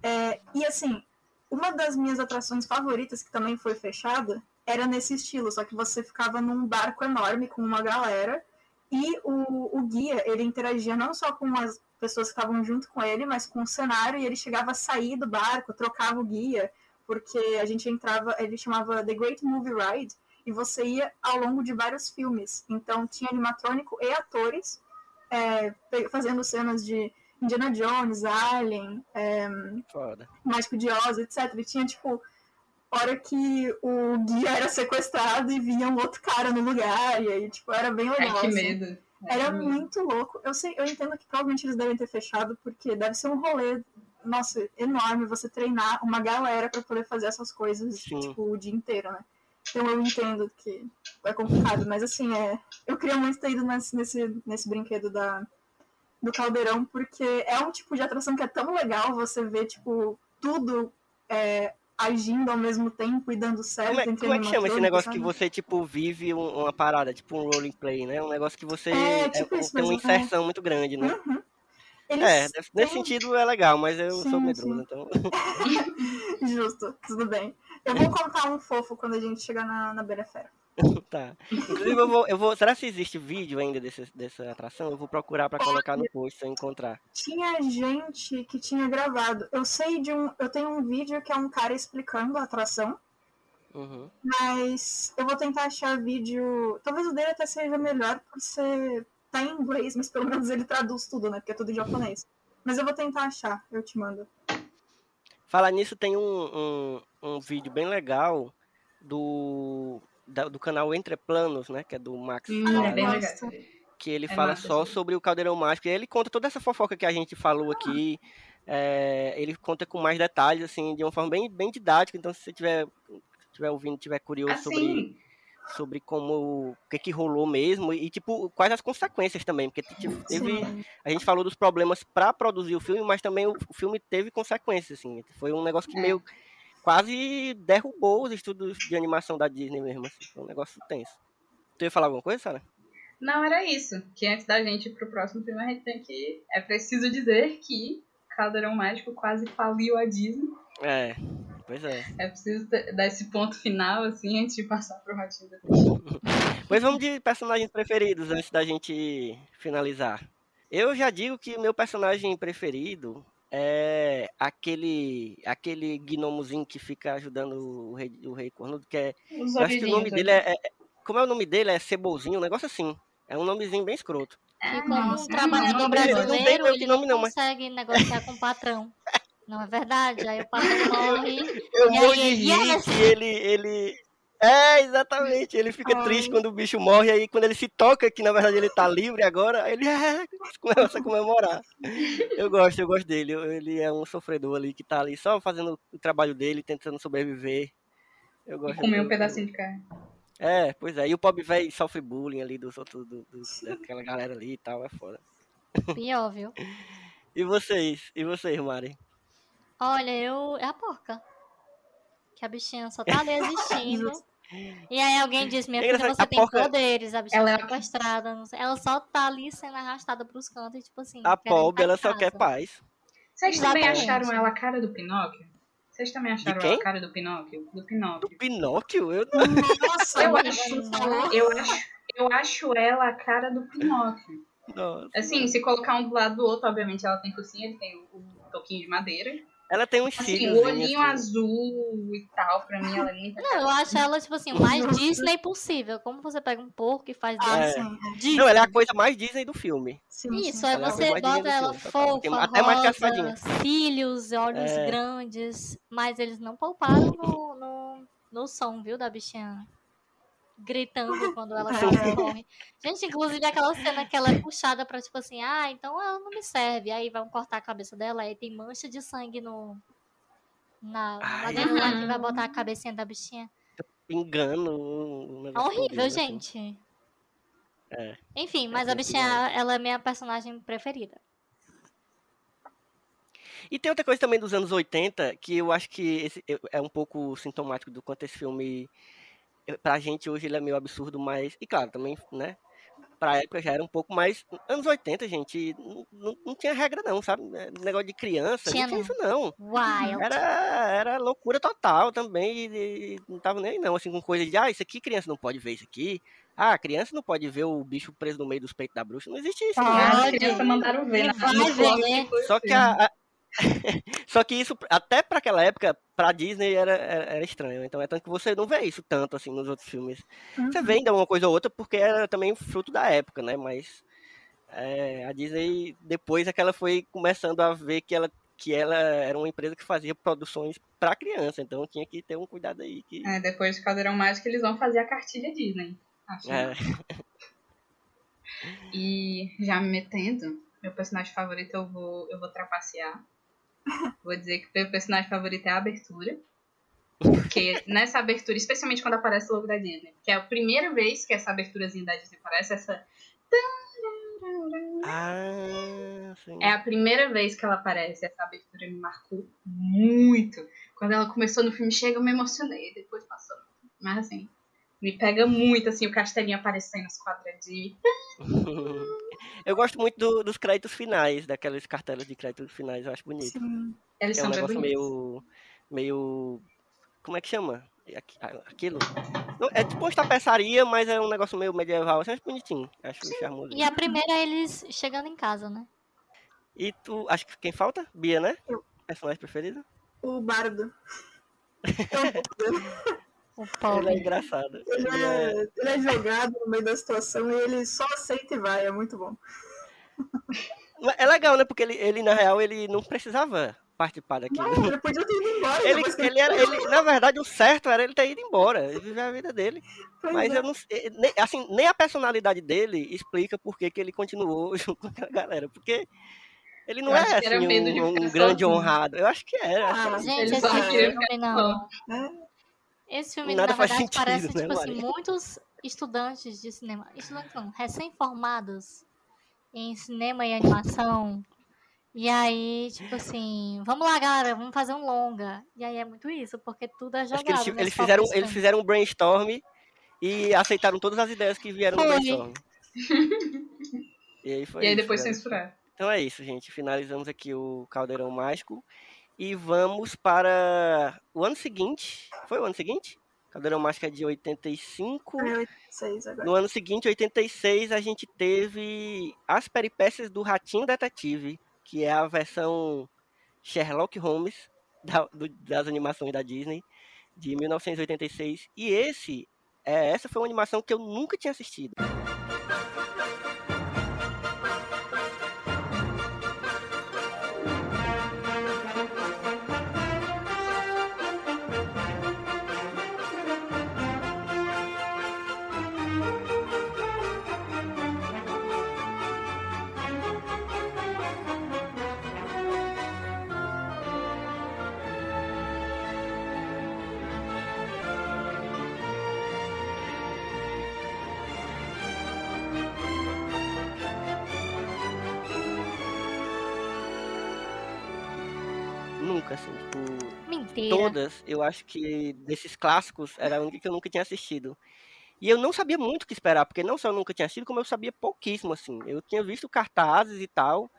É, e assim, uma das minhas atrações favoritas, que também foi fechada, era nesse estilo, só que você ficava num barco enorme com uma galera, e o, o guia, ele interagia não só com as pessoas que estavam junto com ele, mas com o cenário, e ele chegava a sair do barco, trocava o guia, porque a gente entrava, ele chamava The Great Movie Ride, e você ia ao longo de vários filmes. Então tinha animatrônico e atores é, fazendo cenas de Indiana Jones, Alien, é. Mágico de Oz, etc. E tinha, tipo, hora que o guia era sequestrado e vinha um outro cara no lugar, e aí, tipo, era bem legal. Ai, que assim. medo. Era medo. muito louco. Eu sei, eu entendo que provavelmente eles devem ter fechado, porque deve ser um rolê, nossa, enorme você treinar uma galera pra poder fazer essas coisas, Sim. tipo, o dia inteiro, né? Então eu entendo que é complicado, mas assim, é. Eu queria muito ter ido nesse, nesse, nesse brinquedo da, do caldeirão, porque é um tipo de atração que é tão legal você ver, tipo, tudo é, agindo ao mesmo tempo e dando certo. Como é, como é que chama esse negócio que sabe? você, tipo, vive um- uma parada, tipo um role play, né? Um negócio que você É, tipo é- isso tem uma é. inserção muito grande, né? Uhum. Eles É, nesse têm- sentido é legal, mas eu Sim, sou medroso, então. Justo, tudo bem. Eu vou contar um fofo quando a gente chegar na, na Beira Fera. tá. Inclusive, eu vou, eu vou. Será que existe vídeo ainda desse, dessa atração? Eu vou procurar pra colocar no post se eu encontrar. Tinha gente que tinha gravado. Eu sei de um. Eu tenho um vídeo que é um cara explicando a atração, Uhum. mas eu vou tentar achar vídeo. Talvez o dele até seja melhor por ser. tá em inglês, mas pelo menos ele traduz tudo, né? Porque é tudo em japonês. Mas eu vou tentar achar, eu te mando. Falar nisso, tem um, um, um vídeo bem legal do, da- do canal Entre Planos, né? Que é do Max. Hum, Planer, é que ele É fala massa, só sim. sobre o Caldeirão Mágico. E ele conta toda essa fofoca que a gente falou aqui. é, ele conta com mais detalhes, assim, de uma forma bem, bem didática. Então, se você tiver, tiver ouvindo, tiver curioso sobre, Assim, sobre como o que, que rolou mesmo e, tipo, quais as consequências também. Porque tipo, teve, a gente falou dos problemas para produzir o filme, mas também o, o filme teve consequências, assim. Foi um negócio que É. meio quase derrubou os estudos de animação da Disney mesmo, assim. Foi um negócio tenso. Tu ia falar alguma coisa, Sara? não era isso. Que antes da gente ir pro próximo filme, a gente tem que. É preciso dizer que Caldeirão Mágico quase faliu a Disney. É, pois é. É preciso dar esse ponto final, assim, antes de passar pro Ratinho da Ficha. Pois vamos de personagens preferidos antes da gente finalizar. Eu já digo que meu personagem preferido é aquele aquele gnomozinho que fica ajudando o rei, o rei cornudo, que é. Os Eu acho que o nome dele é, é- Como é o nome dele? É Cebolzinho, um negócio assim. É um nomezinho bem escroto. E Ah, como um trabalhador não, não tem brasileiro, ele nome não mas- consegue negociar com o patrão. Não é verdade? Aí o patrão morre. Eu E morro aí de ele, rir "Yes!" que ele, ele. É, exatamente. Ele fica Ai. triste quando o bicho morre, aí quando ele se toca, que na verdade ele tá livre agora, ele é, começa a comemorar. Eu gosto, eu gosto dele. Ele é um sofredor ali que tá ali só fazendo o trabalho dele, tentando sobreviver. Eu E gosto comer um pedacinho de carne. É, pois é. E o pobre velho sofre bullying ali dos outros, do, do- daquela galera ali e tal, é foda. Pior, viu? E vocês? E vocês, Mari? Olha, eu. É a porca. Que a bichinha só tá ali existindo. E aí alguém diz, minha É filha, você a tem porca- poderes, a bichinha Ela é é sequestrada, não sei. Ela só tá ali sendo arrastada pros cantos, tipo assim. A pobre, tá ela só quer paz. Vocês também acharam ela a cara do Pinóquio? Vocês também acharam a cara do Pinóquio? Do Do Pinóquio. Pinóquio? Eu Nossa, Eu acho- falou. Eu acho, eu acho ela a cara do Pinóquio. não. Assim, se colocar um do lado do outro, obviamente ela tem focinho, ele tem o, o toquinho de madeira. Ela tem uns Assim, cílios. o olhinho azul e tal, pra mim ela é muito. Não, eu acho ela, tipo assim, o mais Disney possível. Como você pega um porco e faz Ah, É. Disney. Não, ela é a coisa mais Disney do filme. sim, Isso, sim. aí Ela é você mais bota ela filme, total. Tem fofa, até mais rosa, cílios, olhos É. grandes. Mas eles não pouparam no, no, no som, viu, da bichinha gritando quando ela quase morre. Gente, inclusive aquela cena que ela é puxada pra, tipo assim, ah, então ela não me serve. Aí vão cortar a cabeça dela, aí tem mancha de sangue no... Na, na Ai. madeira lá que vai botar a cabecinha da bichinha. Engano. É horrível, assim. gente. É. Enfim, mas a sempre bichinha, ela é minha personagem preferida. E tem outra coisa também dos anos 80 que eu acho que esse é um pouco sintomático do quanto esse filme, pra gente hoje ele é meio absurdo, mas. E claro, também, né? Pra época já era um pouco mais. Anos 80, gente, não, não- não tinha regra, não, sabe? Eh, Negócio de criança, Tinha não tinha não. isso, não. Wild. Era, era loucura total também. E, e não tava nem não, assim, com coisa de, ah, isso aqui criança não pode ver isso aqui. Ah, criança não pode ver o bicho preso no meio dos peitos da bruxa. Não existe isso, não. As Pode. crianças mandaram ver na Vai no ver. flop, Só que assim. a, a- Só que isso, até pra aquela época, pra Disney era, era, era estranho. Então é tanto que você não vê isso tanto assim nos outros filmes. Você vê ainda uma coisa ou outra porque era também fruto da época, né? Mas é, a Disney, depois é que ela foi começando a ver que ela, que ela era uma empresa que fazia produções pra criança. Então tinha que ter um cuidado aí. Que, É, depois de Caldeirão Mágico eles vão fazer a cartilha Disney. Acho. é, E já me metendo, meu personagem favorito eu vou, eu vou trapacear. Vou dizer que meu personagem favorito é a abertura. Porque nessa abertura, especialmente quando aparece o logo da Disney, que é a primeira vez que essa aberturazinha da Disney aparece, essa. ah. É a primeira vez que ela aparece. Essa abertura me marcou muito. Quando ela começou no filme, chega, eu me emocionei. Depois passou. Mas assim, me pega muito assim o castelinho aparecendo os quadradinhos. Eu gosto muito do- dos créditos finais, daquelas cartelas de créditos finais, eu acho bonito. Sim. Eles É um são bem negócio meio. meio. Como é que chama? Aqui- Aquilo? É tipo uma tapeçaria, mas é um negócio meio medieval. Assim, acho bonitinho. Acho charmoso. E a primeira é eles chegando em casa, né? E tu. Acho que quem falta? Bia, né? Eu. Personagem preferido? O bardo. O Ele é engraçado. Ele Ele é- é, ele é jogado no meio da situação e ele só aceita e vai. É muito bom. É legal, né? Porque ele, ele, na real, ele não precisava participar daquilo. Não, ele podia ter ido embora. Ele, depois que ele era, ele, na verdade, o certo era ele ter ido embora, ele viver a vida dele. Pois Mas é. eu não sei, nem, assim, nem a personalidade dele explica por que, que ele continuou junto com aquela galera. Porque ele não Eu é assim, um, um grande honrado. Eu acho que era. Ah, era. Gente, Ele esse filme não. É. Esse filme, Nada na verdade, sentido, parece, né, tipo assim, muitos estudantes de cinema. Estudantes não, recém-formados em cinema e animação. E aí, tipo assim, vamos lá, galera, vamos fazer um longa. E aí é muito isso, porque tudo é Acho que jogado. eles, eles fizeram, eles fizeram um brainstorm e aceitaram todas as ideias que vieram no Foi. brainstorm. E aí foi E aí isso, depois galera. censurar. Então é isso, gente. Finalizamos aqui o Caldeirão Mágico. E vamos para o ano seguinte. Foi o ano seguinte? Caldeirão Mágico é de 85. É 86 agora. No ano seguinte, 86, a gente teve As Peripécias do Ratinho Detetive, que é a versão Sherlock Holmes da- do- das animações da Disney, de 1986. E esse, é, essa foi uma animação que eu nunca tinha assistido. Todas, eu acho que desses clássicos era a única que eu nunca tinha assistido. E eu não sabia muito o que esperar, porque não só eu nunca tinha assistido, como eu sabia pouquíssimo, assim. Eu tinha visto cartazes e tal,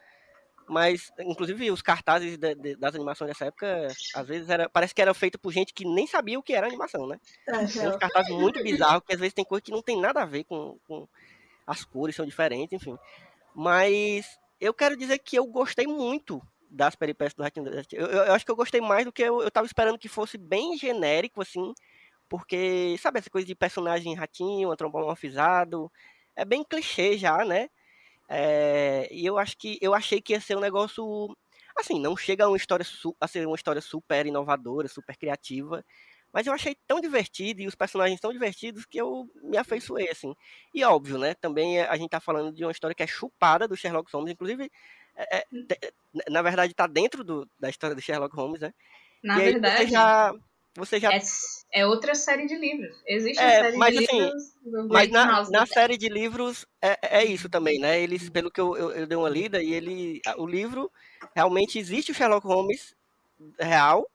mas, inclusive, os cartazes da- de- das animações dessa época, às vezes, era, parece que era feito por gente que nem sabia o que era animação, né? Tem uns cartazes muito bizarros, que às vezes tem coisa que não tem nada a ver com, com as cores, são diferentes, enfim. Mas eu quero dizer que eu gostei muito das peripécias do Ratinho. Eu, eu, eu acho que eu gostei mais do que eu, eu tava esperando que fosse bem genérico, assim, porque, sabe, essa coisa de personagem ratinho, antropomorfizado, é bem clichê já, né? É, e eu acho que eu achei que ia ser um negócio assim, não chega a uma história a ser uma história super inovadora, super criativa, mas eu achei tão divertido e os personagens tão divertidos que eu me afeiçoei assim. E óbvio, né? Também a gente tá falando de uma história que é chupada do Sherlock Holmes, inclusive é, é, na verdade está dentro do, da história do Sherlock Holmes, né? Na e verdade, você já você já é, é, outra série de livros. Existe é, a série mas, de assim, livros do Mas na, na Detective. série de livros é, é isso também, né? Eles, pelo que eu, eu, eu dei uma lida, e ele. O livro realmente existe o Sherlock Holmes real,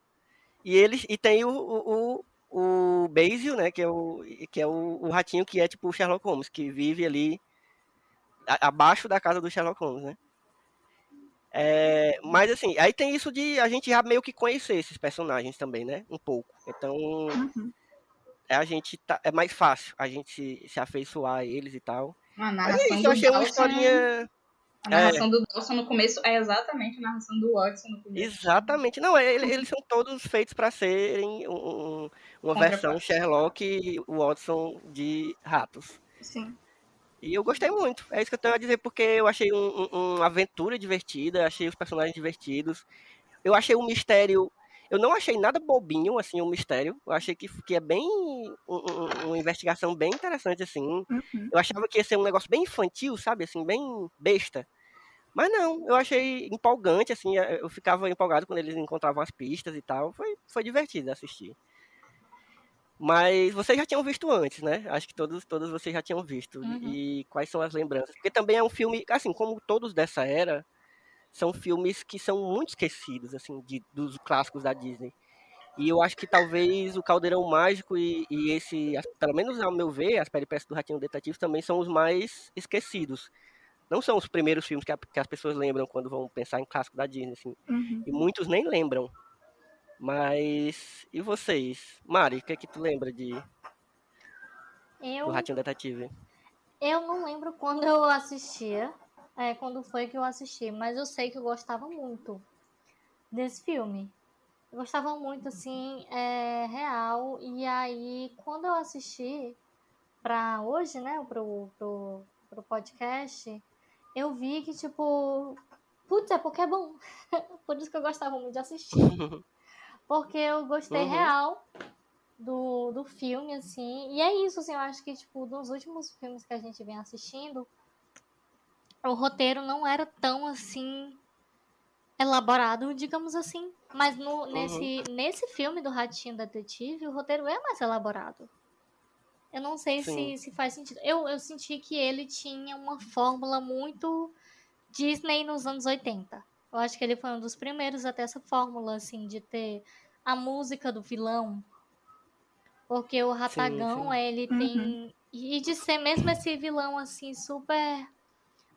e eles e tem o, o, o, o Basil, né? Que é, o, que é o, o ratinho que é tipo o Sherlock Holmes, que vive ali a- abaixo da casa do Sherlock Holmes, né? É, mas assim, aí tem isso de a gente já meio que conhecer esses personagens também, né? Um pouco. Então Uhum. é, a gente tá, é mais fácil a gente se, se afeiçoar a eles e tal. A Mas é narração isso, do eu achei uma Dawson- historinha. A narração do Dawson no começo é exatamente a narração do Watson no começo. Exatamente. Não, é, ele- eles são todos feitos para serem um- um- uma versão Sherlock e Watson de ratos. Sim. E eu gostei muito. É isso que eu tenho a dizer, porque eu achei um, um- uma aventura divertida, achei os personagens divertidos. Eu achei o mistério. Eu não achei nada bobinho, assim, o mistério. Eu achei que, que é bem. um- um- uma investigação bem interessante, assim. Uhum. Eu achava que ia ser um negócio bem infantil, sabe? Assim, bem besta. Mas não, eu achei empolgante, assim. Eu ficava empolgado quando eles encontravam as pistas e tal. Foi, foi divertido assistir. Mas vocês já tinham visto antes, né? Acho que todos, todos vocês já tinham visto. Uhum. E quais são as lembranças? Porque também é um filme, assim, como todos dessa era, são filmes que são muito esquecidos, assim, de, dos clássicos da Disney. E eu acho que talvez o Caldeirão Mágico e, e esse, pelo menos ao meu ver, as peripécias do Ratinho Detetive também são os mais esquecidos. Não são os primeiros filmes que, a- que as pessoas lembram quando vão pensar em clássico da Disney, assim. Uhum. E muitos nem lembram. Mas. E vocês? Mari, o que é que tu lembra de, Eu, do Ratinho Detetive? eu não lembro quando eu assistia, é, quando foi que eu assisti, mas eu sei que eu gostava muito desse filme. Eu gostava muito, assim, é, real. E aí, quando eu assisti pra hoje, né, pro, pro, pro podcast, eu vi que, tipo, putz, é porque é bom. Por isso que eu gostava muito de assistir. Porque eu gostei Uhum. real do, do filme, assim. E é isso, assim, eu acho que, tipo, dos últimos filmes que a gente vem assistindo, o roteiro não era tão, assim, elaborado, digamos assim. Mas no, nesse, nesse filme do Ratinho Detetive, o roteiro é mais elaborado. Eu não sei Sim. se, se faz sentido. Eu, eu senti que ele tinha uma fórmula muito Disney nos anos 80. Eu acho que ele foi um dos primeiros a ter essa fórmula, assim, de ter a música do vilão. Porque o Ratagão, sim. ele Uhum. tem. E de ser mesmo esse vilão, assim, super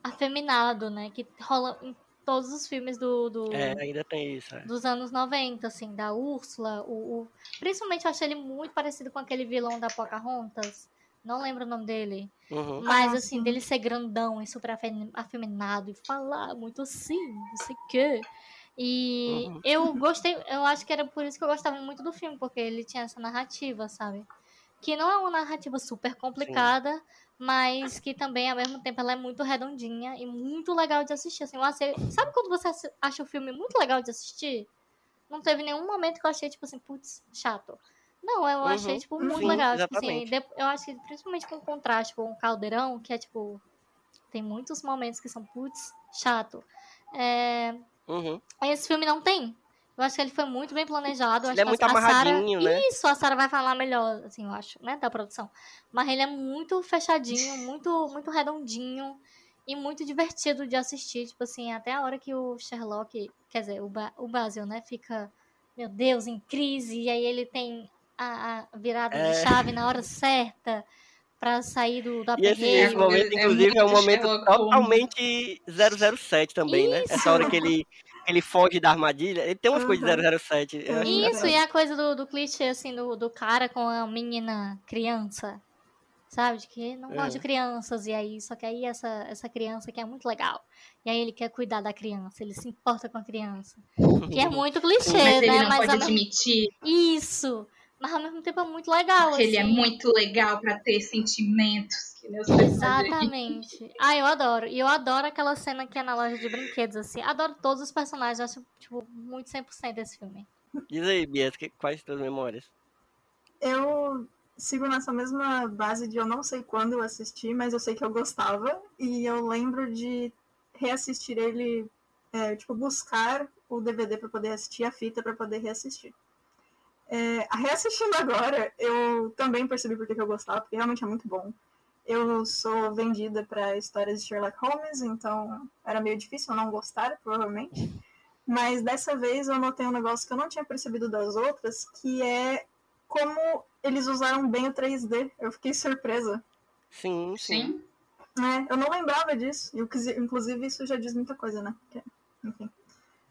afeminado, né? Que rola em todos os filmes do, do- É, ainda tem isso. é. dos anos 90, assim, da Úrsula. O, o- Principalmente eu achei ele muito parecido com aquele vilão da Pocahontas. Não lembro o nome dele. Uhum. Mas, Ah, assim, sim. dele ser grandão e super afe- afeminado e falar muito assim, não sei o quê. E Uhum. eu gostei, eu acho que era por isso que eu gostava muito do filme, porque ele tinha essa narrativa, sabe? Que não é uma narrativa super complicada, mas que também, ao mesmo tempo, ela é muito redondinha e muito legal de assistir. Assim, achei- Sabe quando você acha o filme muito legal de assistir? Não teve nenhum momento que eu achei, tipo assim, putz, chato. Não, eu Uhum. achei, tipo, muito Sim, legal. Tipo assim, eu acho que principalmente com o contraste com o Caldeirão, que é, tipo, tem muitos momentos que são, putz, chato. É, Uhum. esse filme não tem. Eu acho que ele foi muito bem planejado. Ele acho é que muito a- a Sarah- amarradinho, né? Isso, a Sara vai falar melhor, assim, eu acho, né, da produção. Mas ele é muito fechadinho, muito, muito redondinho e muito divertido de assistir. Tipo assim, até a hora que o Sherlock, quer dizer, o, ba o Basil, né, fica, meu Deus, em crise. E aí ele tem a, a virada É. de chave na hora certa pra sair do, da E esse, esse momento, É inclusive, é um muito momento totalmente 007 também, né? Essa hora que ele, ele foge da armadilha, ele tem umas coisas de 007. eu acho Isso, e a coisa do, do clichê, assim, do, do cara com a menina criança. Sabe? De que não gosta de É. crianças, e aí, só que aí essa, essa criança que é muito legal. E aí ele quer cuidar da criança, ele se importa com a criança. Que é muito clichê, Mas ele né? não Mas pode admitir Isso! Mas ao mesmo tempo é muito legal. que ele é assim. muito legal pra ter sentimentos. Que personagens. Exatamente. Ah, eu adoro. E eu adoro aquela cena que é na loja de brinquedos, assim. Adoro todos os personagens, eu acho, tipo, muito 100% esse filme. Diz aí, Bias, que, quais as tuas memórias? Eu sigo nessa mesma base de eu não sei quando eu assisti, mas eu sei que eu gostava. E eu lembro de reassistir ele, é, tipo, buscar o DVD para poder assistir, a fita para poder reassistir. É, reassistindo agora, eu também percebi porque que eu gostava, porque realmente é muito bom. Eu sou vendida para histórias de Sherlock Holmes, então era meio difícil eu não gostar, provavelmente. Mas dessa vez eu notei um negócio que eu não tinha percebido das outras, que é como eles usaram bem o 3D. Eu fiquei surpresa. Sim, sim. É, eu não lembrava disso. E, inclusi- Inclusive, isso já diz muita coisa, né? Que- Enfim.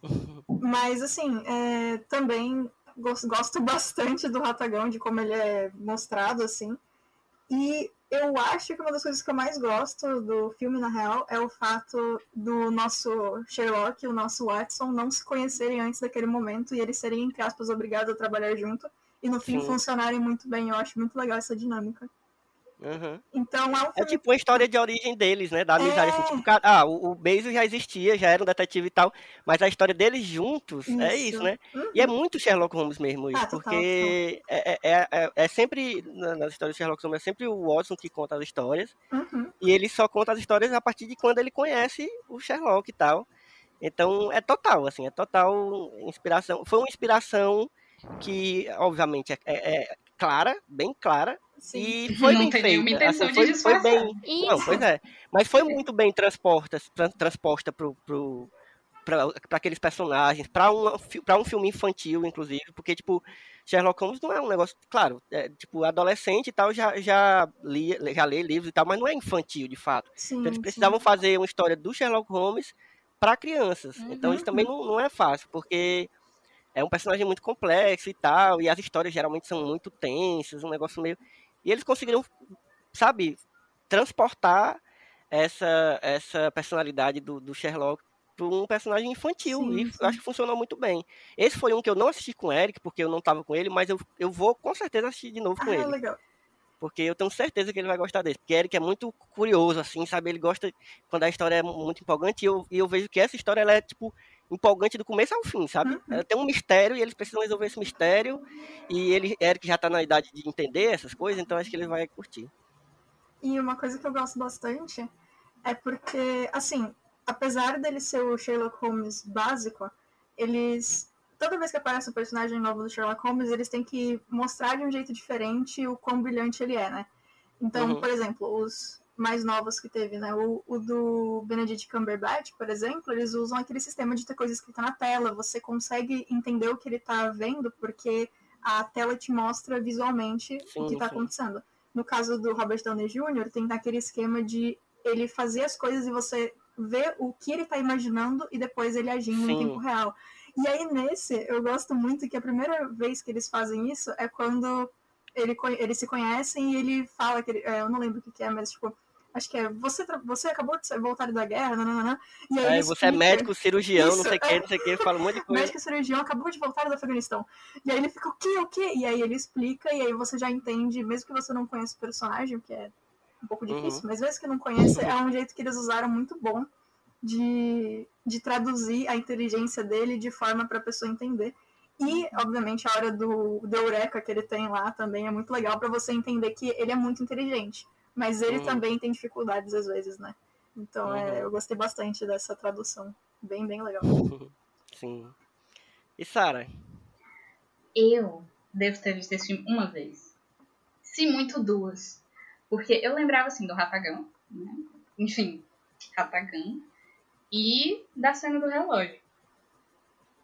Mas, assim, é, também gosto bastante do Ratagão, de como ele é mostrado, assim. E eu acho que uma das coisas que eu mais gosto do filme, na real, é o fato do nosso Sherlock e o nosso Watson não se conhecerem antes daquele momento e eles serem, entre aspas, obrigados a trabalhar junto e no fim Sim. funcionarem muito bem. Eu acho muito legal essa dinâmica. Uhum. Então é um É tipo a história de origem deles, né? Da amizade. Assim, É. tipo, cara, ah, o, o Bezos já existia, já era um detetive e tal, mas a história deles juntos é Isso. isso, né? Uhum. E é muito Sherlock Holmes mesmo isso, Ah, total, porque é, é, é, é sempre, na- nas histórias de Sherlock Holmes, é sempre o Watson que conta as histórias, Uhum. e ele só conta as histórias a partir de quando ele conhece o Sherlock e tal. Então é total, assim, é total inspiração. Foi uma inspiração que, obviamente, é, é- é clara, bem clara, Sim. e foi Não bem feita. intenção Assim, de foi, foi bem. Não, Isso. pois é. Mas foi muito bem transposta, tran- transposta pro, pro, para aqueles personagens, para um, pra um filme infantil, inclusive, porque, tipo, Sherlock Holmes não é um negócio, claro, é, tipo, adolescente e tal, já, já, li, já lê livros e tal, mas não é infantil, de fato. Sim, Então eles sim. precisavam fazer uma história do Sherlock Holmes para crianças. Então isso Uhum. também não, não é fácil, porque é um personagem muito complexo e tal, e as histórias geralmente são muito tensas, um negócio meio. E eles conseguiram, sabe, transportar essa, essa personalidade do, do Sherlock para um personagem infantil. Sim, e sim. acho que funcionou muito bem. Esse foi um que eu não assisti com o Eric, porque eu não estava com ele, mas eu, eu vou com certeza assistir de novo com Ah, ele. legal. Porque eu tenho certeza que ele vai gostar desse. Porque Eric é muito curioso, assim, sabe? Ele gosta quando a história é muito empolgante. E eu, e eu vejo que essa história, ela é, tipo, empolgante do começo ao fim, sabe? Uhum. Tem um mistério e eles precisam resolver esse mistério. E ele, Eric já tá na idade de entender essas coisas, então acho que ele vai curtir. E uma coisa que eu gosto bastante é porque, assim, apesar dele ser o Sherlock Holmes básico, eles. Toda vez que aparece um personagem novo do Sherlock Holmes, eles têm que mostrar de um jeito diferente o quão brilhante ele é, né? Então, Uhum. por exemplo, os mais novos que teve, né? O, o do Benedict Cumberbatch, por exemplo, eles usam aquele sistema de ter coisa escrita na tela. Você consegue entender o que ele tá vendo, porque a tela te mostra visualmente o que Sim, tá sim. acontecendo. No caso do Robert Downey Jr., tem aquele esquema de ele fazer as coisas e você ver o que ele tá imaginando e depois ele agindo Sim. em tempo real. E aí nesse, eu gosto muito que a primeira vez que eles fazem isso é quando ele, eles se conhecem e ele fala que ele, é, eu não lembro o que, que é, mas tipo, acho que é você, você acabou de voltar da guerra, nananana, e aí ele você é médico, cirurgião, não Isso, sei o é. que, não sei o que, fala um monte de coisa. médico cirurgião acabou de voltar do Afeganistão. E aí ele fica, o quê, o quê? E aí ele explica, e aí você já entende, mesmo que você não conheça o personagem, que é um pouco Uhum. difícil, mas mesmo que não conheça, é um jeito que eles usaram muito bom de, de traduzir a inteligência dele de forma para a pessoa entender. E, obviamente, a hora do, do Eureka que ele tem lá também é muito legal para você entender que ele é muito inteligente. Mas ele Uhum. também tem dificuldades às vezes, né? Então, é, Uhum. eu gostei bastante dessa tradução. Bem, bem legal. Sim. E Sara? Eu devo ter visto esse filme uma vez. Se muito, duas. Porque eu lembrava, assim, do Ratagão, né? Enfim, Ratagão. E da cena do relógio.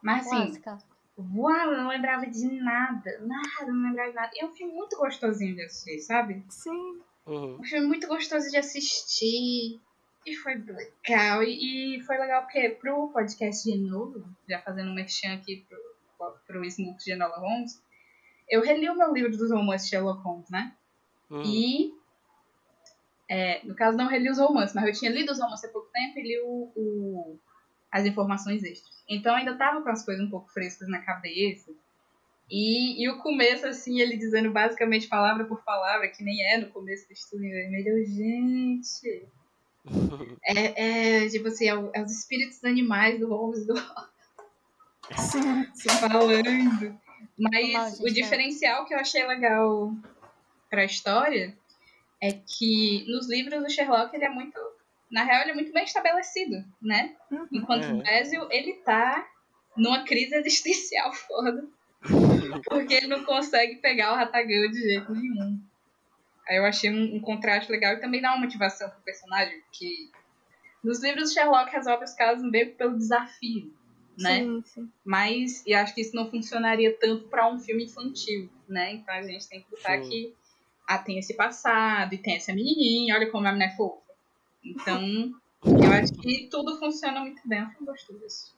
Mas, assim, Clássica. Uau, eu não lembrava de nada. Nada, não lembrava de nada. E é um filme muito gostosinho de assistir, sabe? Sim, Uhum. Um filme muito gostoso de assistir. E foi legal. E, e foi legal porque pro podcast de novo, já fazendo um merchan aqui pro, pro Snoop de Enola Holmes, eu reli o meu livro dos romances de Sherlock Holmes, né? Uhum. E É, no caso, não reli os romances, mas eu tinha lido os romances há pouco tempo e li o, o- as informações extras. Então ainda tava com as coisas um pouco frescas na cabeça. E, e o começo, assim, ele dizendo basicamente palavra por palavra, que nem é no começo do estudo em vermelho, gente. É, é, tipo assim, é, o- é os espíritos animais do Holmes do Sim, sim. falando. Mas o é. diferencial que eu achei legal pra história é que nos livros do Sherlock ele é muito. Na real, ele é muito bem estabelecido, né? Enquanto Uhum. o Basil, ele tá numa crise existencial foda. Porque ele não consegue pegar o Ratagão de jeito nenhum. Aí eu achei um, um contraste legal e também dá uma motivação pro personagem, porque nos livros do Sherlock resolve os casos meio que pelo desafio, né? Sim, sim. Mas e acho que isso não funcionaria tanto para um filme infantil, né? Então a gente tem que botar Sim. que ah, tem esse passado e tem essa menininha, olha como a menina é fofa. Então, eu acho que tudo funciona muito bem. Eu gosto disso.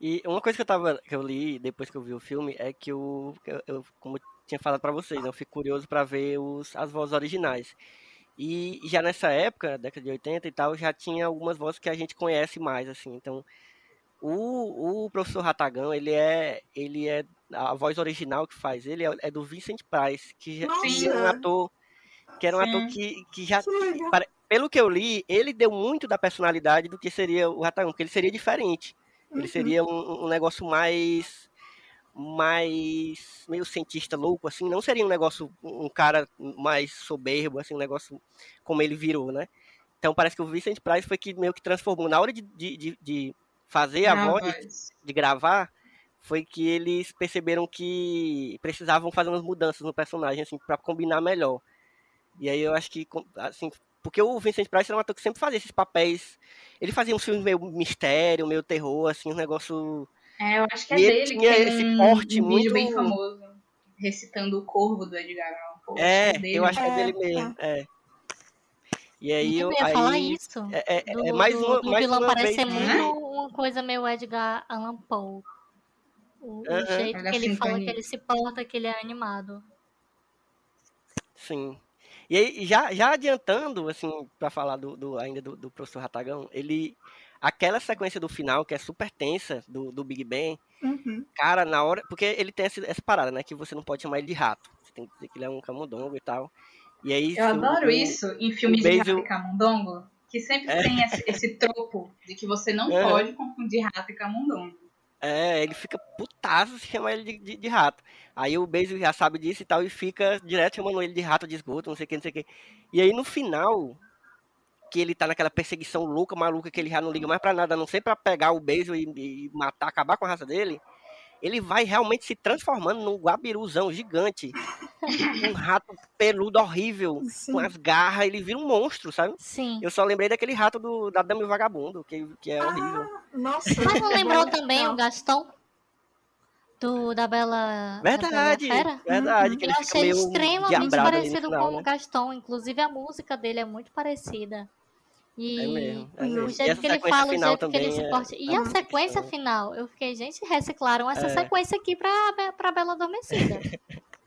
E uma coisa que eu tava, que eu li depois que eu vi o filme é que eu, que eu- como eu tinha falado pra vocês, eu fico curioso pra ver os, as vozes originais. E já nessa época, década de 80 e tal, já tinha algumas vozes que a gente conhece mais, assim. Então, o, o professor Ratagão, ele é, ele é a voz original que faz ele é, é do Vincent Price, que, já, era um ator, que era um Sim. ator que, que já Que pare- pelo que eu li, ele deu muito da personalidade do que seria o Ratagão, porque ele seria diferente. Ele Uhum. seria um, um negócio mais mais meio cientista louco assim, não seria um negócio um cara mais soberbo assim, um negócio como ele virou, né? Então parece que o Vincent Price foi que meio que transformou na hora de, de, de- de fazer a Ah, voz, voz. de gravar, foi que eles perceberam que precisavam fazer umas mudanças no personagem assim para combinar melhor. E aí eu acho que assim, porque o Vincent Price era um ator que sempre fazia esses papéis. Ele fazia uns filmes meio mistério, meio terror, assim, um negócio. É, eu acho que é E ele dele que tem esse um, porte um vídeo bem muito- famoso recitando o Corvo do Edgar Allan Poe. É, dele. eu acho que é É, dele mesmo. É. E aí eu. eu ia falar Aí, isso. é, é, Do, é mais uma, do mais vilão uma vez. parecer né? muito uma coisa meio Edgar Allan Poe. O, o Aham. jeito Olha que ele fala, sintonia. que ele se porta, que ele é animado. Sim. E aí, já, já adiantando, assim, pra falar do, do- ainda do, do professor Ratagão, ele. Aquela sequência do final, que é super tensa, do, do Big Bang, Uhum. cara, na hora. Porque ele tem essa, essa parada, né? Que você não pode chamar ele de rato. Você tem que dizer que ele é um camundongo e tal. E aí. Eu adoro o- isso em filmes de Basil- rato e camundongo, que sempre É. tem esse, esse tropo de que você não Aham. pode confundir rato e camundongo. É, ele fica putaço se chamar ele de, de, de rato. Aí o Basil já sabe disso e tal, e fica direto chamando ele de rato de esgoto, não sei o que, não sei o que. E aí no final, que ele tá naquela perseguição louca, maluca, que ele já não liga mais pra nada, a não sei pra pegar o Basil e, e matar, acabar com a raça dele, ele vai realmente se transformando num guabiruzão gigante. um rato peludo horrível, Sim. com as garras, ele vira um monstro, sabe? Sim. Eu só lembrei daquele rato do, da Dama e o Vagabundo, que, que é horrível. Ah, nossa. Mas não lembrou também Não. o Gaston? Do, da Bela. da Verdade, Bela Fera? verdade, que Eu ele fica achei extremamente parecido final, com né? o Gaston. Inclusive a música dele é muito parecida. E É mesmo, é o mesmo. E jeito essa que ele fala, o jeito que ele se é- porta. E é a muito sequência estranha. final? Eu fiquei, gente, reciclaram essa É. sequência aqui pra, Be- pra Bela Adormecida.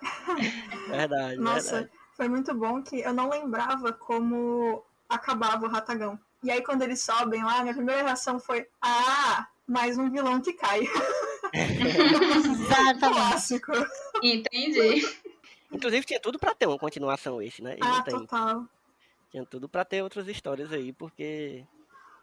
Verdade, Nossa, verdade. foi muito bom que eu não lembrava como acabava o Ratagão. E aí, quando eles sobem lá, minha primeira reação foi: Ah, mais um vilão que cai. Exatamente. Clássico. Entendi. Inclusive tinha tudo pra ter uma continuação esse, né? E não Ah, tem. total. Tinha tudo pra ter outras histórias aí, porque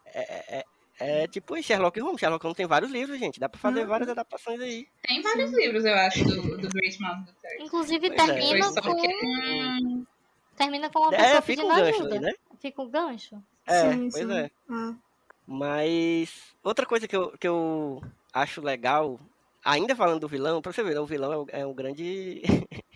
é, é, é tipo em Sherlock Holmes. Sherlock Holmes tem vários livros, gente. Dá pra fazer Uhum. várias adaptações aí. Tem vários livros, eu acho, do, do Great Detective. Inclusive Pois é. termina só com. hum, Termina com uma É, pessoa fica pedindo um gancho ajuda. né? Fica um gancho. É, sim, pois sim. é. É. Mas outra coisa que eu, que eu acho legal, ainda falando do vilão, pra você ver, né, o vilão é é o grande.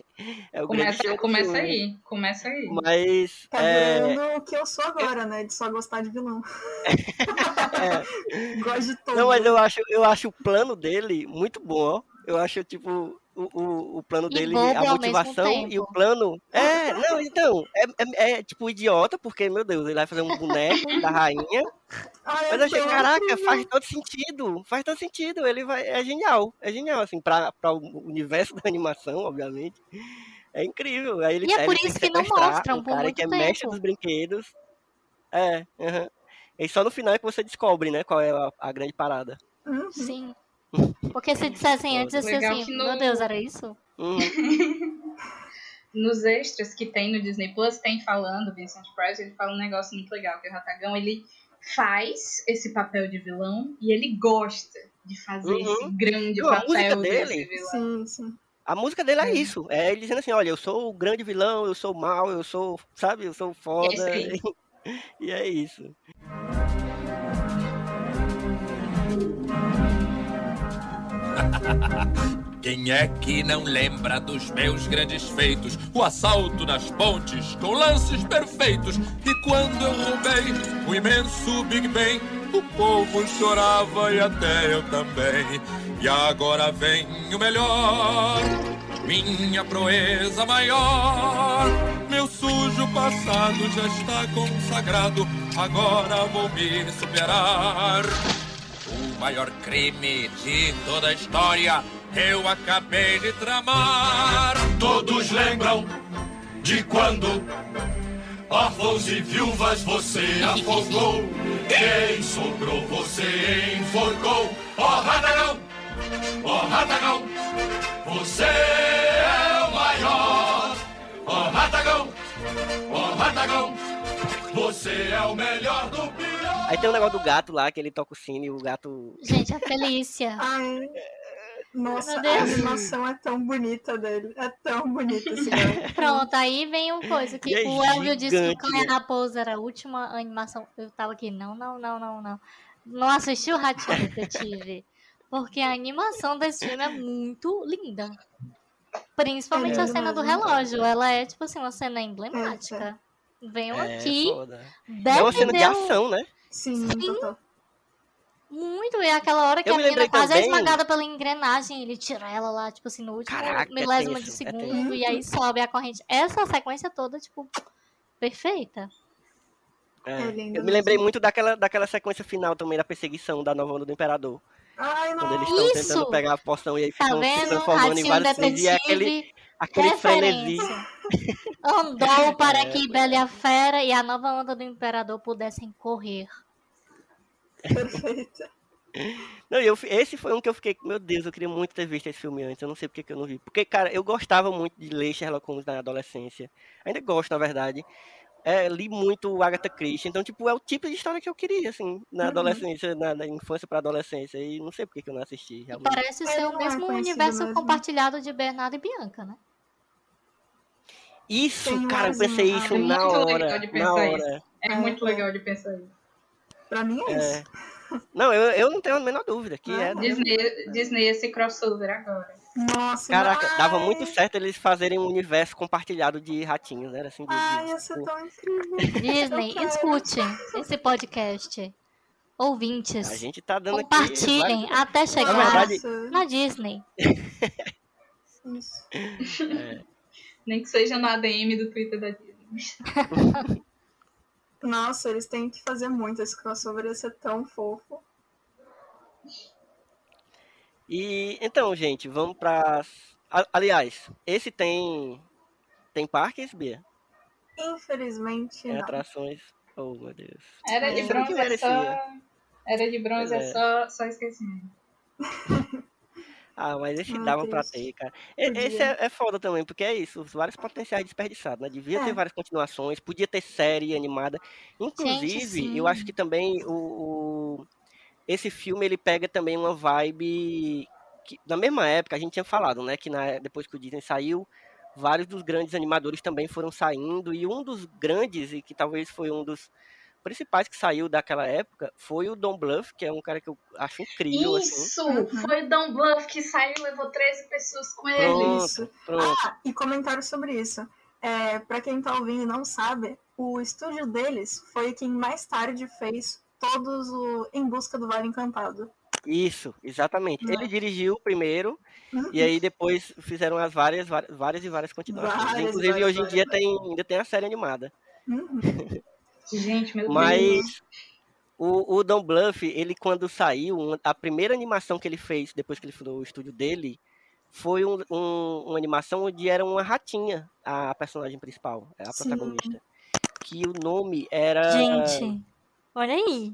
é o Começa, começa aí, começa aí. Mas. Tá é, virando o que eu sou agora, né? De só gostar de vilão. é, Gosto de todos. Não, mas eu acho, eu acho o plano dele muito bom, ó. Eu acho, tipo, o, o, o plano E dele, bobo a motivação e o plano. É, não, então, é, é, é, tipo idiota, porque, meu Deus, ele vai fazer um boneco da rainha. Ai, Mas eu achei, caraca, faz todo sentido. Faz todo sentido. Ele vai. É genial. É genial, assim, pra, pra o universo da animação, obviamente. É incrível. Aí ele, E é por isso que não mostram um por cara muito que é mestre tempo. dos brinquedos. É, aham. E só no final é que você descobre, né, qual é a, a grande parada. Uhum. Sim. Porque se dissessem antes, ser Legal assim, no- meu Deus, era isso? Uhum. Nos extras que tem no Disney Plus, tem falando, Vincent Price, ele fala um negócio muito legal, que o Ratagão, ele faz esse papel de vilão e ele gosta de fazer Uhum. esse grande Não, papel dele- vilão. Sim, sim. A música dele é É. isso. É ele dizendo assim, olha, eu sou o grande vilão, eu sou o mal, eu sou, sabe, eu sou foda. Isso aí. e é isso. Quem é que não lembra dos meus grandes feitos? O assalto nas pontes com lances perfeitos. E quando eu roubei o imenso Big Ben, o povo chorava e até eu também. E agora vem o melhor, minha proeza maior. Meu sujo passado já está consagrado, agora vou me superar. Maior crime de toda a história eu acabei de tramar. Todos lembram de quando órfãos e viúvas você afogou. Quem sobrou você enforcou. Ó Ratagão, ó Ratagão, você é o maior. Ó Ratagão, ó Ratagão, você é o melhor do pior. Aí tem o negócio do gato lá, que ele toca o sino e o gato. Gente, a Felícia. Ai, nossa, a animação é tão bonita dele. É tão bonita esse gato. Pronto, aí vem uma coisa que é o Elvio disse que o Cão e né? a Raposa era a última animação. Eu tava aqui, não, não, não, não, não. Não assisti o Ratinho Detetive. Porque a animação desse filme é muito linda. Principalmente É a cena do relógio. Ela é, tipo assim, uma cena emblemática. Venham É, aqui. foda. É uma cena de ação, né? Sim, total. Muito, e aquela hora que a me menina quase é também- esmagada pela engrenagem, ele tira ela lá, tipo assim, no último Caraca, é milésimo tenso, de é segundo, e aí sobe a corrente. Essa sequência toda, tipo, perfeita. É. É Eu me lembrei muito daquela, daquela sequência final também da perseguição da nova onda do Imperador. Ai, Quando eles não. estão tentando pegar a poção e aí Tá ficam se vendo? transformando em Ratinho vários filmes. E é aquele, Aquele frenesi. referência. Andou para É, que Bela e a Fera e a nova onda do Imperador pudessem correr. Não, eu, esse foi um que eu fiquei, meu Deus, eu queria muito ter visto esse filme antes, eu não sei porque que eu não vi. Porque, cara, eu gostava muito de ler Sherlock Holmes na adolescência. Ainda gosto, na verdade. É, li muito Agatha Christie, então, tipo, é o tipo de história que eu queria, assim, na Uhum. adolescência, na, na infância pra adolescência, e não sei porque que eu não assisti, E realmente. parece É, ser o mesmo universo mesmo. compartilhado de Bernardo e Bianca, né? Isso, Tem cara, eu pensei isso É na muito legal hora, de na pensar isso. hora. É, É, muito legal de pensar isso. Pra mim é É. isso. Não, eu, eu não tenho a menor dúvida, que é... Ah, Disney, Disney esse crossover agora. Nossa, Caraca, ai, dava muito certo eles fazerem um universo compartilhado de ratinhos, né? Assim, de, Ai, ser tipo, tão incrível. Disney, escute esse podcast. Ouvintes, a gente tá dando aqui compartilhem vários- até Na chegar verdade- Nossa, na Disney. isso. é, Nem que seja no ADM do Twitter da Disney. Nossa, eles têm que fazer muito esse crossover, ia ser tão fofo. E então, gente, vamos pra. a- Aliás, esse tem. Tem parques, Bia? Infelizmente, Tem não. atrações. Oh, meu Deus. Era de bronze é só. Era de bronze é é. só, só esquecendo. Ah, mas esse Ah, dava pra triste. ter, cara. Podia. Esse é, é foda também, porque é isso, os vários potenciais desperdiçados, né? Devia ter É. várias continuações, podia ter série animada. Inclusive, eu sim. acho que também o, o- esse filme ele pega também uma vibe que, na mesma época a gente tinha falado, né, que na, depois que o Disney saiu, vários dos grandes animadores também foram saindo e um dos grandes e que talvez foi um dos principais que saiu daquela época foi o Don Bluth, que é um cara que eu acho incrível assim. Isso! Uhum. Foi Don Bluff que saiu e levou 13 pessoas com ele. Pronto, Isso. pronto. Ah, e comentário sobre isso. É, para quem tá ouvindo e não sabe, o estúdio deles foi quem mais tarde fez todos o Em Busca do Vale Encantado. Isso, exatamente. Né? Ele dirigiu o primeiro Uhum. e aí depois fizeram as várias, várias, várias e várias continuações. Várias, Inclusive várias, hoje em dia tem, ainda tem a série animada. Uhum. Gente, meu Deus. Mas o, o Don Bluth, ele quando saiu, a primeira animação que ele fez depois que ele fundou o estúdio dele foi um, um- uma animação onde era uma ratinha a personagem principal, a Sim. protagonista. Que o nome era. Gente, olha aí.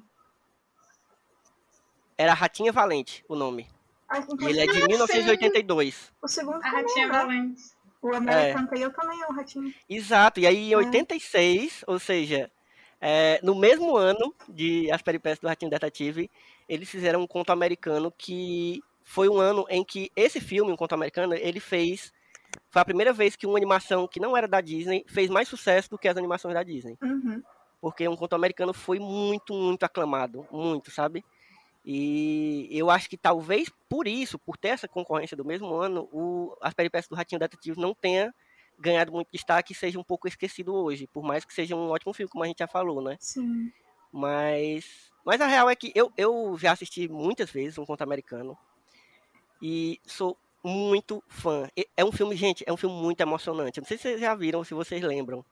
Era Ratinha Valente, o nome. Ah, ele é de inclusive, 1982. O segundo A Ratinha né? Valente. O American Tail também é um ratinho. Exato, e aí em É. 86, ou seja, é, no mesmo ano de As Peripécias do Ratinho Detetive, eles fizeram um conto americano que foi um ano em que esse filme, um conto americano, ele fez. Foi a primeira vez que uma animação que não era da Disney fez mais sucesso do que as animações da Disney. Uhum. Porque um conto americano foi muito, muito aclamado. Muito, sabe? E eu acho que talvez por isso, por ter essa concorrência do mesmo ano, o As Peripécias do Ratinho Detetive não tenha ganhado muito destaque e seja um pouco esquecido hoje. Por mais que seja um ótimo filme, como a gente já falou, né? Sim. Mas, mas a real é que eu, eu já assisti muitas vezes um conto americano e sou muito fã. É um filme, gente, é um filme muito emocionante. Eu não sei se vocês já viram, ou se vocês lembram,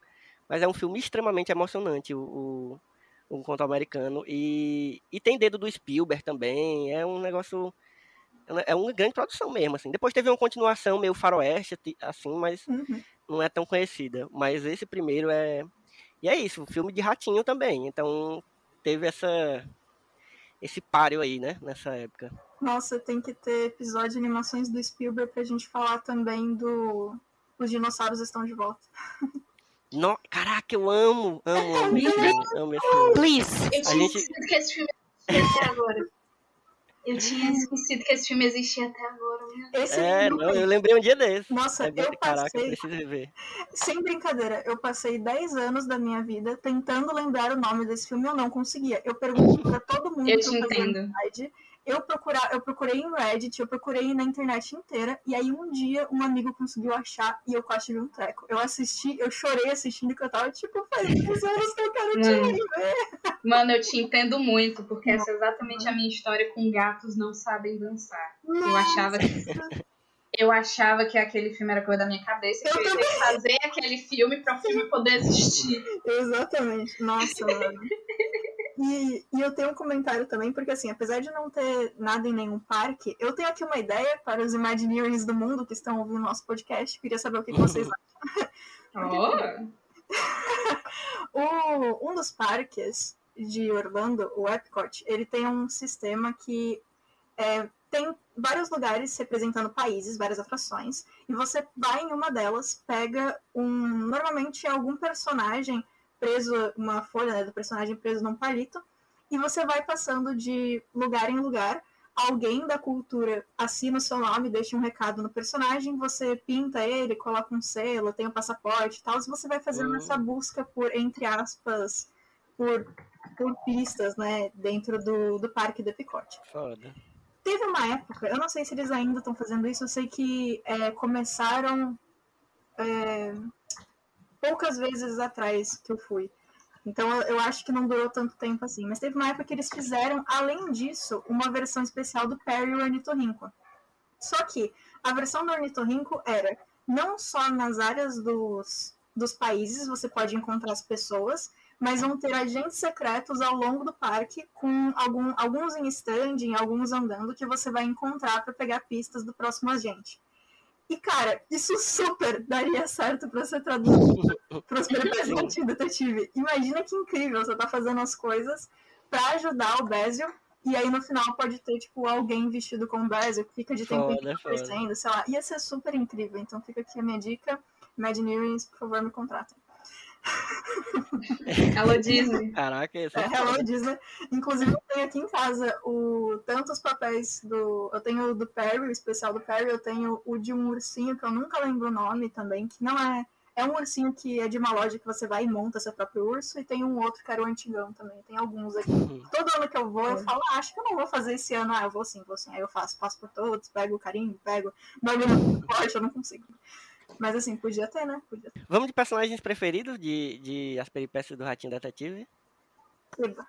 mas é um filme extremamente emocionante, o, o, o conto americano. E, e tem dedo do Spielberg também. É um negócio. É uma grande produção mesmo, assim. Depois teve uma continuação meio faroeste, assim, mas Uhum. Não é tão conhecida. Mas esse primeiro é. E é isso, filme de ratinho também. Então teve essa. Esse páreo aí, né? Nessa época. Nossa, tem que ter episódio de animações do Spielberg pra gente falar também do Os Dinossauros Estão de Volta. No... Caraca, eu amo, amo, amo filme. Amo esse filme. Please. Eu tinha gente- esquecido que esse filme agora. Eu tinha esquecido que esse filme existia até agora. Esse É, livro não, eu lembrei um dia desse. Nossa, É eu Caraca, eu passei- preciso rever. Sem brincadeira, eu passei 10 anos da minha vida tentando lembrar o nome desse filme e eu não conseguia. Eu perguntei pra todo mundo Eu te entendo. Eu, procurar, eu procurei em Reddit, eu procurei na internet inteira, e aí um dia um amigo conseguiu achar e eu quase tive um treco. Eu assisti, eu chorei assistindo que eu tava tipo, faz 10 anos que eu quero te Hum. ver. Mano, eu te entendo muito, porque essa é exatamente a minha história com gatos não sabem dançar. Eu achava que. Eu achava que aquele filme era coisa da minha cabeça, que eu ia ter que fazer aquele filme para o filme poder existir. Exatamente. Nossa, mano. E, e eu tenho um comentário também, porque assim, apesar de não ter nada em nenhum parque, eu tenho aqui uma ideia para os Imagineers do mundo que estão ouvindo nosso podcast. Queria saber o que, que vocês acham. O, um dos parques de Orlando, o Epcot, ele tem um sistema que é, tem vários lugares representando países, várias atrações, e você vai em uma delas, pega um. Normalmente algum personagem preso, uma folha né, do personagem preso num palito, e você vai passando de lugar em lugar. Alguém da cultura assina o seu nome, deixa um recado no personagem, você pinta ele, coloca um selo, tem o passaporte e tal, e você vai fazendo Hum. essa busca por, entre aspas, por, por pistas, né, dentro do, do parque do Epicote. Foda. Teve uma época, eu não sei se eles ainda estão fazendo isso, eu sei que é, começaram é, poucas vezes atrás que eu fui. Então eu, acho que não durou tanto tempo assim. Mas teve uma época que eles fizeram, além disso, uma versão especial do Perry e o Ornitorrinco. Só que a versão do Ornitorrinco era não só nas áreas dos, dos países você pode encontrar as pessoas, mas vão ter agentes secretos ao longo do parque, com algum, alguns em standing, alguns andando, que você vai encontrar para pegar pistas do próximo agente. E, cara, isso super daria certo para ser traduzido para os peripécias de detetive. Imagina que incrível, você tá fazendo as coisas para ajudar o Basil, e aí no final pode ter, tipo, alguém vestido com o Basil, que fica de tempo em tempo foda. aparecendo, sei lá. Ia ser super incrível. Então fica aqui a minha dica. Imagineers, por favor, me contratem. Hello Disney. Caraca, esse É, é Hello foda. Disney. Inclusive, eu tenho aqui em casa o, tanto os papéis do. Eu tenho o do Perry, o especial do Perry, eu tenho o de um ursinho que eu nunca lembro o nome também, que não é. É um ursinho que é de uma loja que você vai e monta seu próprio urso, e tem um outro que era o antigão também. Tem alguns aqui. Todo ano que eu vou, eu falo, ah, acho que eu não vou fazer esse ano. Ah, eu vou sim, vou sim. Aí eu faço, passo por todos, pego o carinho, pego. Bagulho forte, eu não consigo. Mas assim, podia ter, né? Podia ter. Vamos de personagens preferidos de, de As Peripécias do Ratinho Detetive? Eba.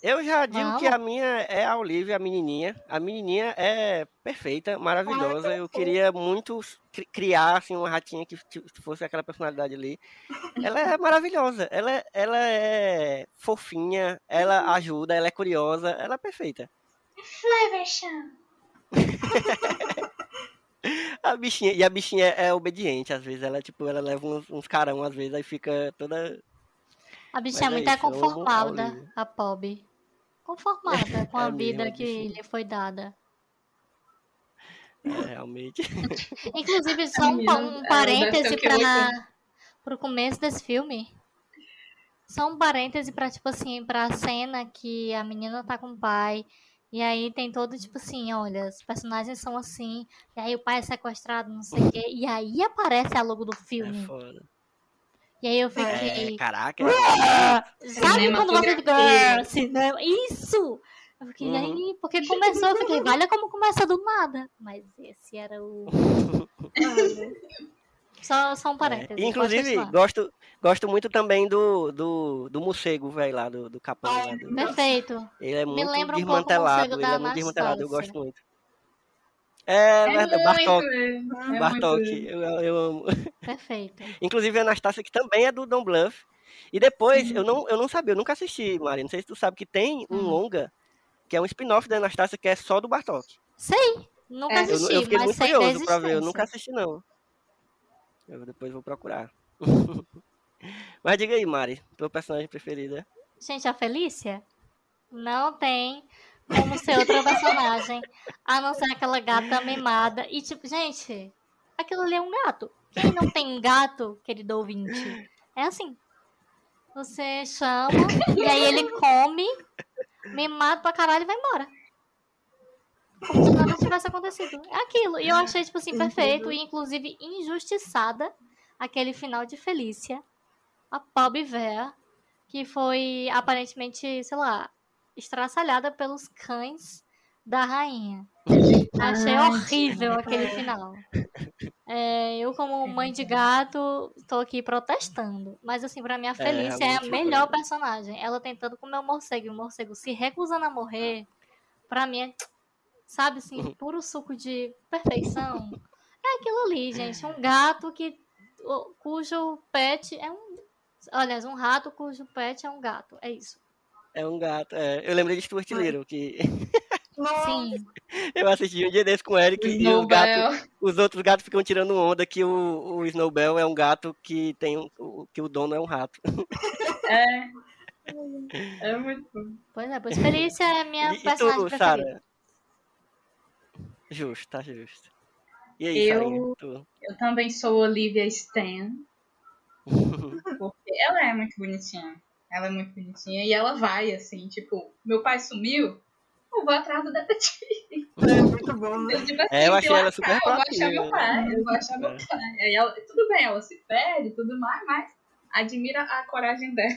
Eu já digo que a minha é a Olivia, a menininha. A menininha é perfeita, maravilhosa. Eu queria muito cri- criar assim, uma ratinha que fosse aquela personalidade ali. Ela é maravilhosa. Ela, é- ela é fofinha, ela ajuda, ela é curiosa, ela é perfeita. Flaversham. A bichinha, e a bichinha é, é obediente, às vezes. Ela, tipo, ela leva uns, uns carão, às vezes, aí fica toda. A bichinha muito é é amo a conformada, a Pob. Conformada com a É mesmo, vida a que bichinha. lhe foi dada. É, realmente. Inclusive, só um, um parêntese para pro começo desse filme. Só um parêntese pra, tipo assim, pra cena que a menina tá com o pai. E aí tem todo, tipo assim, olha, os personagens são assim. E aí o pai é sequestrado, não sei o quê. E aí aparece a logo do É filme. foda. E aí eu É, fiquei. caraca. "Ah!" Sabe quando você fica. Cinematografia. "Ah, cinema?" Isso! Eu fiquei, Uhum. aí, porque começou, eu fiquei, olha como começa do nada. Mas esse era o. Só, só um É, parêntese. e, pode inclusive, gosto, gosto muito também do, do, do morcego, velho, lá, do, do capão. Lá, do- Perfeito. ele é Me muito lembra um desmantelado, ele é muito desmantelado, eu gosto muito. É, verdade, muito, Bartok. é, é Bartok, eu, eu amo. Perfeito. Inclusive a Anastácia, que também é do Don Bluff. E depois, eu não, eu não sabia, eu nunca assisti, Mari. Não sei se tu sabe que tem um Hum. longa, que é um spin-off da Anastácia, que é só do Bartok. Sei, nunca É. Eu, assisti, eu fiquei mas muito curioso pra ver, eu nunca assisti, não. Eu depois vou procurar. Mas diga aí, Mari, tua personagem preferida. Gente, a Felícia não tem como ser outra personagem, a não ser aquela gata mimada. E tipo, gente, aquilo ali é um gato. Quem não tem um gato, querido ouvinte, é assim. Você chama, e aí ele come, mimado pra caralho e vai embora. Como se nada tivesse acontecido. É aquilo. E eu achei, tipo assim, perfeito. E inclusive injustiçada aquele final de Felícia. A pobre véia que foi aparentemente, sei lá, estraçalhada pelos cães da rainha. Achei Ai, horrível aquele final. É, eu, como mãe de gato, tô aqui protestando. Mas, assim, pra mim, a Felícia é, a realmente melhor foi. personagem. Ela tentando comer o morcego e o morcego se recusando a morrer, pra mim é, sabe, assim, puro suco de perfeição. É aquilo ali, gente. Um gato que, o- cujo pet é um. Aliás, um rato cujo pet é um gato. É isso. É um gato. é. Eu lembrei de Stuart Little, que Sim. eu assisti um dia desse com o Eric O e os, Snowbell. gatos, os outros gatos ficam tirando onda que o, o Snowbell é um gato que tem um, o- que o dono é um rato. É. É muito bom. Pois é, pois Felícia é a minha E, e personagem tu, preferida. Sara? Justo, tá justo. E aí, Eu-? Tu? Eu também sou Olivia Stan. Porque ela é muito bonitinha. Ela é muito bonitinha. E ela vai, assim, tipo, meu pai sumiu, eu vou atrás do detetive. É muito bom, né? Eu, tipo assim, É, eu achei ela super Eu vou achar meu pai, eu vou achar meu É. pai. Aí ela, tudo bem, ela se perde e tudo mais, mas admira a coragem dela.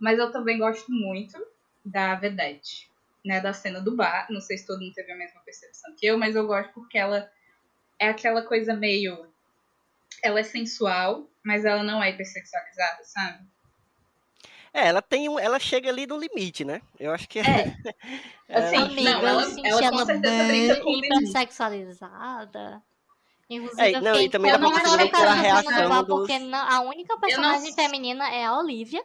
Mas eu também gosto muito da Vedette, né? Da cena do bar. Não sei se todo mundo teve a mesma percepção que eu, mas eu gosto porque ela é aquela coisa meio. Ela é sensual, mas ela não é hipersexualizada, sabe? É, ela tem um, ela chega ali no limite, né? Eu acho que É. ela- Assim, Amiga, não, eu ela- senti ela com ela certeza brinca com hipersexualizada. Inclusive, É, eu não, e também dá pra incomodada perceber com essa pela reação bar, dos- porque não- a única personagem não- feminina é a Olivia.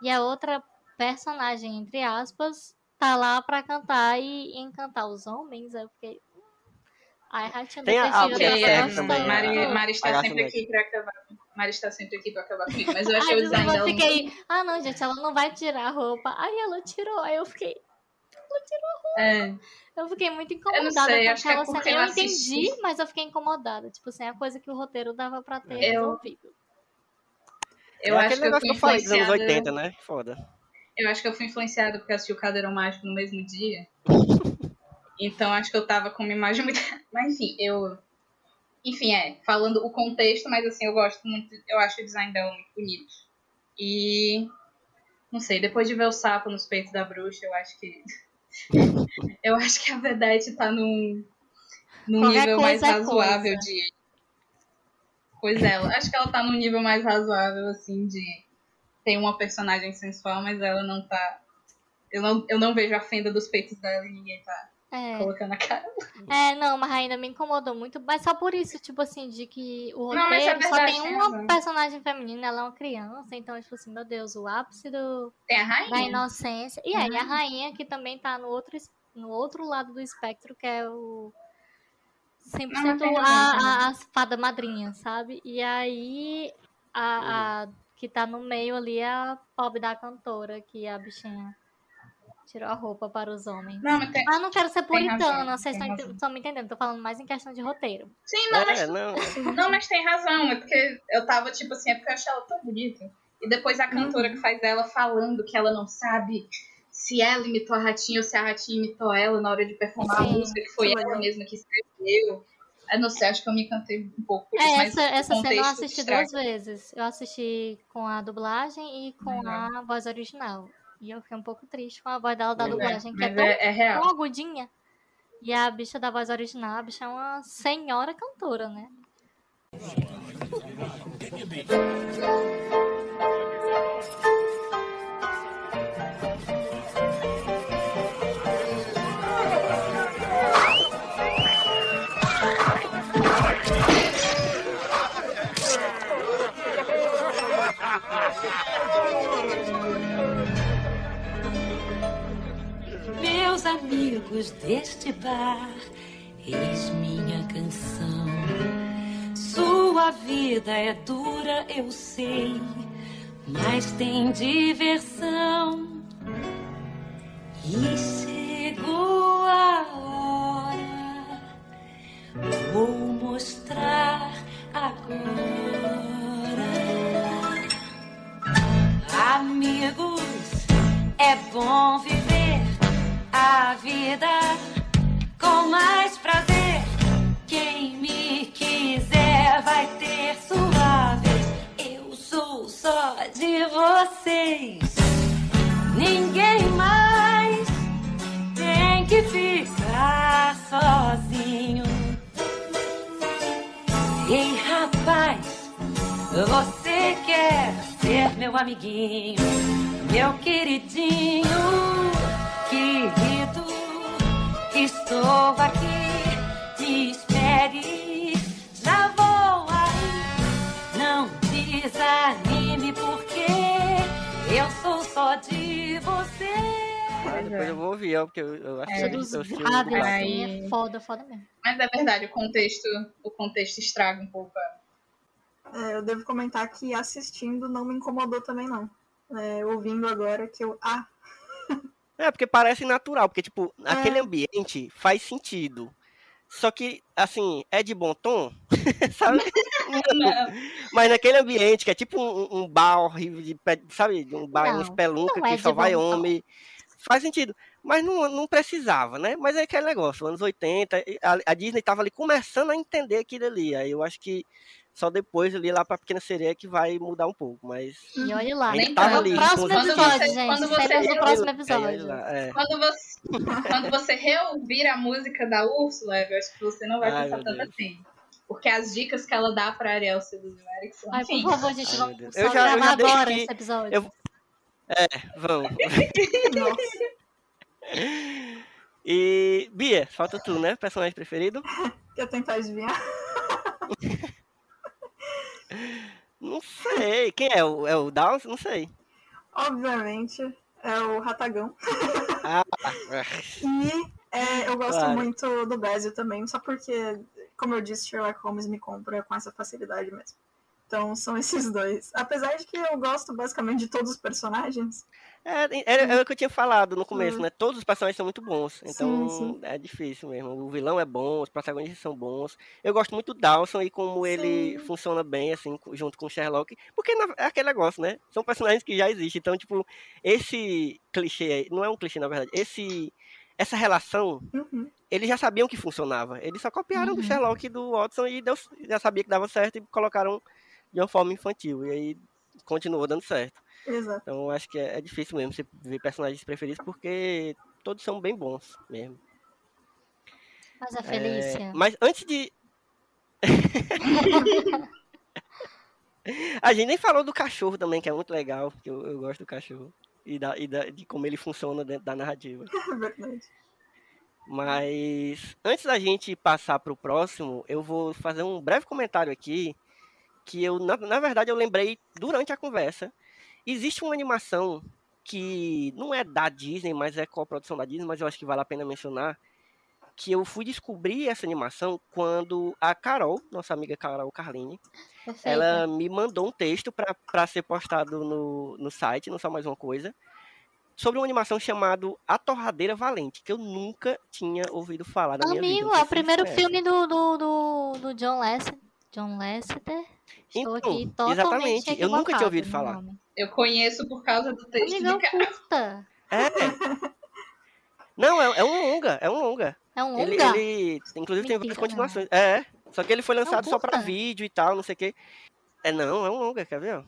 E a outra personagem, entre aspas, tá lá pra cantar e encantar os homens. Aí eu fiquei. hum, Ai, Ratinho Tem a- Detetive, a eu é, também. Mari, a- Mari está a sempre aqui pra acabar. Mari está sempre aqui pra acabar comigo, mas eu achei Ai, o design dela eu muito fiquei. Ah, não, gente, ela não vai tirar a roupa. Aí ela tirou. Aí eu fiquei. É, Eu fiquei muito incomodada sei, com acho que é aquela cena. Eu eu assisti. entendi, mas eu fiquei incomodada. Tipo assim, a coisa que o roteiro dava pra ter Eu- resolvido. eu é acho aquele que eu negócio fui que eu falei dos anos influenciada. 80, né? Foda. Eu acho que eu fui influenciada porque assisti o Cadeirão Mágico no mesmo dia. Então acho que eu tava com uma imagem muito. Mas enfim, eu. Enfim, é, falando o contexto, mas assim, eu gosto muito. Eu acho o design dela muito bonito. E. Não sei, depois de ver o sapo nos peitos da bruxa, eu acho que. eu acho que a Vedette tá num. num Qualquer nível mais é razoável coisa. de. Pois é, ela. Acho que ela tá num nível mais razoável, assim, de tem uma personagem sensual, mas ela não tá. Eu não, eu não vejo a fenda dos peitos dela e ninguém tá É. colocando a cara. É, não, mas ainda me incomodou muito. Mas só por isso, tipo assim, de que o Não, é roteiro só verdade, tem tem uma razão. personagem feminina, ela é uma criança. Então, tipo assim, meu Deus, o ápice do, Tem a da inocência. E aí, a Uhum. rainha que também tá no outro, no outro lado do espectro, que é o 100% Não, não tem a, a, a fada madrinha, sabe? E aí a, a que tá no meio ali é a pobre da cantora, que a bichinha tirou a roupa para os homens. Não, mas tem- Ah, não quero ser puritana, vocês estão razão. estão me entendendo, tô falando mais em questão de roteiro. Sim, não, É, mas, não. não, mas tem razão. É porque eu tava, tipo assim, é porque eu achei ela tão bonita. E depois a cantora que faz ela falando que ela não sabe se ela imitou a Ratinha ou se a Ratinha imitou ela na hora de performar a Sim, música, que foi ela mesma que escreveu. Eu não sei, acho que eu me encantei um pouco por isso, É, essa, essa cena eu assisti duas vezes. Eu assisti com a dublagem e com a voz original. E eu fiquei um pouco triste com a voz dela da Mas é- dublagem, que é tão, é- é real. tão agudinha. E a bicha da voz original, a bicha é uma senhora cantora, né? Meus amigos deste bar, eis minha canção. Sua vida é dura, eu sei, mas tem diversão. E chegou a hora, vou mostrar agora. Amigos, é bom viver a vida com mais prazer. Quem me quiser vai ter sua vez. Eu sou só de vocês. Ninguém mais tem que ficar sozinho. Ei, rapaz, você quer ser meu amiguinho, meu queridinho, querido? Estou aqui, me espere, já vou aí. Não desanime, porque eu sou só de você. Ah, depois eu vou ouvir, porque eu, eu assisti, É. eu Dos graves, dublado. assim, Aí- é foda, foda mesmo. Mas é verdade, o contexto, o contexto estraga um pouco. a- É, eu devo comentar que assistindo não me incomodou também, não. É, ouvindo agora que eu. Ah, É, porque parece natural, porque, tipo, É. aquele ambiente faz sentido. Só que, assim, é de bom tom, sabe? Não. Mas naquele ambiente que é tipo um, um bar horrível, de, pé- sabe? Um bar, Não, um espelunca não é que só vai homem. Faz sentido. Mas não, não precisava, né? Mas é aquele negócio, anos 80, e a, a Disney tava ali começando a entender aquilo ali. Aí eu acho que só depois ali lá pra Pequena Sereia que vai mudar um pouco. Mas E olha lá. Nem No ali, próximo episódio, você- gente. quando você próximo episódio. lá, é. Quando você, quando você reouvir a música da Úrsula, eu acho que você não vai Ai, pensar tanto Deus. assim. Porque as dicas que ela dá pra Ariel seduziu Eric são Ai, por favor, gente, Ai, vamos só Eu já- eu gravar já dei agora aqui- esse episódio. eu- Vamos. nossa, E, Bia, falta tu, né? Personagem preferido? quer tentar adivinhar? Não sei. Quem é? O, é o Downs? Não sei. Obviamente, é o Ratagão. Ah, E é, eu gosto Claro. muito do Basil também, só porque, como eu disse, Sherlock Holmes me compra com essa facilidade mesmo. Então são esses dois. Apesar de que eu gosto basicamente de todos os personagens. É, era, era o que eu tinha falado no começo, Hum. né? Todos os personagens são muito bons. Então Sim, sim. é difícil mesmo. O vilão é bom, os protagonistas são bons. Eu gosto muito do Dawson e como ele Sim. funciona bem, assim, junto com o Sherlock. Porque é aquele negócio, né? São personagens que já existem. Então, tipo, esse clichê aí, não é um clichê, na verdade. Esse, essa relação, Uhum. eles já sabiam que funcionava. Eles só copiaram do Uhum. Sherlock e do Watson e deu, já sabia que dava certo e colocaram de uma forma infantil. E aí continuou dando certo. Exato. Então eu acho que é, é difícil mesmo você ver personagens preferidos porque todos são bem bons mesmo. Mas a É, Felícia. mas antes de. A gente nem falou do cachorro também, que é muito legal, que eu, eu gosto do cachorro. E, da, e da- de como ele funciona dentro da narrativa. É verdade. Mas antes da gente passar para o próximo, eu vou fazer um breve comentário aqui que eu, na, na verdade, eu lembrei durante a conversa. Existe uma animação que não é da Disney, mas é coprodução da Disney, mas eu acho que vale a pena mencionar, que eu fui descobrir essa animação quando a Carol, nossa amiga Carol Carline, Perfeito. ela me mandou um texto para ser postado no, no site, não só mais uma coisa, sobre uma animação chamada A Torradeira Valente, que eu nunca tinha ouvido falar na minha vida. Amigo, é o primeiro conhecem. filme do, do, do, do John Lasseter. John Lasseter. Estou Então, aqui totalmente exatamente, eu nunca tinha ouvido falar. nome. Eu conheço por causa do texto Amigão, de cara. curta. É. Não, é, é um longa, é um longa. É um Ele, longa? ele inclusive, tem várias Mentira, continuações. É, só que ele foi lançado só pra vídeo e tal, não sei o quê. É, não, é um longa, quer ver?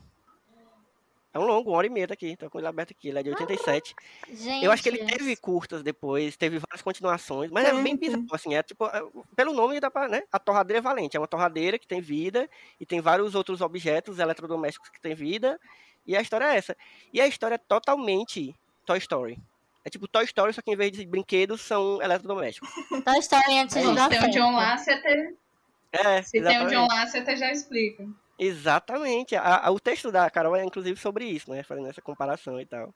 É um longo, uma hora e meia aqui. Tô com ele aberto aqui, ele é de 87. Gente, Eu acho que ele teve curtas depois, teve várias continuações, mas é bem Tem, bizarro, assim, é tipo, é, pelo nome dá pra, né? A torradeira é valente, é uma torradeira que tem vida e tem vários outros objetos eletrodomésticos que têm vida, e a história é essa. E a história é totalmente Toy Story. É tipo Toy Story, só que em vez de brinquedos são eletrodomésticos. Toy Story antes É de isso. dar Tem o. John Lasseter. É, Se tem o exatamente. John Lasseter, já explica. Exatamente. A- a- o texto da Carol é inclusive sobre isso, né? Fazendo essa comparação e tal.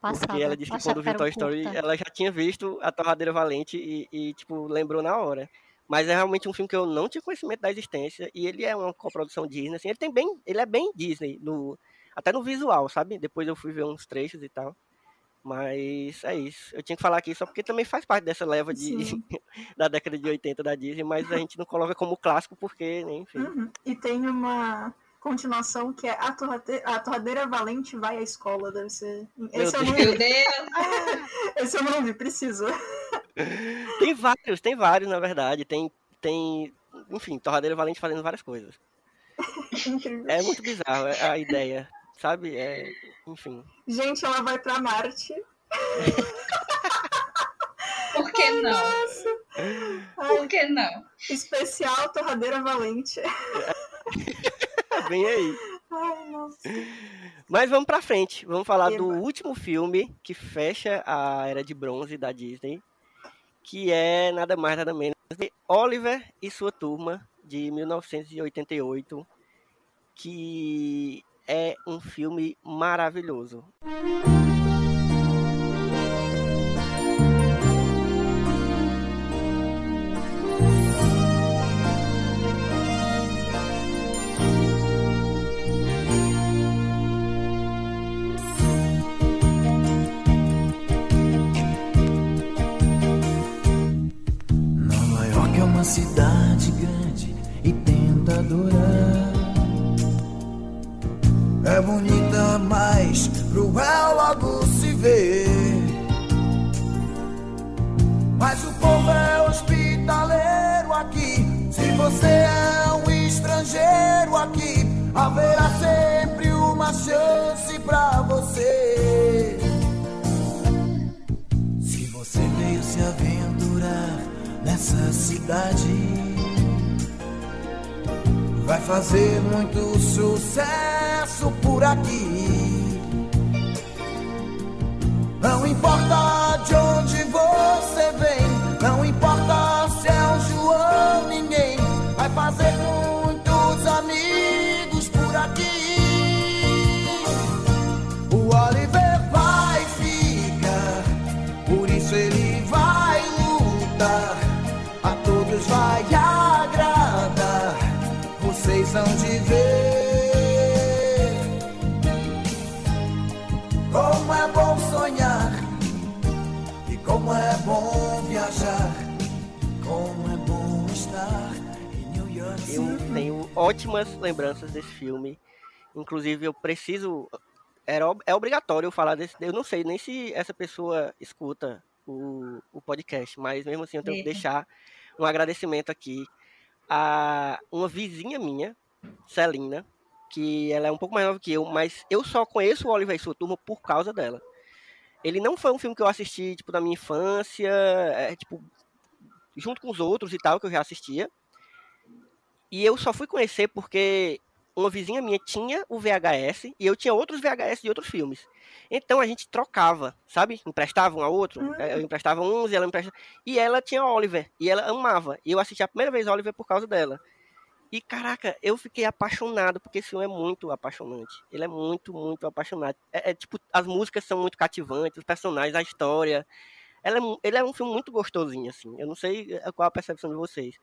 Passada. Porque ela disse que quando viu Toy Story, curta. ela já tinha visto a Torradeira Valente e, e, tipo, lembrou na hora. Mas é realmente um filme que eu não tinha conhecimento da existência. E ele é uma coprodução Disney, assim. Ele tem bem. Ele é bem Disney, no, até no visual, sabe? Depois eu fui ver uns trechos e tal. Mas é isso. Eu tinha que falar aqui só porque também faz parte dessa leva de, da década de 80 da Disney, mas a gente não coloca como clássico porque, né, enfim. Uhum. E tem uma continuação que é a, torrade... a Torradeira Valente vai à escola, deve ser. Esse eu não Meu vi. Esse eu não vi, preciso. Tem vários, tem vários, na verdade. Tem, tem, enfim, Torradeira Valente fazendo várias coisas. Incrível. É muito bizarro é a ideia, sabe? É, enfim. Gente, ela vai pra Marte. Por que não? Nossa. Por que não? Especial Torradeira Valente. Vem aí. Ai, nossa. Mas vamos pra frente. Vamos falar do Eba. último filme que fecha a era de bronze da Disney, que é nada mais nada menos que Oliver e sua turma de 1988, que é um filme maravilhoso. Nova York é uma cidade grande e tentadora. É bonita, mas cruel logo se vê. Mas o povo é hospitaleiro aqui. Se você é um estrangeiro aqui, haverá sempre uma chance pra você. Se você veio se aventurar nessa cidade, vai fazer muito sucesso por aqui. Não importa de onde você vem, não importa se é o João, ninguém vai fazer muitos ótimas lembranças desse filme. Inclusive, eu preciso. Era, é obrigatório eu falar desse. Eu não sei nem se essa pessoa escuta o, o podcast, mas mesmo assim eu tenho que deixar um agradecimento aqui a uma vizinha minha, Celina, que ela é um pouco mais nova que eu, mas eu só conheço o Oliver e sua turma por causa dela. Ele não foi um filme que eu assisti, tipo, na minha infância, é, tipo, junto com os outros e tal, que eu já assistia. E eu só fui conhecer porque uma vizinha minha tinha o VHS e eu tinha outros VHS de outros filmes. Então a gente trocava, sabe? Emprestava um ao outro. Eh, Eu emprestava uns e ela emprestava. E ela tinha Oliver. E ela amava. E eu assisti a primeira vez Oliver por causa dela. E caraca, eu fiquei apaixonado, porque esse filme é muito apaixonante. Ele é muito, muito apaixonante. É, é, tipo, as músicas são muito cativantes, os personagens, a história. ela é ele é um filme muito gostosinho, assim. Eu não sei eh, qual a percepção de vocês.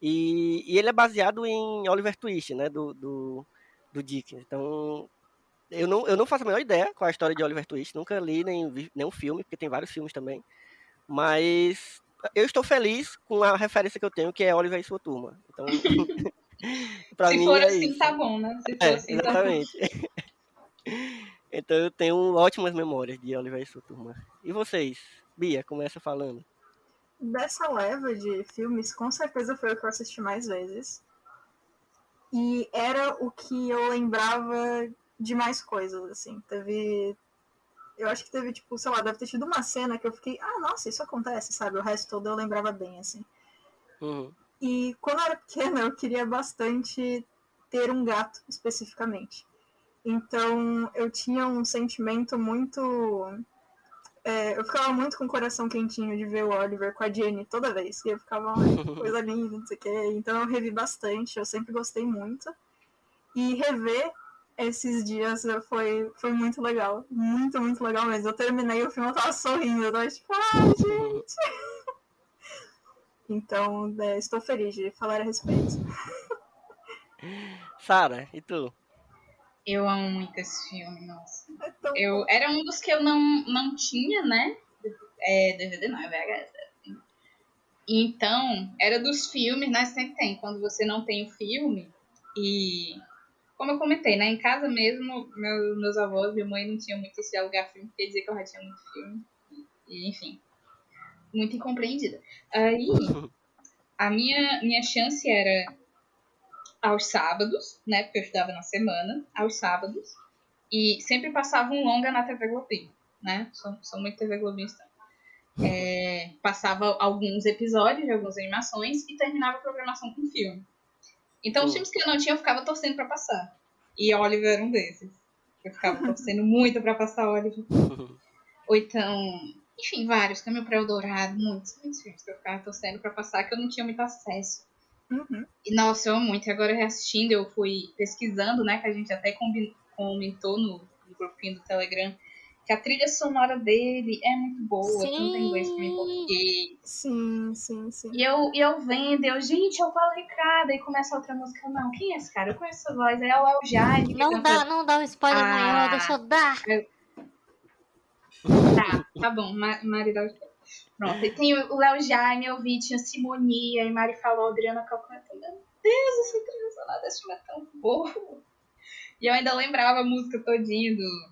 E, e ele é baseado em Oliver Twist, né? Do, do, do Dickens. Então, eu não, eu não faço a menor ideia qual é a história de Oliver Twist. Nunca li nem nenhum filme, porque tem vários filmes também. Mas eu estou feliz com a referência que eu tenho, que é Oliver e sua turma. Então, pra Se mim for é assim, isso. tá bom, né? Se for É, assim, tá exatamente. então eu tenho ótimas memórias de Oliver e sua turma. E vocês? Bia, começa falando. Dessa leva de filmes, com certeza foi o que eu assisti mais vezes. E era o que eu lembrava de mais coisas, assim. Teve. Eu acho que teve, tipo, sei lá, deve ter tido uma cena que eu fiquei, ah, nossa, isso acontece, sabe? O resto todo eu lembrava bem, assim. Uhum. E quando eu era pequena, eu queria bastante ter um gato, especificamente. Então, eu tinha um sentimento muito. É, eu ficava muito com o coração quentinho de ver o Oliver com a Jenny toda vez. E eu ficava, "Ai, que coisa linda, não sei o quê. Então, eu revi bastante, eu sempre gostei muito. E rever esses dias foi, foi muito legal. Muito, muito legal mesmo. Eu terminei o filme, eu tava sorrindo. Eu tava tipo, ai, gente. Então, é, estou feliz de falar a respeito. Sara, e tu? Eu amo muito esse filme, nossa. É tão Eu, era um dos que eu não, não tinha, né? É, DVD não, é VHS. assim. Então, era dos filmes, né? Sempre tem. Quando você não tem o filme. E, como eu comentei, né? Em casa mesmo, meu- meus avós, minha mãe não tinham muito esse de alugar filme, porque dizia que eu já tinha muito filme. E, enfim, muito incompreendida. Aí, a minha, minha chance era aos sábados, né? Porque eu estudava na semana, aos sábados. E sempre passava um longa na TV Globinho, né? Sou, sou muito TV Globinho é, passava alguns episódios de algumas animações e terminava a programação com filme. Então, os filmes que eu não tinha, eu ficava torcendo pra passar. E Oliver era um desses. Eu ficava torcendo muito pra passar Oliver. Ou então, enfim, vários. Caminho para Eldorado, muitos, muitos filmes que eu ficava torcendo pra passar que eu não tinha muito acesso. Uhum. E nossa, eu amo muito. E agora reassistindo, eu fui pesquisando, né? Que a gente até comentou no, no grupinho do Telegram. Que a trilha sonora dele é muito boa, tanto em inglês como em português. Sim, sim, sim. E eu, e eu vendo, eu, gente, é o Paulo Ricardo. Aí começa outra música, não, quem é esse cara? Eu conheço essa voz. É o El que Não canta- dá, não dá um spoiler Ah. maior, deixa eu dar. Tá, tá bom, Ma Maridal. Pronto, e tem o Léo Jaime, eu vi, tinha Simonia e Mari falou, Adriana Calcutta. Meu Deus, essa trilha sonora desse filme é tão boa. E eu ainda lembrava a música todinha do,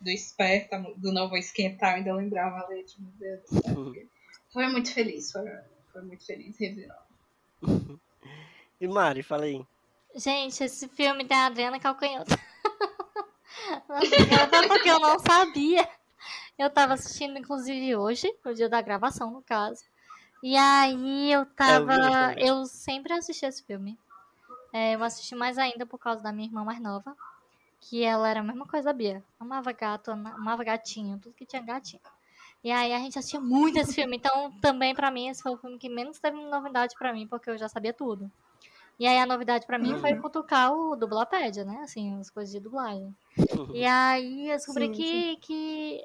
do Esperta, do Novo Esquentar, eu ainda lembrava a letra, meu Deus do céu. Foi muito feliz, foi, foi muito feliz revirar. E Mari, fala aí. Gente, esse filme tem a Adriana Calcanhoto. Até porque eu não sabia. Eu tava assistindo, inclusive, hoje, no dia da gravação, no caso. E aí eu tava. também. eu sempre assisti esse filme. É, eu assisti mais ainda por causa da minha irmã mais nova. Que ela era a mesma coisa da Bia. Amava gato, ama- amava gatinho, tudo que tinha gatinho. E aí a gente assistia muito esse filme. Então, também pra mim, esse foi o filme que menos teve novidade pra mim, porque eu já sabia tudo. E aí a novidade pra mim foi cutucar o Dublapédia, né? Assim, as coisas de dublagem. E aí eu descobri Sim, que, que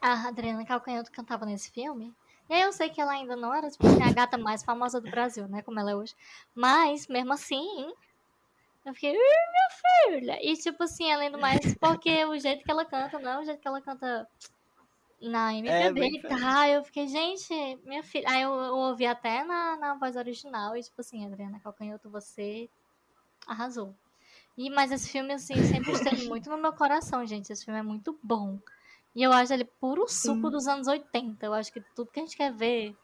a Adriana Calcanhoto cantava nesse filme. E aí eu sei que ela ainda não era tipo, assim, a gata mais famosa do Brasil, né? Como ela é hoje. Mas, mesmo assim, eu fiquei, "Ih, minha filha. E tipo assim, além do mais, porque o jeito que ela canta, não é o jeito que ela canta na MPB e tal. Eu fiquei, gente, minha filha. Aí eu, eu ouvi até na, na voz original e tipo assim, Adriana Calcanhoto, você arrasou. E, mas esse filme, assim, sempre esteve muito no meu coração, gente. Esse filme é muito bom. E eu acho ele puro suco Sim. dos anos 80. Eu acho que tudo que a gente quer ver.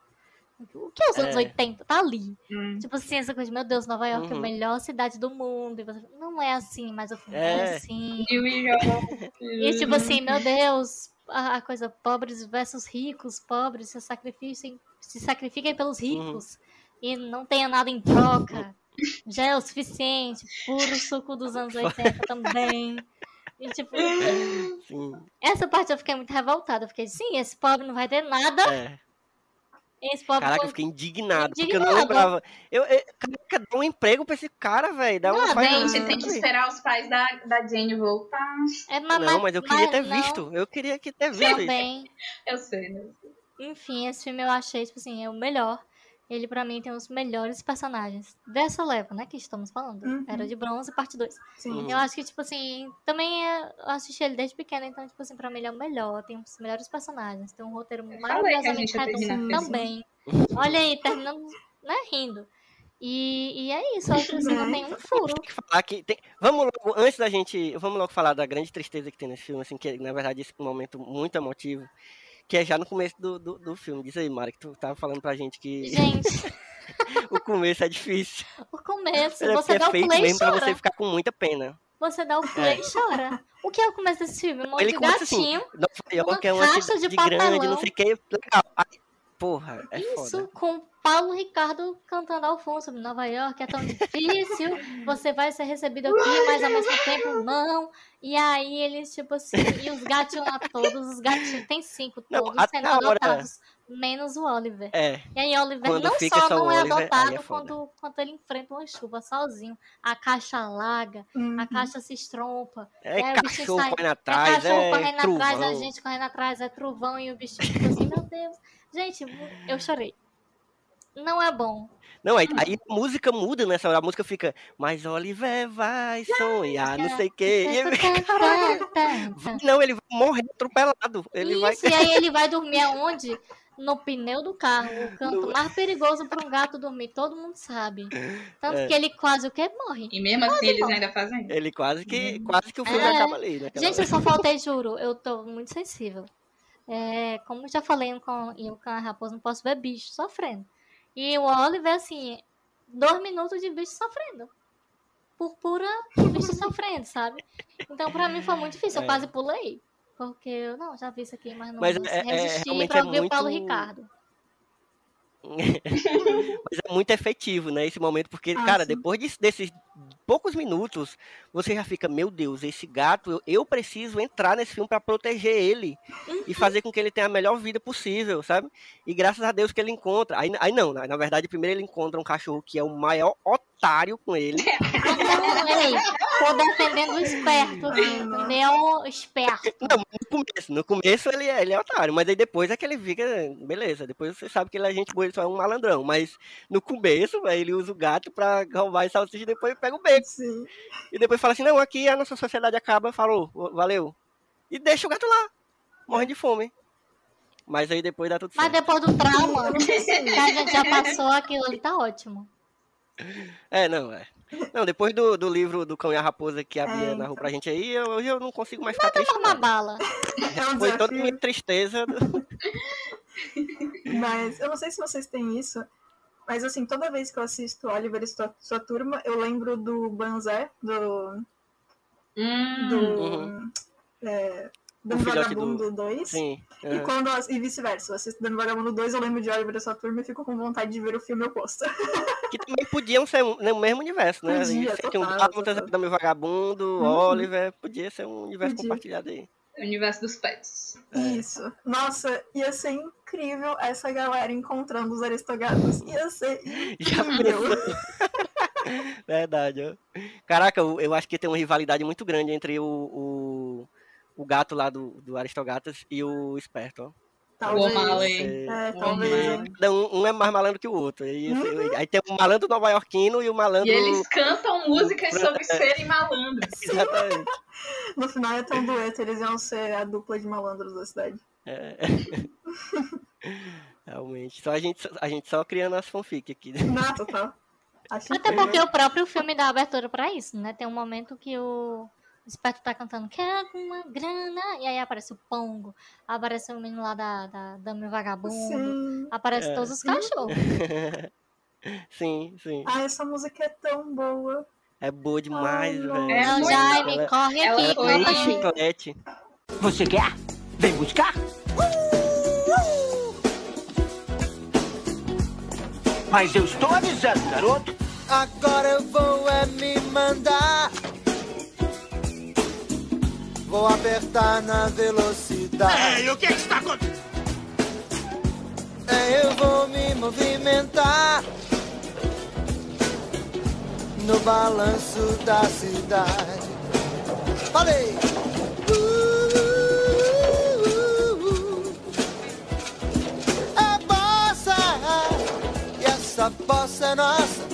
O que é os anos É. 80? Tá ali. Hum. Tipo assim, essa coisa de, meu Deus, Nova York é a Uhum. melhor cidade do mundo. E você, não é assim, mas o filme é, É. assim. New York. E tipo assim, meu Deus, a, a coisa pobres versus ricos, pobres se sacrifiquem, se sacrifiquem pelos ricos e não tenha nada em troca. Já é o suficiente. Puro suco dos anos 80 também. E tipo, Sim. essa parte eu fiquei muito revoltada. Eu fiquei, sim, esse pobre não vai ter nada. É. Esse pobre Caraca, eu foi- fiquei indignado, porque eu não Indignado. lembrava. Eu, eu, caraca, dá um emprego pra esse cara, velho. Dá um faz gente, tem que esperar os pais da, da Jane voltar. É, Não, mas eu queria ter não. visto. Eu queria que ter visto isso. Também. Eu sei, né? Enfim, esse filme eu achei, tipo assim, é o melhor. Ele, pra mim, tem os melhores personagens dessa leva, né, que estamos falando. Uhum. Era de bronze, parte 2. Sim. Eu acho que, tipo assim, também é, eu assisti ele desde pequena, então, tipo assim, pra mim ele é o melhor. Tem os melhores personagens, tem um roteiro que maravilhosamente redondo feliz. também. Olha aí, terminando, né, rindo. E, e é isso, acho que assim, não tem um furo. falar que tem- Vamos logo, antes da gente. Vamos logo falar da grande tristeza que tem nesse filme, assim, que na verdade esse é um momento muito emotivo. Que é já no começo do, do, do filme. Diz aí, Mara, que tu tava falando pra gente que Gente, o começo é difícil. o começo, É você dá é o play e mesmo pra chora. você ficar com muita pena. Você dá o play É. e chora. O que é o começo desse filme? Um monte Ele de assim, gatinho. Nova York é uma caixa de cidade grande, não sei o que. Legal. Aí, porra, é Isso foda. com Paulo Ricardo cantando sobre Nova York é tão difícil, você vai ser recebido aqui, mas ao mesmo tempo não. E aí eles, tipo assim, e os gatinhos lá todos, os gatinhos, tem cinco Não, todos sendo hora- adotados, menos o Oliver. É. E aí Oliver Quando não só só não é Oliver, é adotado foda. quando, quando ele enfrenta uma chuva sozinho. A caixa larga, a caixa se estrompa. É e aí o bichinho cachorro sai- correndo atrás, cachorro é correndo atrás, a trovão. gente correndo atrás, é trovão e o bichinho fica assim, meu Deus. Gente, eu chorei. Não é bom. Não, aí, aí a música muda nessa hora. A música fica, mas Oliver vai sonhar, não sei o quê. Não, ele vai morrer atropelado. Ele vai. Isso, e aí ele vai dormir aonde? No pneu do carro. O canto mais perigoso para um gato dormir, todo mundo sabe. Tanto É. que ele quase o que morre. E mesmo assim Quase eles morre. ainda fazem. Ele quase que, quase que o filme É. acaba ali, né? Gente, eu só faltei, juro, eu tô muito sensível. É, como já falei com, eu com a raposa, não posso ver bicho sofrendo. E o Oliver, assim, dois minutos de bicho sofrendo. Por pura bicho sofrendo, sabe? Então, pra mim foi muito difícil. Eu É. quase pulei. Porque eu, não, já vi isso aqui, mas não Mas é- é- resistir realmente pra é ouvir o Paulo muito- Ricardo. Mas é muito efetivo, né, esse momento, porque, Ah, cara, sim. depois de- desses poucos minutos, você já fica, meu Deus, esse gato, eu, eu preciso entrar nesse filme pra proteger ele Uhum. e fazer com que ele tenha a melhor vida possível, sabe? E graças a Deus que ele encontra. Aí, aí não, na, na verdade, primeiro ele encontra um cachorro que é o maior otário com ele. Tô defendendo o esperto, entendeu? Esperto. Não, no começo, no começo ele é, ele é otário, mas aí depois é que ele fica, beleza, depois você sabe que ele é gente boa, ele só é um malandrão, mas no começo, ele usa o gato pra roubar esse salsicha e depois pega o beco. E depois fala assim, não, aqui a nossa sociedade acaba, falou, valeu. E deixa o gato lá, morre de fome. Mas aí depois dá tudo Mas certo. depois do trauma que a gente já passou, aquilo ali tá ótimo. É, não, é. Não, depois do, do livro do Cão e a Raposa que a Bia É, narrou pra gente aí, eu- hoje eu não consigo mais ficar triste. Uma bala. É um Foi toda minha tristeza. do- Mas eu não sei se vocês têm isso, mas assim, toda vez que eu assisto Oliver e sua, sua turma, eu lembro do Banzé, do. do. Uhum. É, Dando filhote do- Vagabundo 2. Sim. E, aham. quando, eu- e vice-versa. Eu assisto Dando Vagabundo 2, eu lembro de Oliver e sua turma e fico com vontade de ver o filme oposto. Que também podiam ser um- no mesmo universo, né? Podia, Tinha um total, total. Dami Vagabundo, Uhum. Oliver, podia ser um universo Podia. compartilhado aí. O universo dos pets. Isso. Nossa, ia ser incrível essa galera encontrando os aristogatos. Ia ser Já incrível. Verdade, ó. Caraca, eu, eu acho que tem uma rivalidade muito grande entre o, o, o gato lá do, do Aristogatas e o Esperto, ó. Talvez. É, O talvez. Um, um é mais malandro que o outro. Aí, Uhum. aí tem o malandro nova-iorquino e o malandro. E eles cantam músicas sobre serem malandros. Exatamente. No final ia ter um dueto, eles iam ser a dupla de malandros da cidade. É. Realmente. Só a gente, a gente só criando as fanfic aqui. Não, total. Acho Até porque o próprio filme dá abertura pra isso, né? Tem um momento que o esperto tá cantando Quer alguma grana? E aí aparece o Pongo, aparece o menino lá da, da Dame Vagabundo, Sim. aparece É. todos os cachorros. sim, sim. Ah, essa música é tão boa. É boa demais, Ai, velho. É Não, muito- Jaime, ela- corre ela aqui, Bem aí. chiclete. Você quer? Vem buscar? Mas eu estou avisando, garoto. Agora eu vou é me mandar. Vou apertar na velocidade. o que está acontecendo? nem eu vou me movimentar no balanço da cidade. Falei! É bossa, e essa bossa é nossa.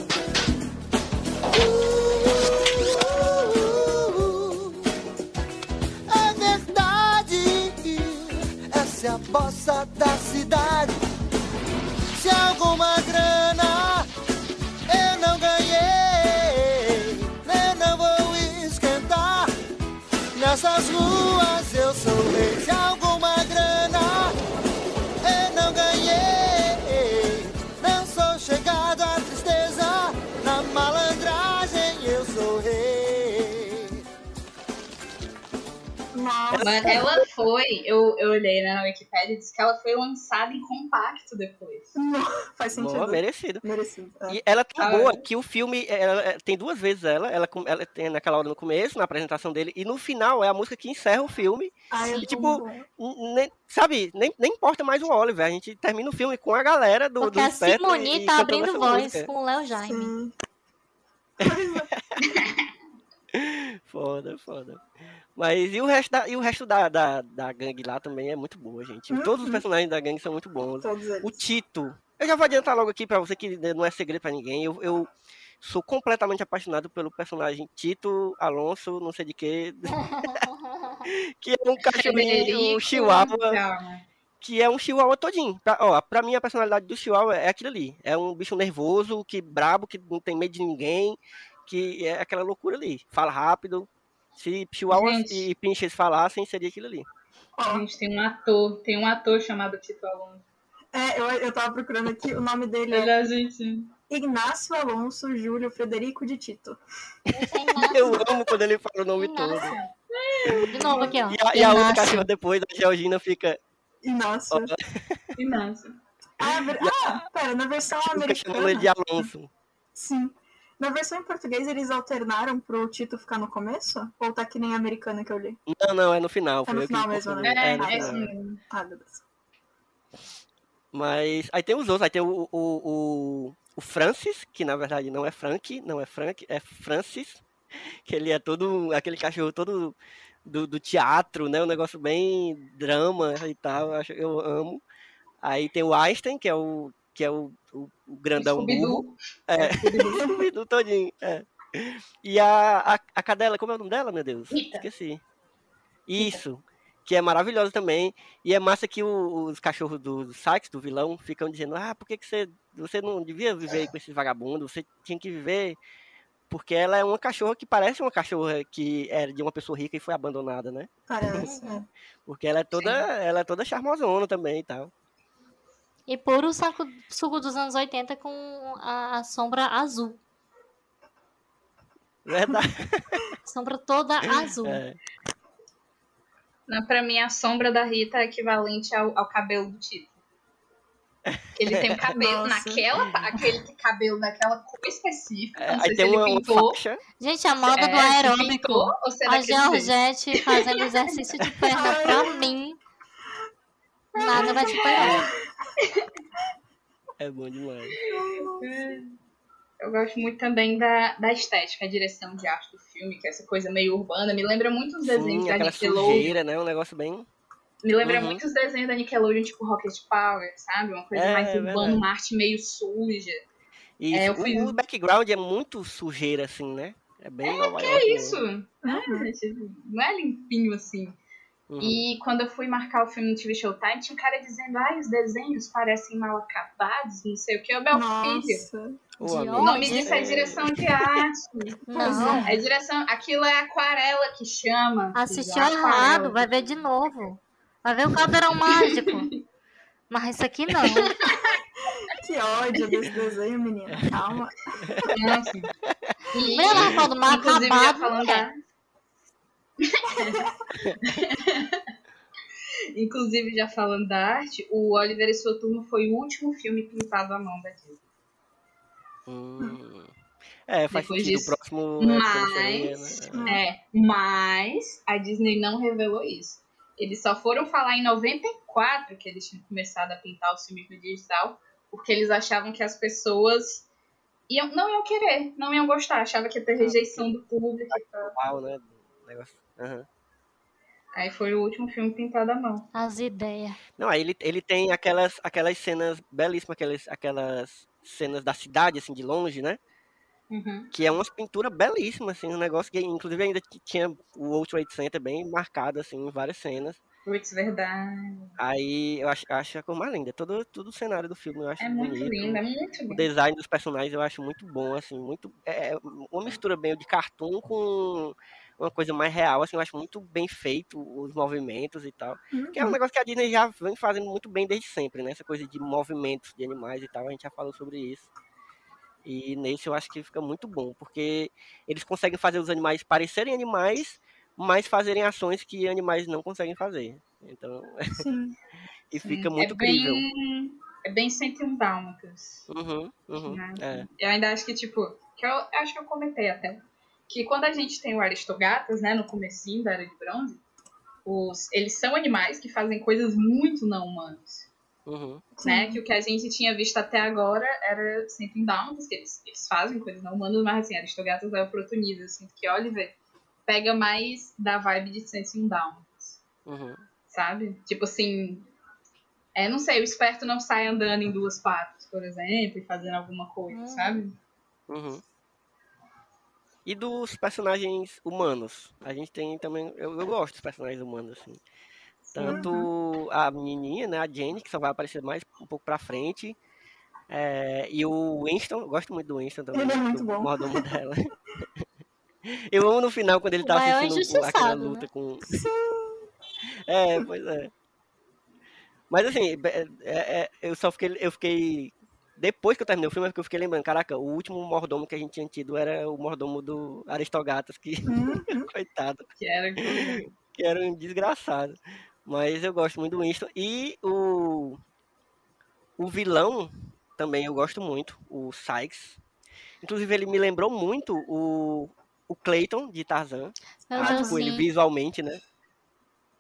Bossa da cidade. Se alguma grana Mas ela foi, eu, eu olhei né, na Wikipedia e disse que ela foi lançada em compacto depois. Faz sentido. Boa, merecido. Merecido. é. E ela é tão Ah, boa é. que o filme ela- ela- tem duas vezes ela, ela, com- ela tem naquela hora no começo, na apresentação dele, e no final é a música que encerra o filme. Ai, é e tipo, nem- sabe, nem, nem importa mais o Oliver, a gente termina o filme com a galera do, Porque do a Simone e- tá abrindo voz música. com o Léo Jaime. Sim. Foda, foda. Mas e o resto da, e o resto da, da, da gangue lá também é muito boa, gente. Todos os Uhum. personagens da gangue são muito bons. Todos eles. O Tito. Eu já vou adiantar logo aqui pra você que não é segredo pra ninguém. Eu, eu sou completamente apaixonado pelo personagem Tito Alonso, não sei de quê. que é um cachorrinho chihuahua. calma. Que é um chihuahua todinho. Pra, ó, pra mim, a personalidade do chihuahua é aquilo ali. É um bicho nervoso, que brabo, que não tem medo de ninguém. Que é aquela loucura ali. Fala rápido. Se chihuahuas Gente. e pinches falassem, seria aquilo ali. A gente tem um ator, tem um ator chamado Tito Alonso. É, eu, eu tava procurando aqui, o nome dele Ele é é gente. Ignácio Alonso Júlio Frederico de Tito. Eu amo quando ele fala o nome todo. De novo aqui, ó. E a, e a outra cachorra depois, a Georgina, fica. Inácio. Inácio. Ah, ver- ah, pera, na versão Fica chamando ele de americana. Alonso. Sim. Na versão em português eles alternaram pro Tito ficar no começo? Ou tá que nem a americana que eu li? Não, não, é no final. É Foi no final mesmo, né? É, no Ah, final. sim. Ah, beleza. Mas aí tem os outros, aí tem o, o, o, o Francis, que na verdade não é Frank, não é Frank, é Francis, que ele é todo, aquele cachorro todo do, do teatro, né, um negócio bem drama e tal, eu, acho, eu amo. Aí tem o Einstein, que é o, que é o, o, o grandão burro. É, Scooby-Doo todinho, é. E a, a, a cadela, como é o nome dela, meu Deus? Rita. Esqueci. Isso, que é maravilhosa também. E é massa que o- os cachorros do, Sykes, do vilão, ficam dizendo: Ah, por que, que você, você não devia viver com esses vagabundos? Você tinha que viver. Porque ela é uma cachorra que parece uma cachorra que era de uma pessoa rica e foi abandonada, né? Parece. é. Porque ela é toda, ela é toda charmosona também e tal. E puro saco, suco dos anos 80 com a, a sombra azul. Verdade. Sombra toda azul. É. Não, pra mim, a sombra da Rita é equivalente ao, ao cabelo do Tito. Ele tem um cabelo Nossa. naquela, aquele cabelo daquela cor específica. É, não sei aí se tem ele pintou. faixa. Gente, a moda do É, se aeróbico. pintou A? Georgette fazendo exercício de perna pra mim. Nada vai superar. É bom demais. Eu gosto muito também da, da estética, a direção de arte do filme, que é essa coisa meio urbana. Me lembra muito os desenhos Sim, da Nickelodeon. sujeira, né? Um negócio bem. Me lembra Uhum. muito os desenhos da Nickelodeon, tipo Rocket Power, sabe? Uma coisa É, mais é urbana, uma arte meio suja. Isso. É, fui- o, background é muito sujeira, assim, né? É bem Nova Que é isso? Né, gente? Não é limpinho assim. Uhum. E quando eu fui marcar o filme no TV Showtime, tinha um cara dizendo, ai, os desenhos parecem mal acabados, não sei o que. O meu filho. Nossa. Amigo. O nome disso é direção de arte. Não. É direção. Aquilo é aquarela que chama. Assistiu filho, aquarela. errado, vai ver de novo. Vai ver o caldeirão mágico. Mas isso aqui não. Que ódio desse desenho, menina. Calma. Nossa. E, Lembra lá quando o mar inclusive, já acabado, falando mulher? Inclusive, já falando da arte, o Oliver e sua turma foi o último filme pintado à mão da Disney. Hum. É, faz Depois sentido. disso. O próximo é, seria, Mas, né? é, mas a Disney não revelou isso. Eles só foram falar em 94 que eles tinham começado a pintar os filmes no digital, porque eles achavam que as pessoas iam, não iam querer, não iam gostar, achava que ia ter rejeição do público. Uau, né? Negócio. Aham. Aí foi o último filme pintado à mão. As ideias. Não, aí ele, ele tem aquelas, aquelas cenas belíssimas, aquelas, aquelas cenas da cidade, assim, de longe, né? Uhum. Que é umas pinturas belíssimas, assim, um negócio que inclusive ainda tinha o World Trade Center bem marcado, assim, em várias cenas. Putz, verdade. Aí eu acho, acho a cor mais linda. Todo, todo o cenário do filme eu acho É muito bonito. lindo, é muito O lindo. design dos personagens eu acho muito bom, assim, muito. É é uma mistura bem de cartoon com uma coisa mais real, assim, eu acho muito bem feito os movimentos e tal. Que é um negócio que a Disney já vem fazendo muito bem desde sempre, né? Essa coisa de movimentos de animais e tal, a gente já falou sobre isso. E nesse eu acho que fica muito bom, porque eles conseguem fazer os animais parecerem animais, mas fazerem ações que animais não conseguem fazer. Então, e fica Sim, muito é bem, crível. É bem 101 Dálmatas. Uhum, uhum, né? é. Eu ainda acho que, tipo, que eu acho que eu comentei até, que quando a gente tem o Aristogatas, né, no comecinho da Era de Bronze, os, eles são animais que fazem coisas muito não humanas. Uhum. Né? Que o que a gente tinha visto até agora era sempre em Dálmatas, que eles, eles fazem coisas não humanas, mas assim, Aristogatas é o protonisa, assim, que Oliver pega mais da vibe de 101 Dálmatas, Uhum. sabe? Tipo assim, é, não sei, o esperto não sai andando em duas patas, por exemplo, e fazendo alguma coisa, sabe? Uhum. E dos personagens humanos? A gente tem também. Eu, eu gosto dos personagens humanos, assim. Tanto a menininha, né? A Jenny, que só vai aparecer mais um pouco pra frente. é, e o Winston, eu gosto muito do Winston também. Ele é muito bom. mordomo dela. Eu amo no final quando ele tá assistindo aquela luta né? com. É, pois é. Mas assim, é- é- é, eu só fiquei, eu fiquei. Depois que eu terminei o filme, é que eu fiquei lembrando, caraca, o último mordomo que a gente tinha tido era o mordomo do Aristogatas, que coitado, Que era que era um desgraçado. Mas eu gosto muito do Winston. E o. O vilão também eu gosto muito, o Sykes. Inclusive, ele me lembrou muito o, o Clayton de Tarzan. Ah, tipo, ele visualmente, né?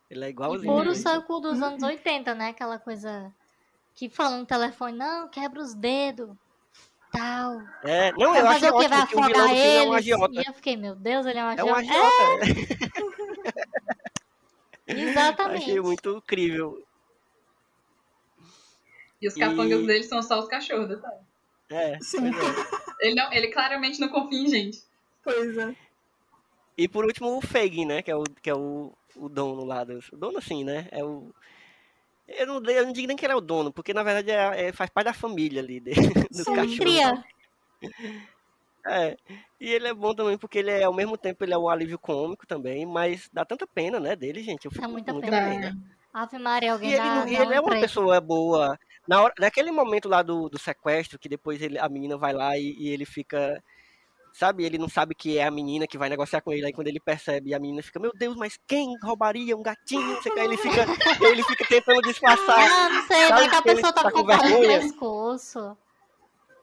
Ele é E igualzinho. puro né? saco dos anos 80, né? Aquela coisa que falam no telefone, não, quebra os dedos, tal. É, não, Vai eu acho ótimo Vai que o vilão afogar do filme é um eles? agiota. E eu fiquei, meu Deus, ele é um É um agiota. agiota. Exatamente. Achei muito incrível. E os capangas E- dele são só os cachorros, detalhe. É, pois é. Ele, não, ele claramente não confia em gente. Pois é. E por último o Fagin, né? Que é o, que é o, o dono lá dos. O dono assim, né? É o. Eu não, eu não digo nem que ele é o dono, porque na verdade é, é- faz parte da família ali de, dos Sim, cachorros. cria. É. E ele é bom também porque ele é, ao mesmo tempo, ele é um alívio cômico também, mas dá tanta pena, né, dele, gente. Eu fico Dá muita pena. pena. Ave Maria, E alguém ele, dá, e ele é uma pessoa boa. Na hora, naquele momento lá do, do sequestro, que depois ele, a menina vai lá e, e ele fica. Sabe, ele não sabe que é a menina que vai negociar com ele. Aí quando ele percebe, a menina fica, meu Deus, mas quem roubaria um gatinho? Não sei o que. Aí ele fica, ele fica tentando disfarçar. Ah, não sei, Sabe que a pessoa tá tá com vergonha? pescoço.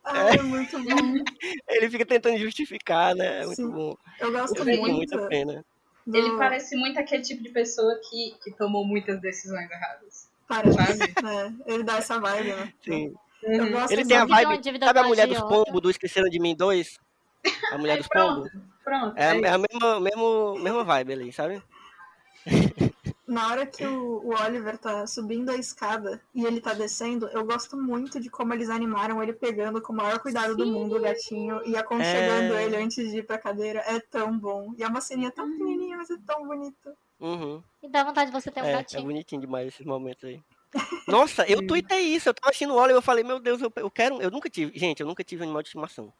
Ah, é muito bom. Ele fica tentando justificar, né? É muito Sim. bom. Eu gosto Eu muito. muita pena. do- Ele parece muito aquele tipo de pessoa que, que tomou muitas decisões erradas. Parece, Sabe? né? Ele dá essa vibe, né? Sim. Eu gosto Ele tem a é vibe. Sabe a mulher dos pombos do Esqueceram de Mim 2? A mulher dos pombos? Pronto. É, a- é é a mesma, mesma, mesma vibe ali, sabe? Na hora que o, o Oliver tá subindo a escada e ele tá descendo, eu gosto muito de como eles animaram ele pegando com o maior cuidado do mundo o gatinho e aconchegando É. ele antes de ir pra cadeira. É tão bom. E é uma ceninha tão pequenininha, mas é tão bonito. Uhum. E dá vontade de você ter um É, é gatinho. bonitinho demais esses momentos aí. Nossa, eu tuitei isso, eu tava assistindo o Oliver, eu falei, meu Deus, eu, eu quero. Eu nunca tive. Gente, eu nunca tive animal de estimação.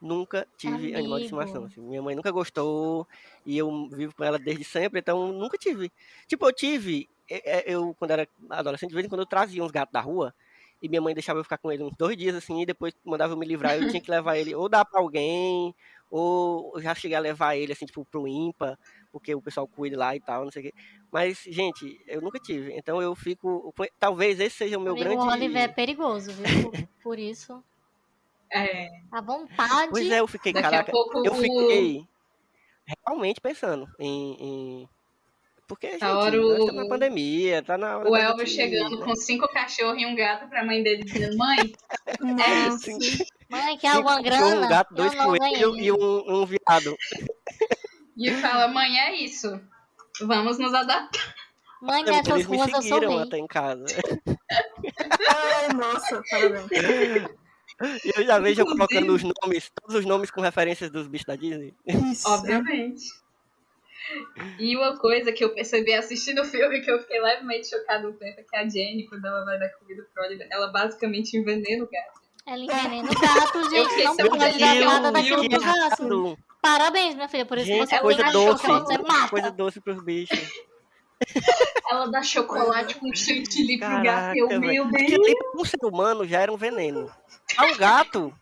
Nunca tive animal de Amigo. estimação. assim. Minha mãe nunca gostou e eu vivo com ela desde sempre, então nunca tive. Tipo, eu tive. é, é, Eu, quando era adolescente, de vez em quando eu trazia uns gatos da rua e minha mãe deixava eu ficar com ele uns dois dias assim, e depois mandava eu me livrar. Eu tinha que levar ele ou dar pra alguém, ou já cheguei a levar ele assim, tipo, pro IMPA, porque o pessoal cuida lá e tal, não sei o quê. Mas, gente, eu nunca tive. Então eu fico. Talvez esse seja o meu Amigo, grande. o Oliver é perigoso, viu? Por isso. É, A vontade. Pois é, eu fiquei, Daqui a caraca, pouco eu fiquei realmente pensando em, em porque, gente, A hora o- estamos na pandemia, tá na hora O Elvis gente- chegando com cinco cachorros e um gato pra mãe dele dizendo, mãe, é isso. Mãe, quer alguma grana? Um gato, dois coelhos e um, um viado. E fala, mãe, é isso. Vamos nos adaptar. Mãe, Eles me ruas eu sou seguiram rei. até em casa. Ai, nossa, parabéns. E eu já vejo eu colocando os nomes, todos os nomes com referências dos bichos da Disney. Obviamente. E uma coisa que eu percebi assistindo o filme que eu fiquei levemente chocada um tempo é que a Jenny, quando ela vai dar comida pro Oliver, ela basicamente envenena o gato. Ela envenena o gato, gente. Não pode dar nada daquilo pro gato. Parabéns, minha filha, por isso que Gente, você coisa doce. você mata. Coisa doce pros bichos. Ela dá chocolate com chantilly pro gato. Eu, meu Deus. pra um ser humano já era um veneno. Pra um gato,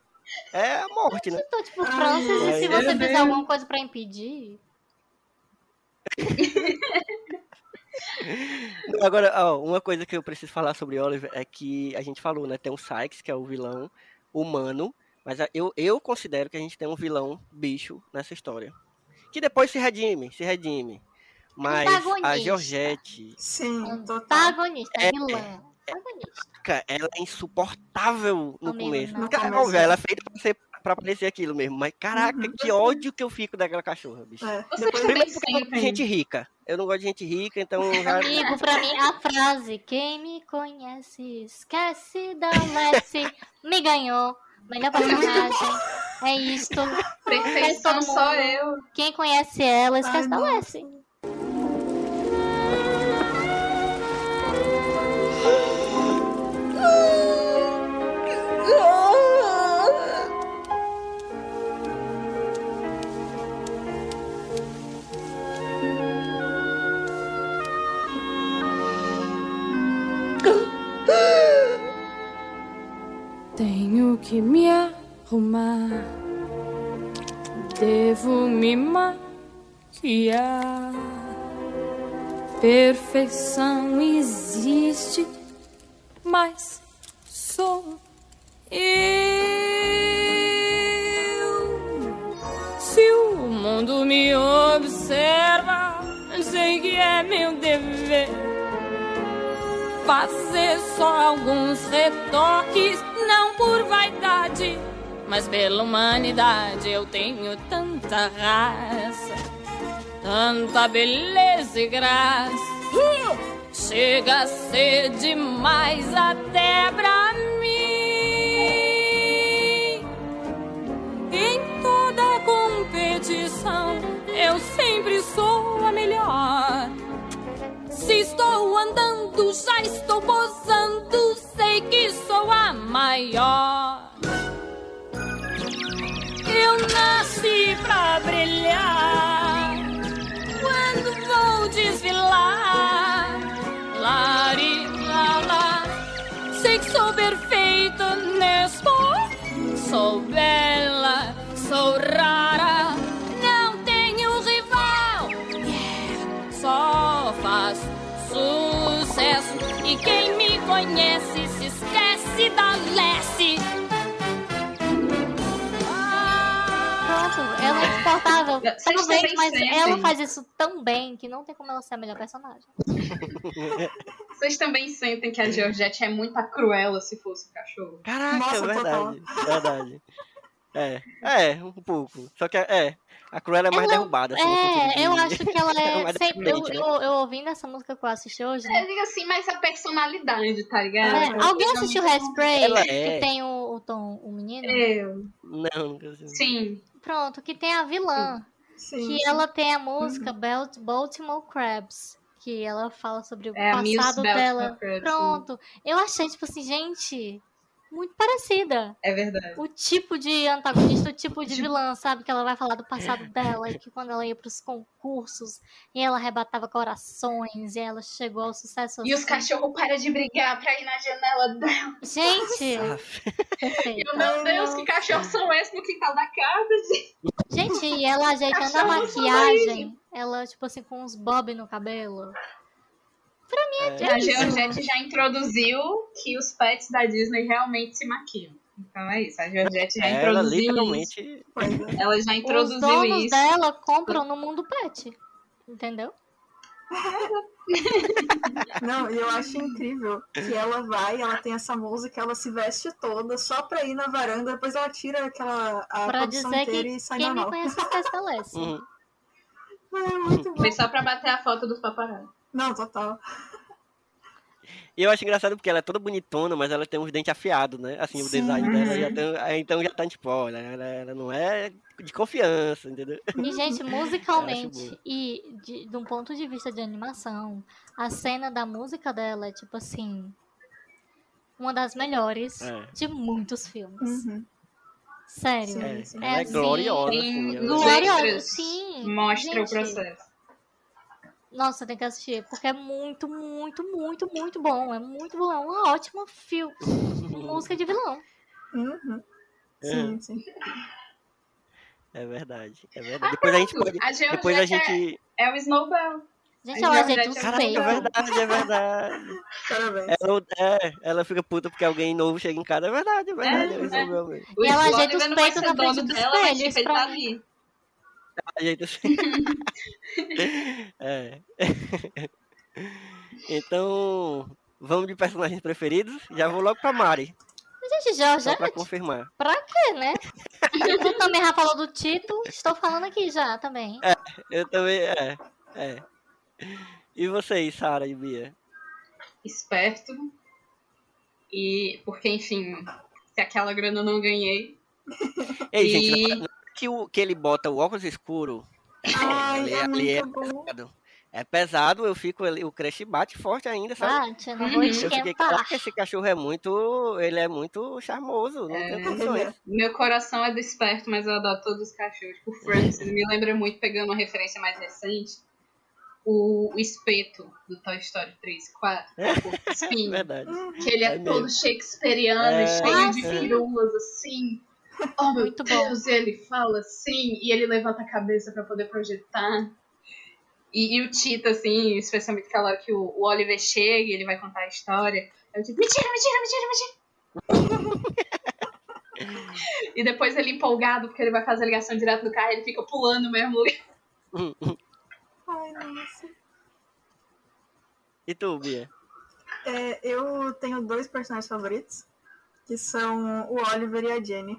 é a morte, né? Então, tipo, Francis, e se você fizer alguma coisa pra impedir... Agora, ó, uma coisa que eu preciso falar sobre Oliver é que a gente falou, né? Tem o Sykes, que é o vilão humano, mas eu, eu considero que a gente tem um vilão bicho nessa história. Que depois se redime, se redime. Mas a. Georgette, Sim, Antagonista, É, vilã. Cara, ela é insuportável no Amigo, começo. não. Cara, começo, óbvio, ela é feita pra, ser, pra parecer aquilo mesmo. Mas caraca, Uhum. que ódio que eu fico daquela cachorra, bicho. É, Você depois também Primeiro porque eu gosto de gente rica. Eu não gosto de gente rica, então já. Amigo, pra mim, a frase Quem me conhece, esquece da Lessie Me ganhou, melhor personagem É isto Perfeição só eu. Quem conhece ela, esquece Ai, da nossa. Que me arrumar, devo me maquiar. Perfeição existe, mas sou eu. Se o mundo me observa, sei que é meu dever fazer só alguns retoques, não por vaidade, mas pela humanidade. Eu tenho tanta raça, tanta beleza e graça. Chega a ser demais até pra mim. Em toda competição, eu sempre sou a melhor. Se estou andando, já estou posando, sei que sou a maior. Eu nasci pra brilhar quando vou desfilar. Lari, lá. Sei que sou perfeita nesse Sou bela, sou rara, e quem me conhece se esquece da Lessie. Pronto, ela é insuportável também mas sentem. ela faz isso tão bem Que não tem como ela ser a melhor personagem Vocês também sentem que a Georgette é muito a Cruella se fosse um cachorro. Caraca, Nossa, verdade. Verdade. É, é, um pouco. Só que é, a Cruella é mais Ela- derrubada. Assim, É, eu acho que ela é sempre, eu, né? eu, eu ouvindo essa música que eu assisti hoje né? Eu digo assim, mas a personalidade, tá ligado? É, alguém assistiu Hairspray? Ela Que é. tem o, o Tom, o menino? Eu. Não, nunca assisti. Sim. Pronto, que tem a vilã. Sim, que sim. ela tem a música Balt- Baltimore Crabs. Que ela fala sobre o É passado Baltimore dela. Crabs, Pronto. Eu achei, tipo assim, gente, muito parecida. É verdade. O tipo de antagonista, o tipo de vilã, sabe? Que ela vai falar do passado dela. E que quando ela ia pros concursos, e ela arrebatava corações, e ela chegou ao sucesso E os assim. cachorros param de brigar pra ir na janela dela. Gente, meu Deus, que cachorros são esses no quintal da casa, gente? Gente, e ela ajeitando a maquiagem, ela, tipo assim, com uns bob no cabelo. É. A isso. Georgette já introduziu que os pets da Disney realmente se maquiam. Então é isso, a Georgette já Ela introduziu isso. literalmente. É. Ela já Os introduziu donos isso. dela compram no mundo pet. Entendeu? Não, e eu acho incrível que ela vai, ela tem essa música, ela se veste toda só pra ir na varanda, depois ela tira aquela a Pra produção dizer inteira que e sai quem me normal. conhece se estabelece. Uhum. É muito bom. Foi só pra bater a foto dos paparazzi. Não, total. E eu acho engraçado porque ela é toda bonitona, mas ela tem uns dentes afiados, né? Assim, o Sim. design dela já tem, então já tá tipo, olha, ela, ela não é de confiança, entendeu? E, gente, musicalmente e de, de um ponto de vista de animação, a cena da música dela é, tipo assim, uma das melhores É. de muitos filmes. Uhum. Sério. É, É, ela é assim, gloriosa, assim. ela- Gloriosa, letras, sim. Mostra o Gente, processo. Nossa, tem que assistir, porque é muito, muito, muito, muito bom. É muito bom. É uma ótima filme. música de vilão. Uhum. É. Sim, sim. É verdade, é verdade. Depois a gente pronto. pode. A Depois a gente. É o Snowbell. Gente, A ela é Georgette jeito é é verdade, é verdade. Parabéns. Ela, é, ela fica puta porque alguém novo chega em casa. É verdade, é verdade. É, É, isso é. mesmo. O E ela ajeita os vai peitos ser na frente dono dos dela, mas espelhos tipo, pra tá mim. Ajeita assim. é. Então, vamos de personagens preferidos. Já vou logo pra Mari, Gente, só Jorge, pra confirmar. pra quê, né? tu também já falou do Tito, estou falando aqui já também. Eu também, é, é. E vocês, Sara e Bia? Esperto. E, porque, enfim, se aquela grana eu não ganhei. Ei, E- gente, que, o, que ele bota o óculos escuro, Ai, ali, é ali é bom. pesado. É pesado, eu fico ali, o crush bate forte ainda, sabe? Bate, eu não vou. Eu fiquei, esquentar. caraca, esse cachorro é muito, ele é muito charmoso, não É. tem condições. Meu coração é do esperto, mas eu adoro todos os cachorros. Tipo, Francis me lembra muito, pegando uma referência mais recente, o, o espeto do Toy Story 3, 4, É. o espinho. Verdade. Que ele é, É todo mesmo. shakespeariano, É, cheio de é. firulas assim. Oh meu Muito bom. Deus, ele fala assim, e ele levanta a cabeça pra poder projetar. E, e o Tito, assim, especialmente aquela hora que o, o Oliver chega e ele vai contar a história. É o tipo, mentira, mentira, mentira, mentira. e depois ele empolgado, porque ele vai fazer a ligação direto do carro, ele fica pulando mesmo. Ai, nossa. E tu, Bia? É, eu tenho dois personagens favoritos, que são o Oliver e a Jenny.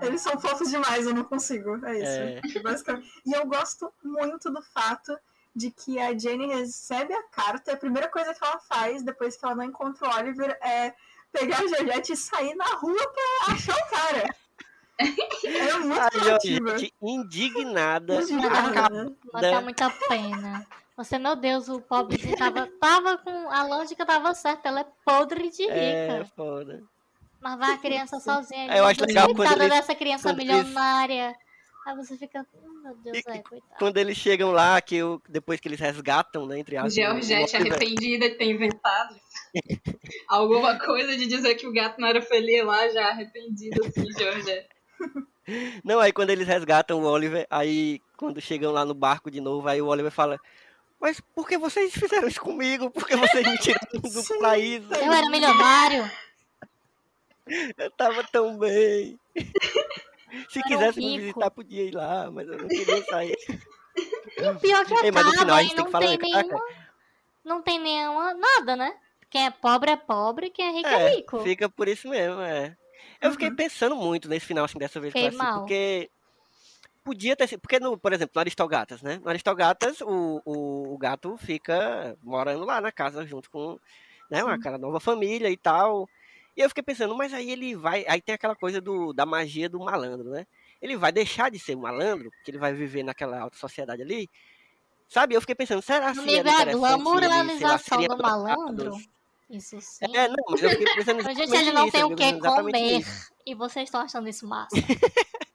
Eles são fofos demais, eu não consigo. É isso. Basicamente. E eu gosto muito do fato de que a Jenny recebe a carta e a primeira coisa que ela faz depois que ela não encontra o Oliver é pegar a Georgette e sair na rua pra achar o cara. É muito A. Georgette indignada. Indignada? Mas dá muita pena. Você, meu Deus, o pobrezinho tava, tava com. A lógica tava certa, ela é podre de rica. É, foda. Mas vai a criança sozinha. É, eu acho legal quando coitada eles- dessa criança quando eles- milionária. Aí você fica. "Hum, Meu Deus, é, coitado. Quando eles chegam lá, que eu, depois que eles resgatam, né, entre aspas. Georgette Oliver- arrependida de ter inventado alguma coisa de dizer que o gato não era feliz lá, já arrependida, assim, Georgette. Não, aí quando eles resgatam o Oliver, aí quando chegam lá no barco de novo, aí o Oliver fala. Mas por que vocês fizeram isso comigo? Por que vocês me tiraram do país? Eu era milionário. Eu tava tão bem. Se Eu quisesse me visitar, podia ir lá, mas eu não queria sair. E o pior é que Ei, mas no final a gente tem não que falar, tem nenhuma. Não tem nenhuma. Nada, né? Quem é pobre é pobre, quem é rico é, É, rico. fica por isso mesmo, é. Eu fiquei pensando muito nesse final, assim, dessa vez que eu mal. porque podia ter sido, porque, no, por exemplo, no Aristogatas, né? No Aristogatas, o, o, o gato fica morando lá na casa junto com, né, uma aquela nova família e tal. E eu fiquei pensando, mas aí ele vai, aí tem aquela coisa do, da magia do malandro, né? Ele vai deixar de ser malandro, porque ele vai viver naquela alta sociedade ali. Sabe? Eu fiquei pensando, será se Amigo, era a interessante ele, sei lá, glamuralização do malandro. Isso sim. É, não, mas eu fiquei pensando gente, ele não tem o que comer. E vocês estão achando isso massa.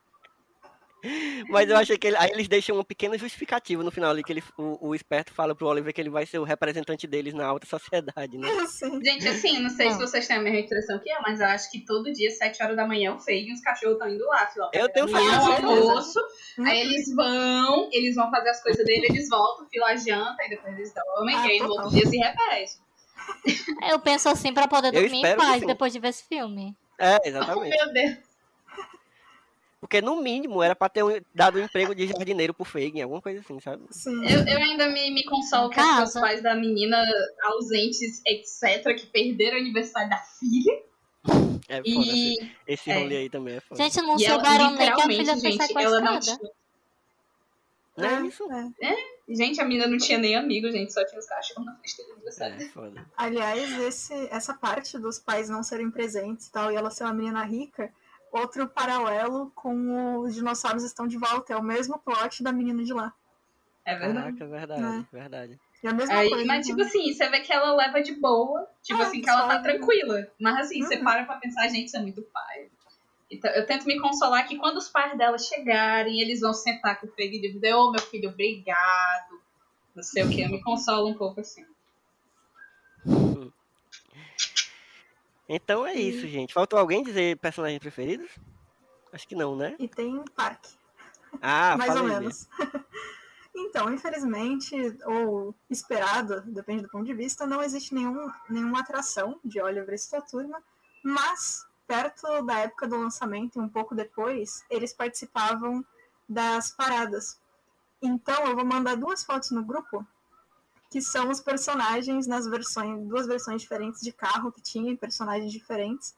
Mas eu achei que ele- aí eles deixam uma pequena justificativa no final ali, que ele, o, o esperto fala pro Oliver que ele vai ser o representante deles na alta sociedade, né? Gente, assim, não sei se vocês têm a mesma impressão que eu, mas eu acho que todo dia, 7 horas da manhã, o Fade e os cachorros estão indo lá, filho. Eu tenho é certeza. almoço, aí eles vão, eles vão fazer as coisas dele, eles voltam, fila a janta, e depois eles dormem, Ah, e aí no outro dia se repete. Eu penso assim pra poder dormir em paz depois de ver esse filme. É, Oh, exatamente. meu Deus. Porque no mínimo era pra ter um- dado um emprego de jardineiro pro Fagin, alguma coisa assim, sabe? Eu, eu ainda me, me consolo com os pais da menina ausentes, etc., que perderam o aniversário da filha. É foda. E- Esse, esse é. rolê aí também é foda. Gente, não souberam nem que a filha foi gente, ela não sequestrada. Não é isso? É, gente, a menina não tinha nem amigo, gente, só tinha os cachorros na festa do aniversário. É foda. Aliás, esse, essa parte dos pais não serem presentes e tal, e ela ser uma menina rica, outro paralelo com os dinossauros estão de volta. É o mesmo plot da menina de lá. É verdade. Caraca, verdade, Né? verdade. É a mesma Aí, coisa. mas, tipo né? assim, você vê que ela leva de boa, tipo É, assim, que ela tá tranquila. Mas assim, você Uhum. para pra pensar, gente, isso é muito pai. Então, eu tento me consolar que quando os pais dela chegarem, eles vão sentar com o Feg e dizer, ô meu filho, obrigado. Não sei o que, eu me consolo um pouco assim. Então é isso, gente. Faltou alguém dizer personagens preferidos? Acho que não, né? E tem parque. Ah, mais ou menos. então, infelizmente, ou esperado, depende do ponto de vista, não existe nenhum, nenhuma atração de Oliver e sua turma, mas perto da época do lançamento e um pouco depois, eles participavam das paradas. Então, eu vou mandar duas fotos no grupo, que são os personagens nas versões, duas versões diferentes de carro que tinha, personagens diferentes,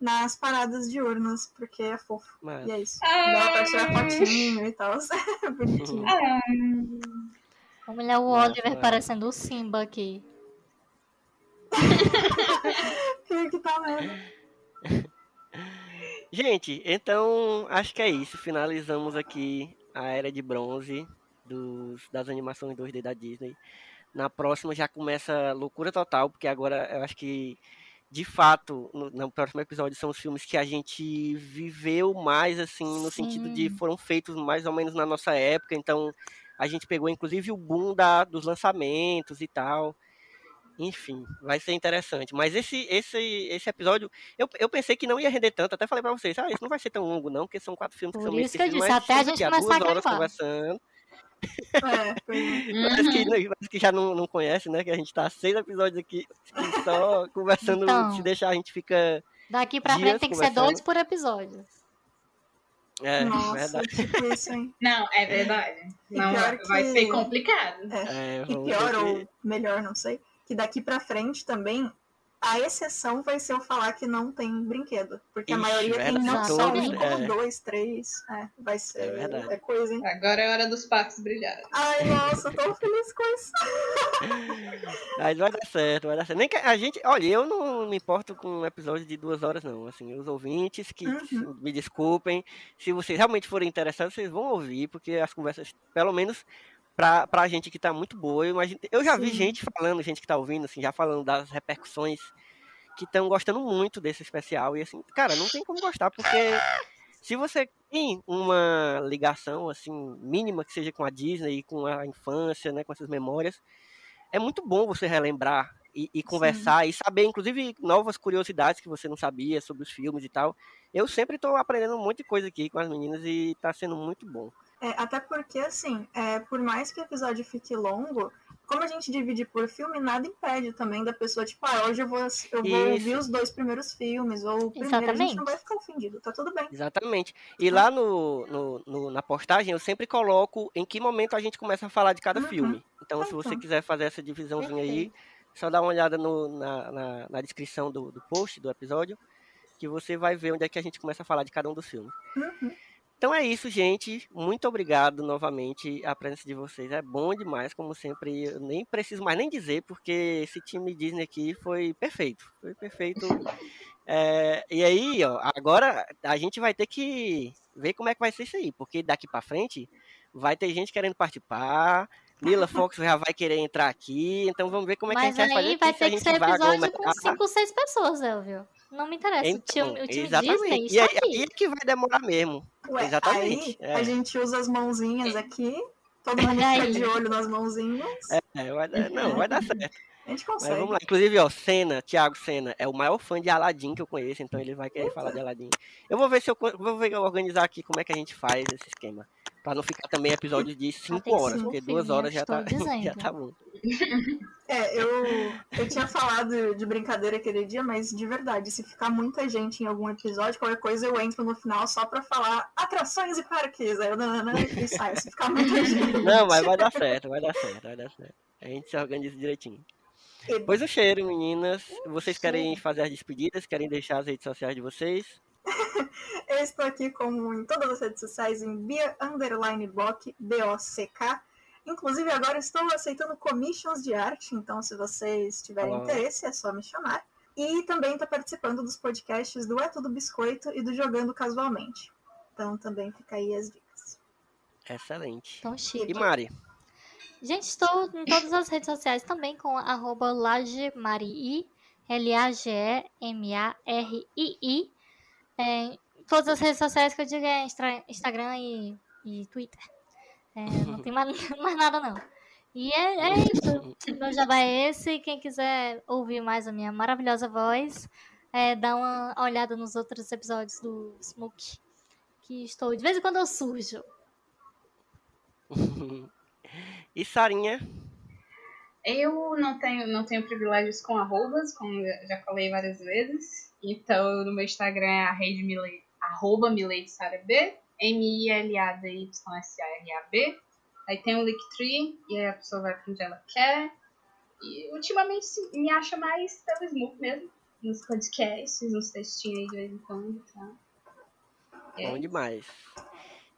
nas paradas de urnas, porque é fofo. Mas- E é isso. Dá pra tirar fotinho e tal. Bonitinho. Vamos olhar o Oliver parecendo o Simba aqui. Pior que tá mesmo. Gente, então acho que é isso. Finalizamos aqui a era de bronze dos, das animações 2D da Disney. Na próxima já começa loucura total, porque agora eu acho que, de fato, no, no próximo episódio são os filmes que a gente viveu mais, assim, no sentido de Sim. foram feitos mais ou menos na nossa época. Então a gente pegou inclusive o boom da, dos lançamentos e tal. Enfim, vai ser interessante. Mas esse, esse, esse episódio, eu, eu pensei que não ia render tanto. Até falei pra vocês, ah, isso não vai ser tão longo, não, porque são quatro filmes que Por são meio isso que eu disse, até a gente começar a gravar. conversando. É, foi. Parece que, não- parece que já não, não conhece, né? Que a gente tá há seis episódios aqui que só conversando. Então. Se deixar, a gente fica. Daqui pra Dias frente tem que ser dois por episódio. É, Nossa, verdade. hein? Não, é verdade. Não, vai que- ser complicado. É. É, E pior, ter ou melhor, não sei, que daqui pra frente também, a exceção vai ser eu falar que não tem brinquedo. Porque a Ixi, maioria tem não só um, como é. dois, três. É, vai ser É verdade. é coisa, hein? Agora é hora dos parques brilharem. Ai, nossa, tô feliz com isso. Mas vai dar certo, vai dar certo. Nem que a gente. Olha, eu não me importo com um episódio de duas horas, não. Assim, os ouvintes que Uhum. me desculpem. Se vocês realmente forem interessados, vocês vão ouvir, porque as conversas, pelo menos pra, pra gente que tá muito boa. Eu, imagino, eu já vi Sim. gente falando, gente que tá ouvindo, assim, já falando das repercussões que estão gostando muito desse especial. E assim, cara, não tem como gostar, porque se você tem uma ligação, assim, mínima que seja com a Disney, com a infância, né, com essas memórias, é muito bom você relembrar e, e conversar e saber, inclusive, novas curiosidades que você não sabia sobre os filmes e tal. Eu sempre estou aprendendo um monte de coisa aqui com as meninas e tá sendo muito bom. É, até porque, assim, é, por mais que o episódio fique longo, como a gente divide por filme, nada impede também da pessoa, tipo, ah, hoje eu vou, eu vou ouvir os dois primeiros filmes, ou o primeiro, a gente Exatamente. não vai ficar ofendido, tá tudo bem. Exatamente. E lá no, no- no- na postagem eu sempre coloco em que momento a gente começa a falar de cada Uhum. filme. Então, Ah, se você então. quiser fazer essa divisãozinha aí, só dá uma olhada no- na, na- na descrição do, do post do episódio, que você vai ver onde é que a gente começa a falar de cada um dos filmes. Uhum. Então é isso, gente. Muito obrigado novamente. A presença de vocês é bom demais, como sempre. Eu nem preciso mais nem dizer, porque esse time Disney aqui foi perfeito. Foi perfeito. É, e aí, ó, agora a gente vai ter que ver como é que vai ser isso aí, porque daqui pra frente vai ter gente querendo participar. Lila Fox já vai querer entrar aqui, então vamos ver como é que Mas a gente vai fazer aí aqui, vai ter que ser episódio com aglomerar. 5 ou 6 pessoas, Elvio. Não me interessa. o Então, time, o time exatamente. Disney E aí, aí é que vai demorar mesmo. Ué, Exatamente. aí é. a gente usa as mãozinhas aqui, todo mundo fica de olho nas mãozinhas, É, vai dar- não, vai dar certo. a gente Mas consegue. vamos lá. Inclusive, ó, Senna, Thiago Senna, é o maior fã de Aladdin que eu conheço, então ele vai querer falar de Aladdin. Eu vou ver se eu, vou ver organizar aqui como é que a gente faz esse esquema. Pra não ficar também episódio de 5 tem que horas, porque filme, duas horas já tá, dizendo. já tá bom. É, eu, eu tinha falado de brincadeira aquele dia, mas de verdade, se ficar muita gente em algum episódio, qualquer coisa eu entro no final só pra falar atrações e parques. Aí eu nanana, e saio, se ficar muita gente. Não, mas vai dar certo, vai dar certo, vai dar certo. A gente se organiza direitinho. Pois o cheiro, meninas. Vocês querem fazer as despedidas? Querem deixar as redes sociais de vocês? Eu estou aqui como em todas as redes sociais em Bia Underline Bock, B-O-C-K. Inclusive agora estou aceitando commissions de arte, então se vocês tiverem Olá. interesse é só me chamar. E também estou participando dos podcasts do É Tudo Biscoito e do Jogando Casualmente. Então também fica aí as dicas. Excelente. Tão chique. E Mari? Gente, estou em todas as redes sociais também com arroba Lagemarii, L-A-G-E-M-A-R-I-I. É, em todas as redes sociais que eu digo é Instagram e, e Twitter. É, não tem mais, mais nada não. E é, é isso. Meu jabá é esse. Quem quiser ouvir mais a minha maravilhosa voz, é, dá uma olhada nos outros episódios do Smoke. Que estou, de vez em quando eu surjo. E Sarinha? Eu não tenho, não tenho privilégios com arrobas, como já falei várias vezes. Então, no meu Instagram é a rede Milei, arroba MileideSaraB, M-I-L-A-D-Y-S-A-R-A-B. Aí tem o Linktree, e aí a pessoa vai pra onde ela quer. E ultimamente me acha mais pelo Smoke mesmo, nos podcasts, nos textinhos aí de vez em quando. Tá? É Bom demais.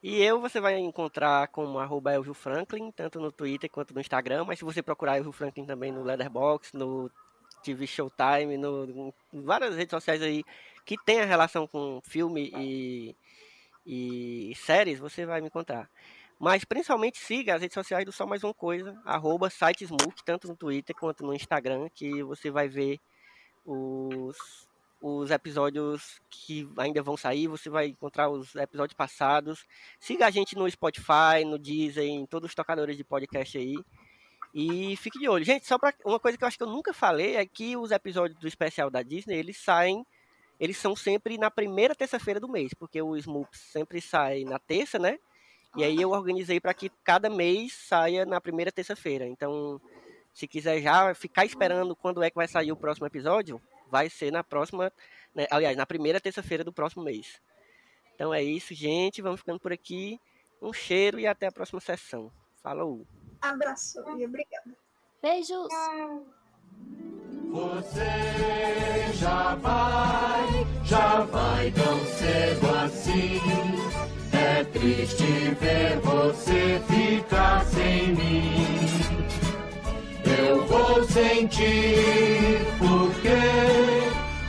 E eu você vai encontrar como arroba Elvio Franklin, tanto no Twitter quanto no Instagram, mas se você procurar Elvio Franklin também no Letterboxd, no TV Showtime, no, em várias redes sociais aí que tem a relação com filme e, e séries, você vai me encontrar. Mas principalmente siga as redes sociais do Só Mais Uma Coisa, arroba sitesmook, tanto no Twitter quanto no Instagram, que você vai ver os, os episódios que ainda vão sair, você vai encontrar os episódios passados. Siga a gente no Spotify, no Deezer, em todos os tocadores de podcast aí. E fique de olho. Gente, só pra, uma coisa que eu acho que eu nunca falei é que os episódios do especial da Disney, eles saem, eles são sempre na primeira terça-feira do mês, porque o Smoops sempre sai na terça, né? E aí eu organizei para que cada mês saia na primeira terça-feira. Então, se quiser já ficar esperando quando é que vai sair o próximo episódio, vai ser na próxima, né, aliás, na primeira terça-feira do próximo mês. Então é isso, gente. Vamos ficando por aqui. Um cheiro e até a próxima sessão. Falou! Abraço e obrigada. Beijos! Você já vai, já vai tão cedo assim. É triste ver você ficar sem mim. Eu vou sentir porque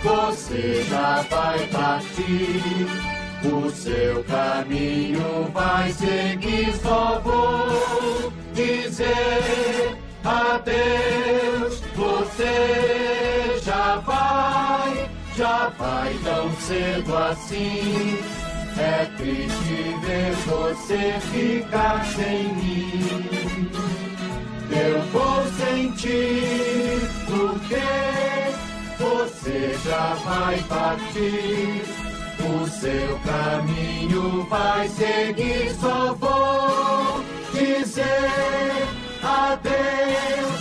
você já vai partir. O seu caminho vai seguir, só vou dizer adeus. Você já vai, já vai tão cedo assim. É triste ver você ficar sem mim. Eu vou sentir porque você já vai partir. O seu caminho vai seguir, só vou dizer adeus.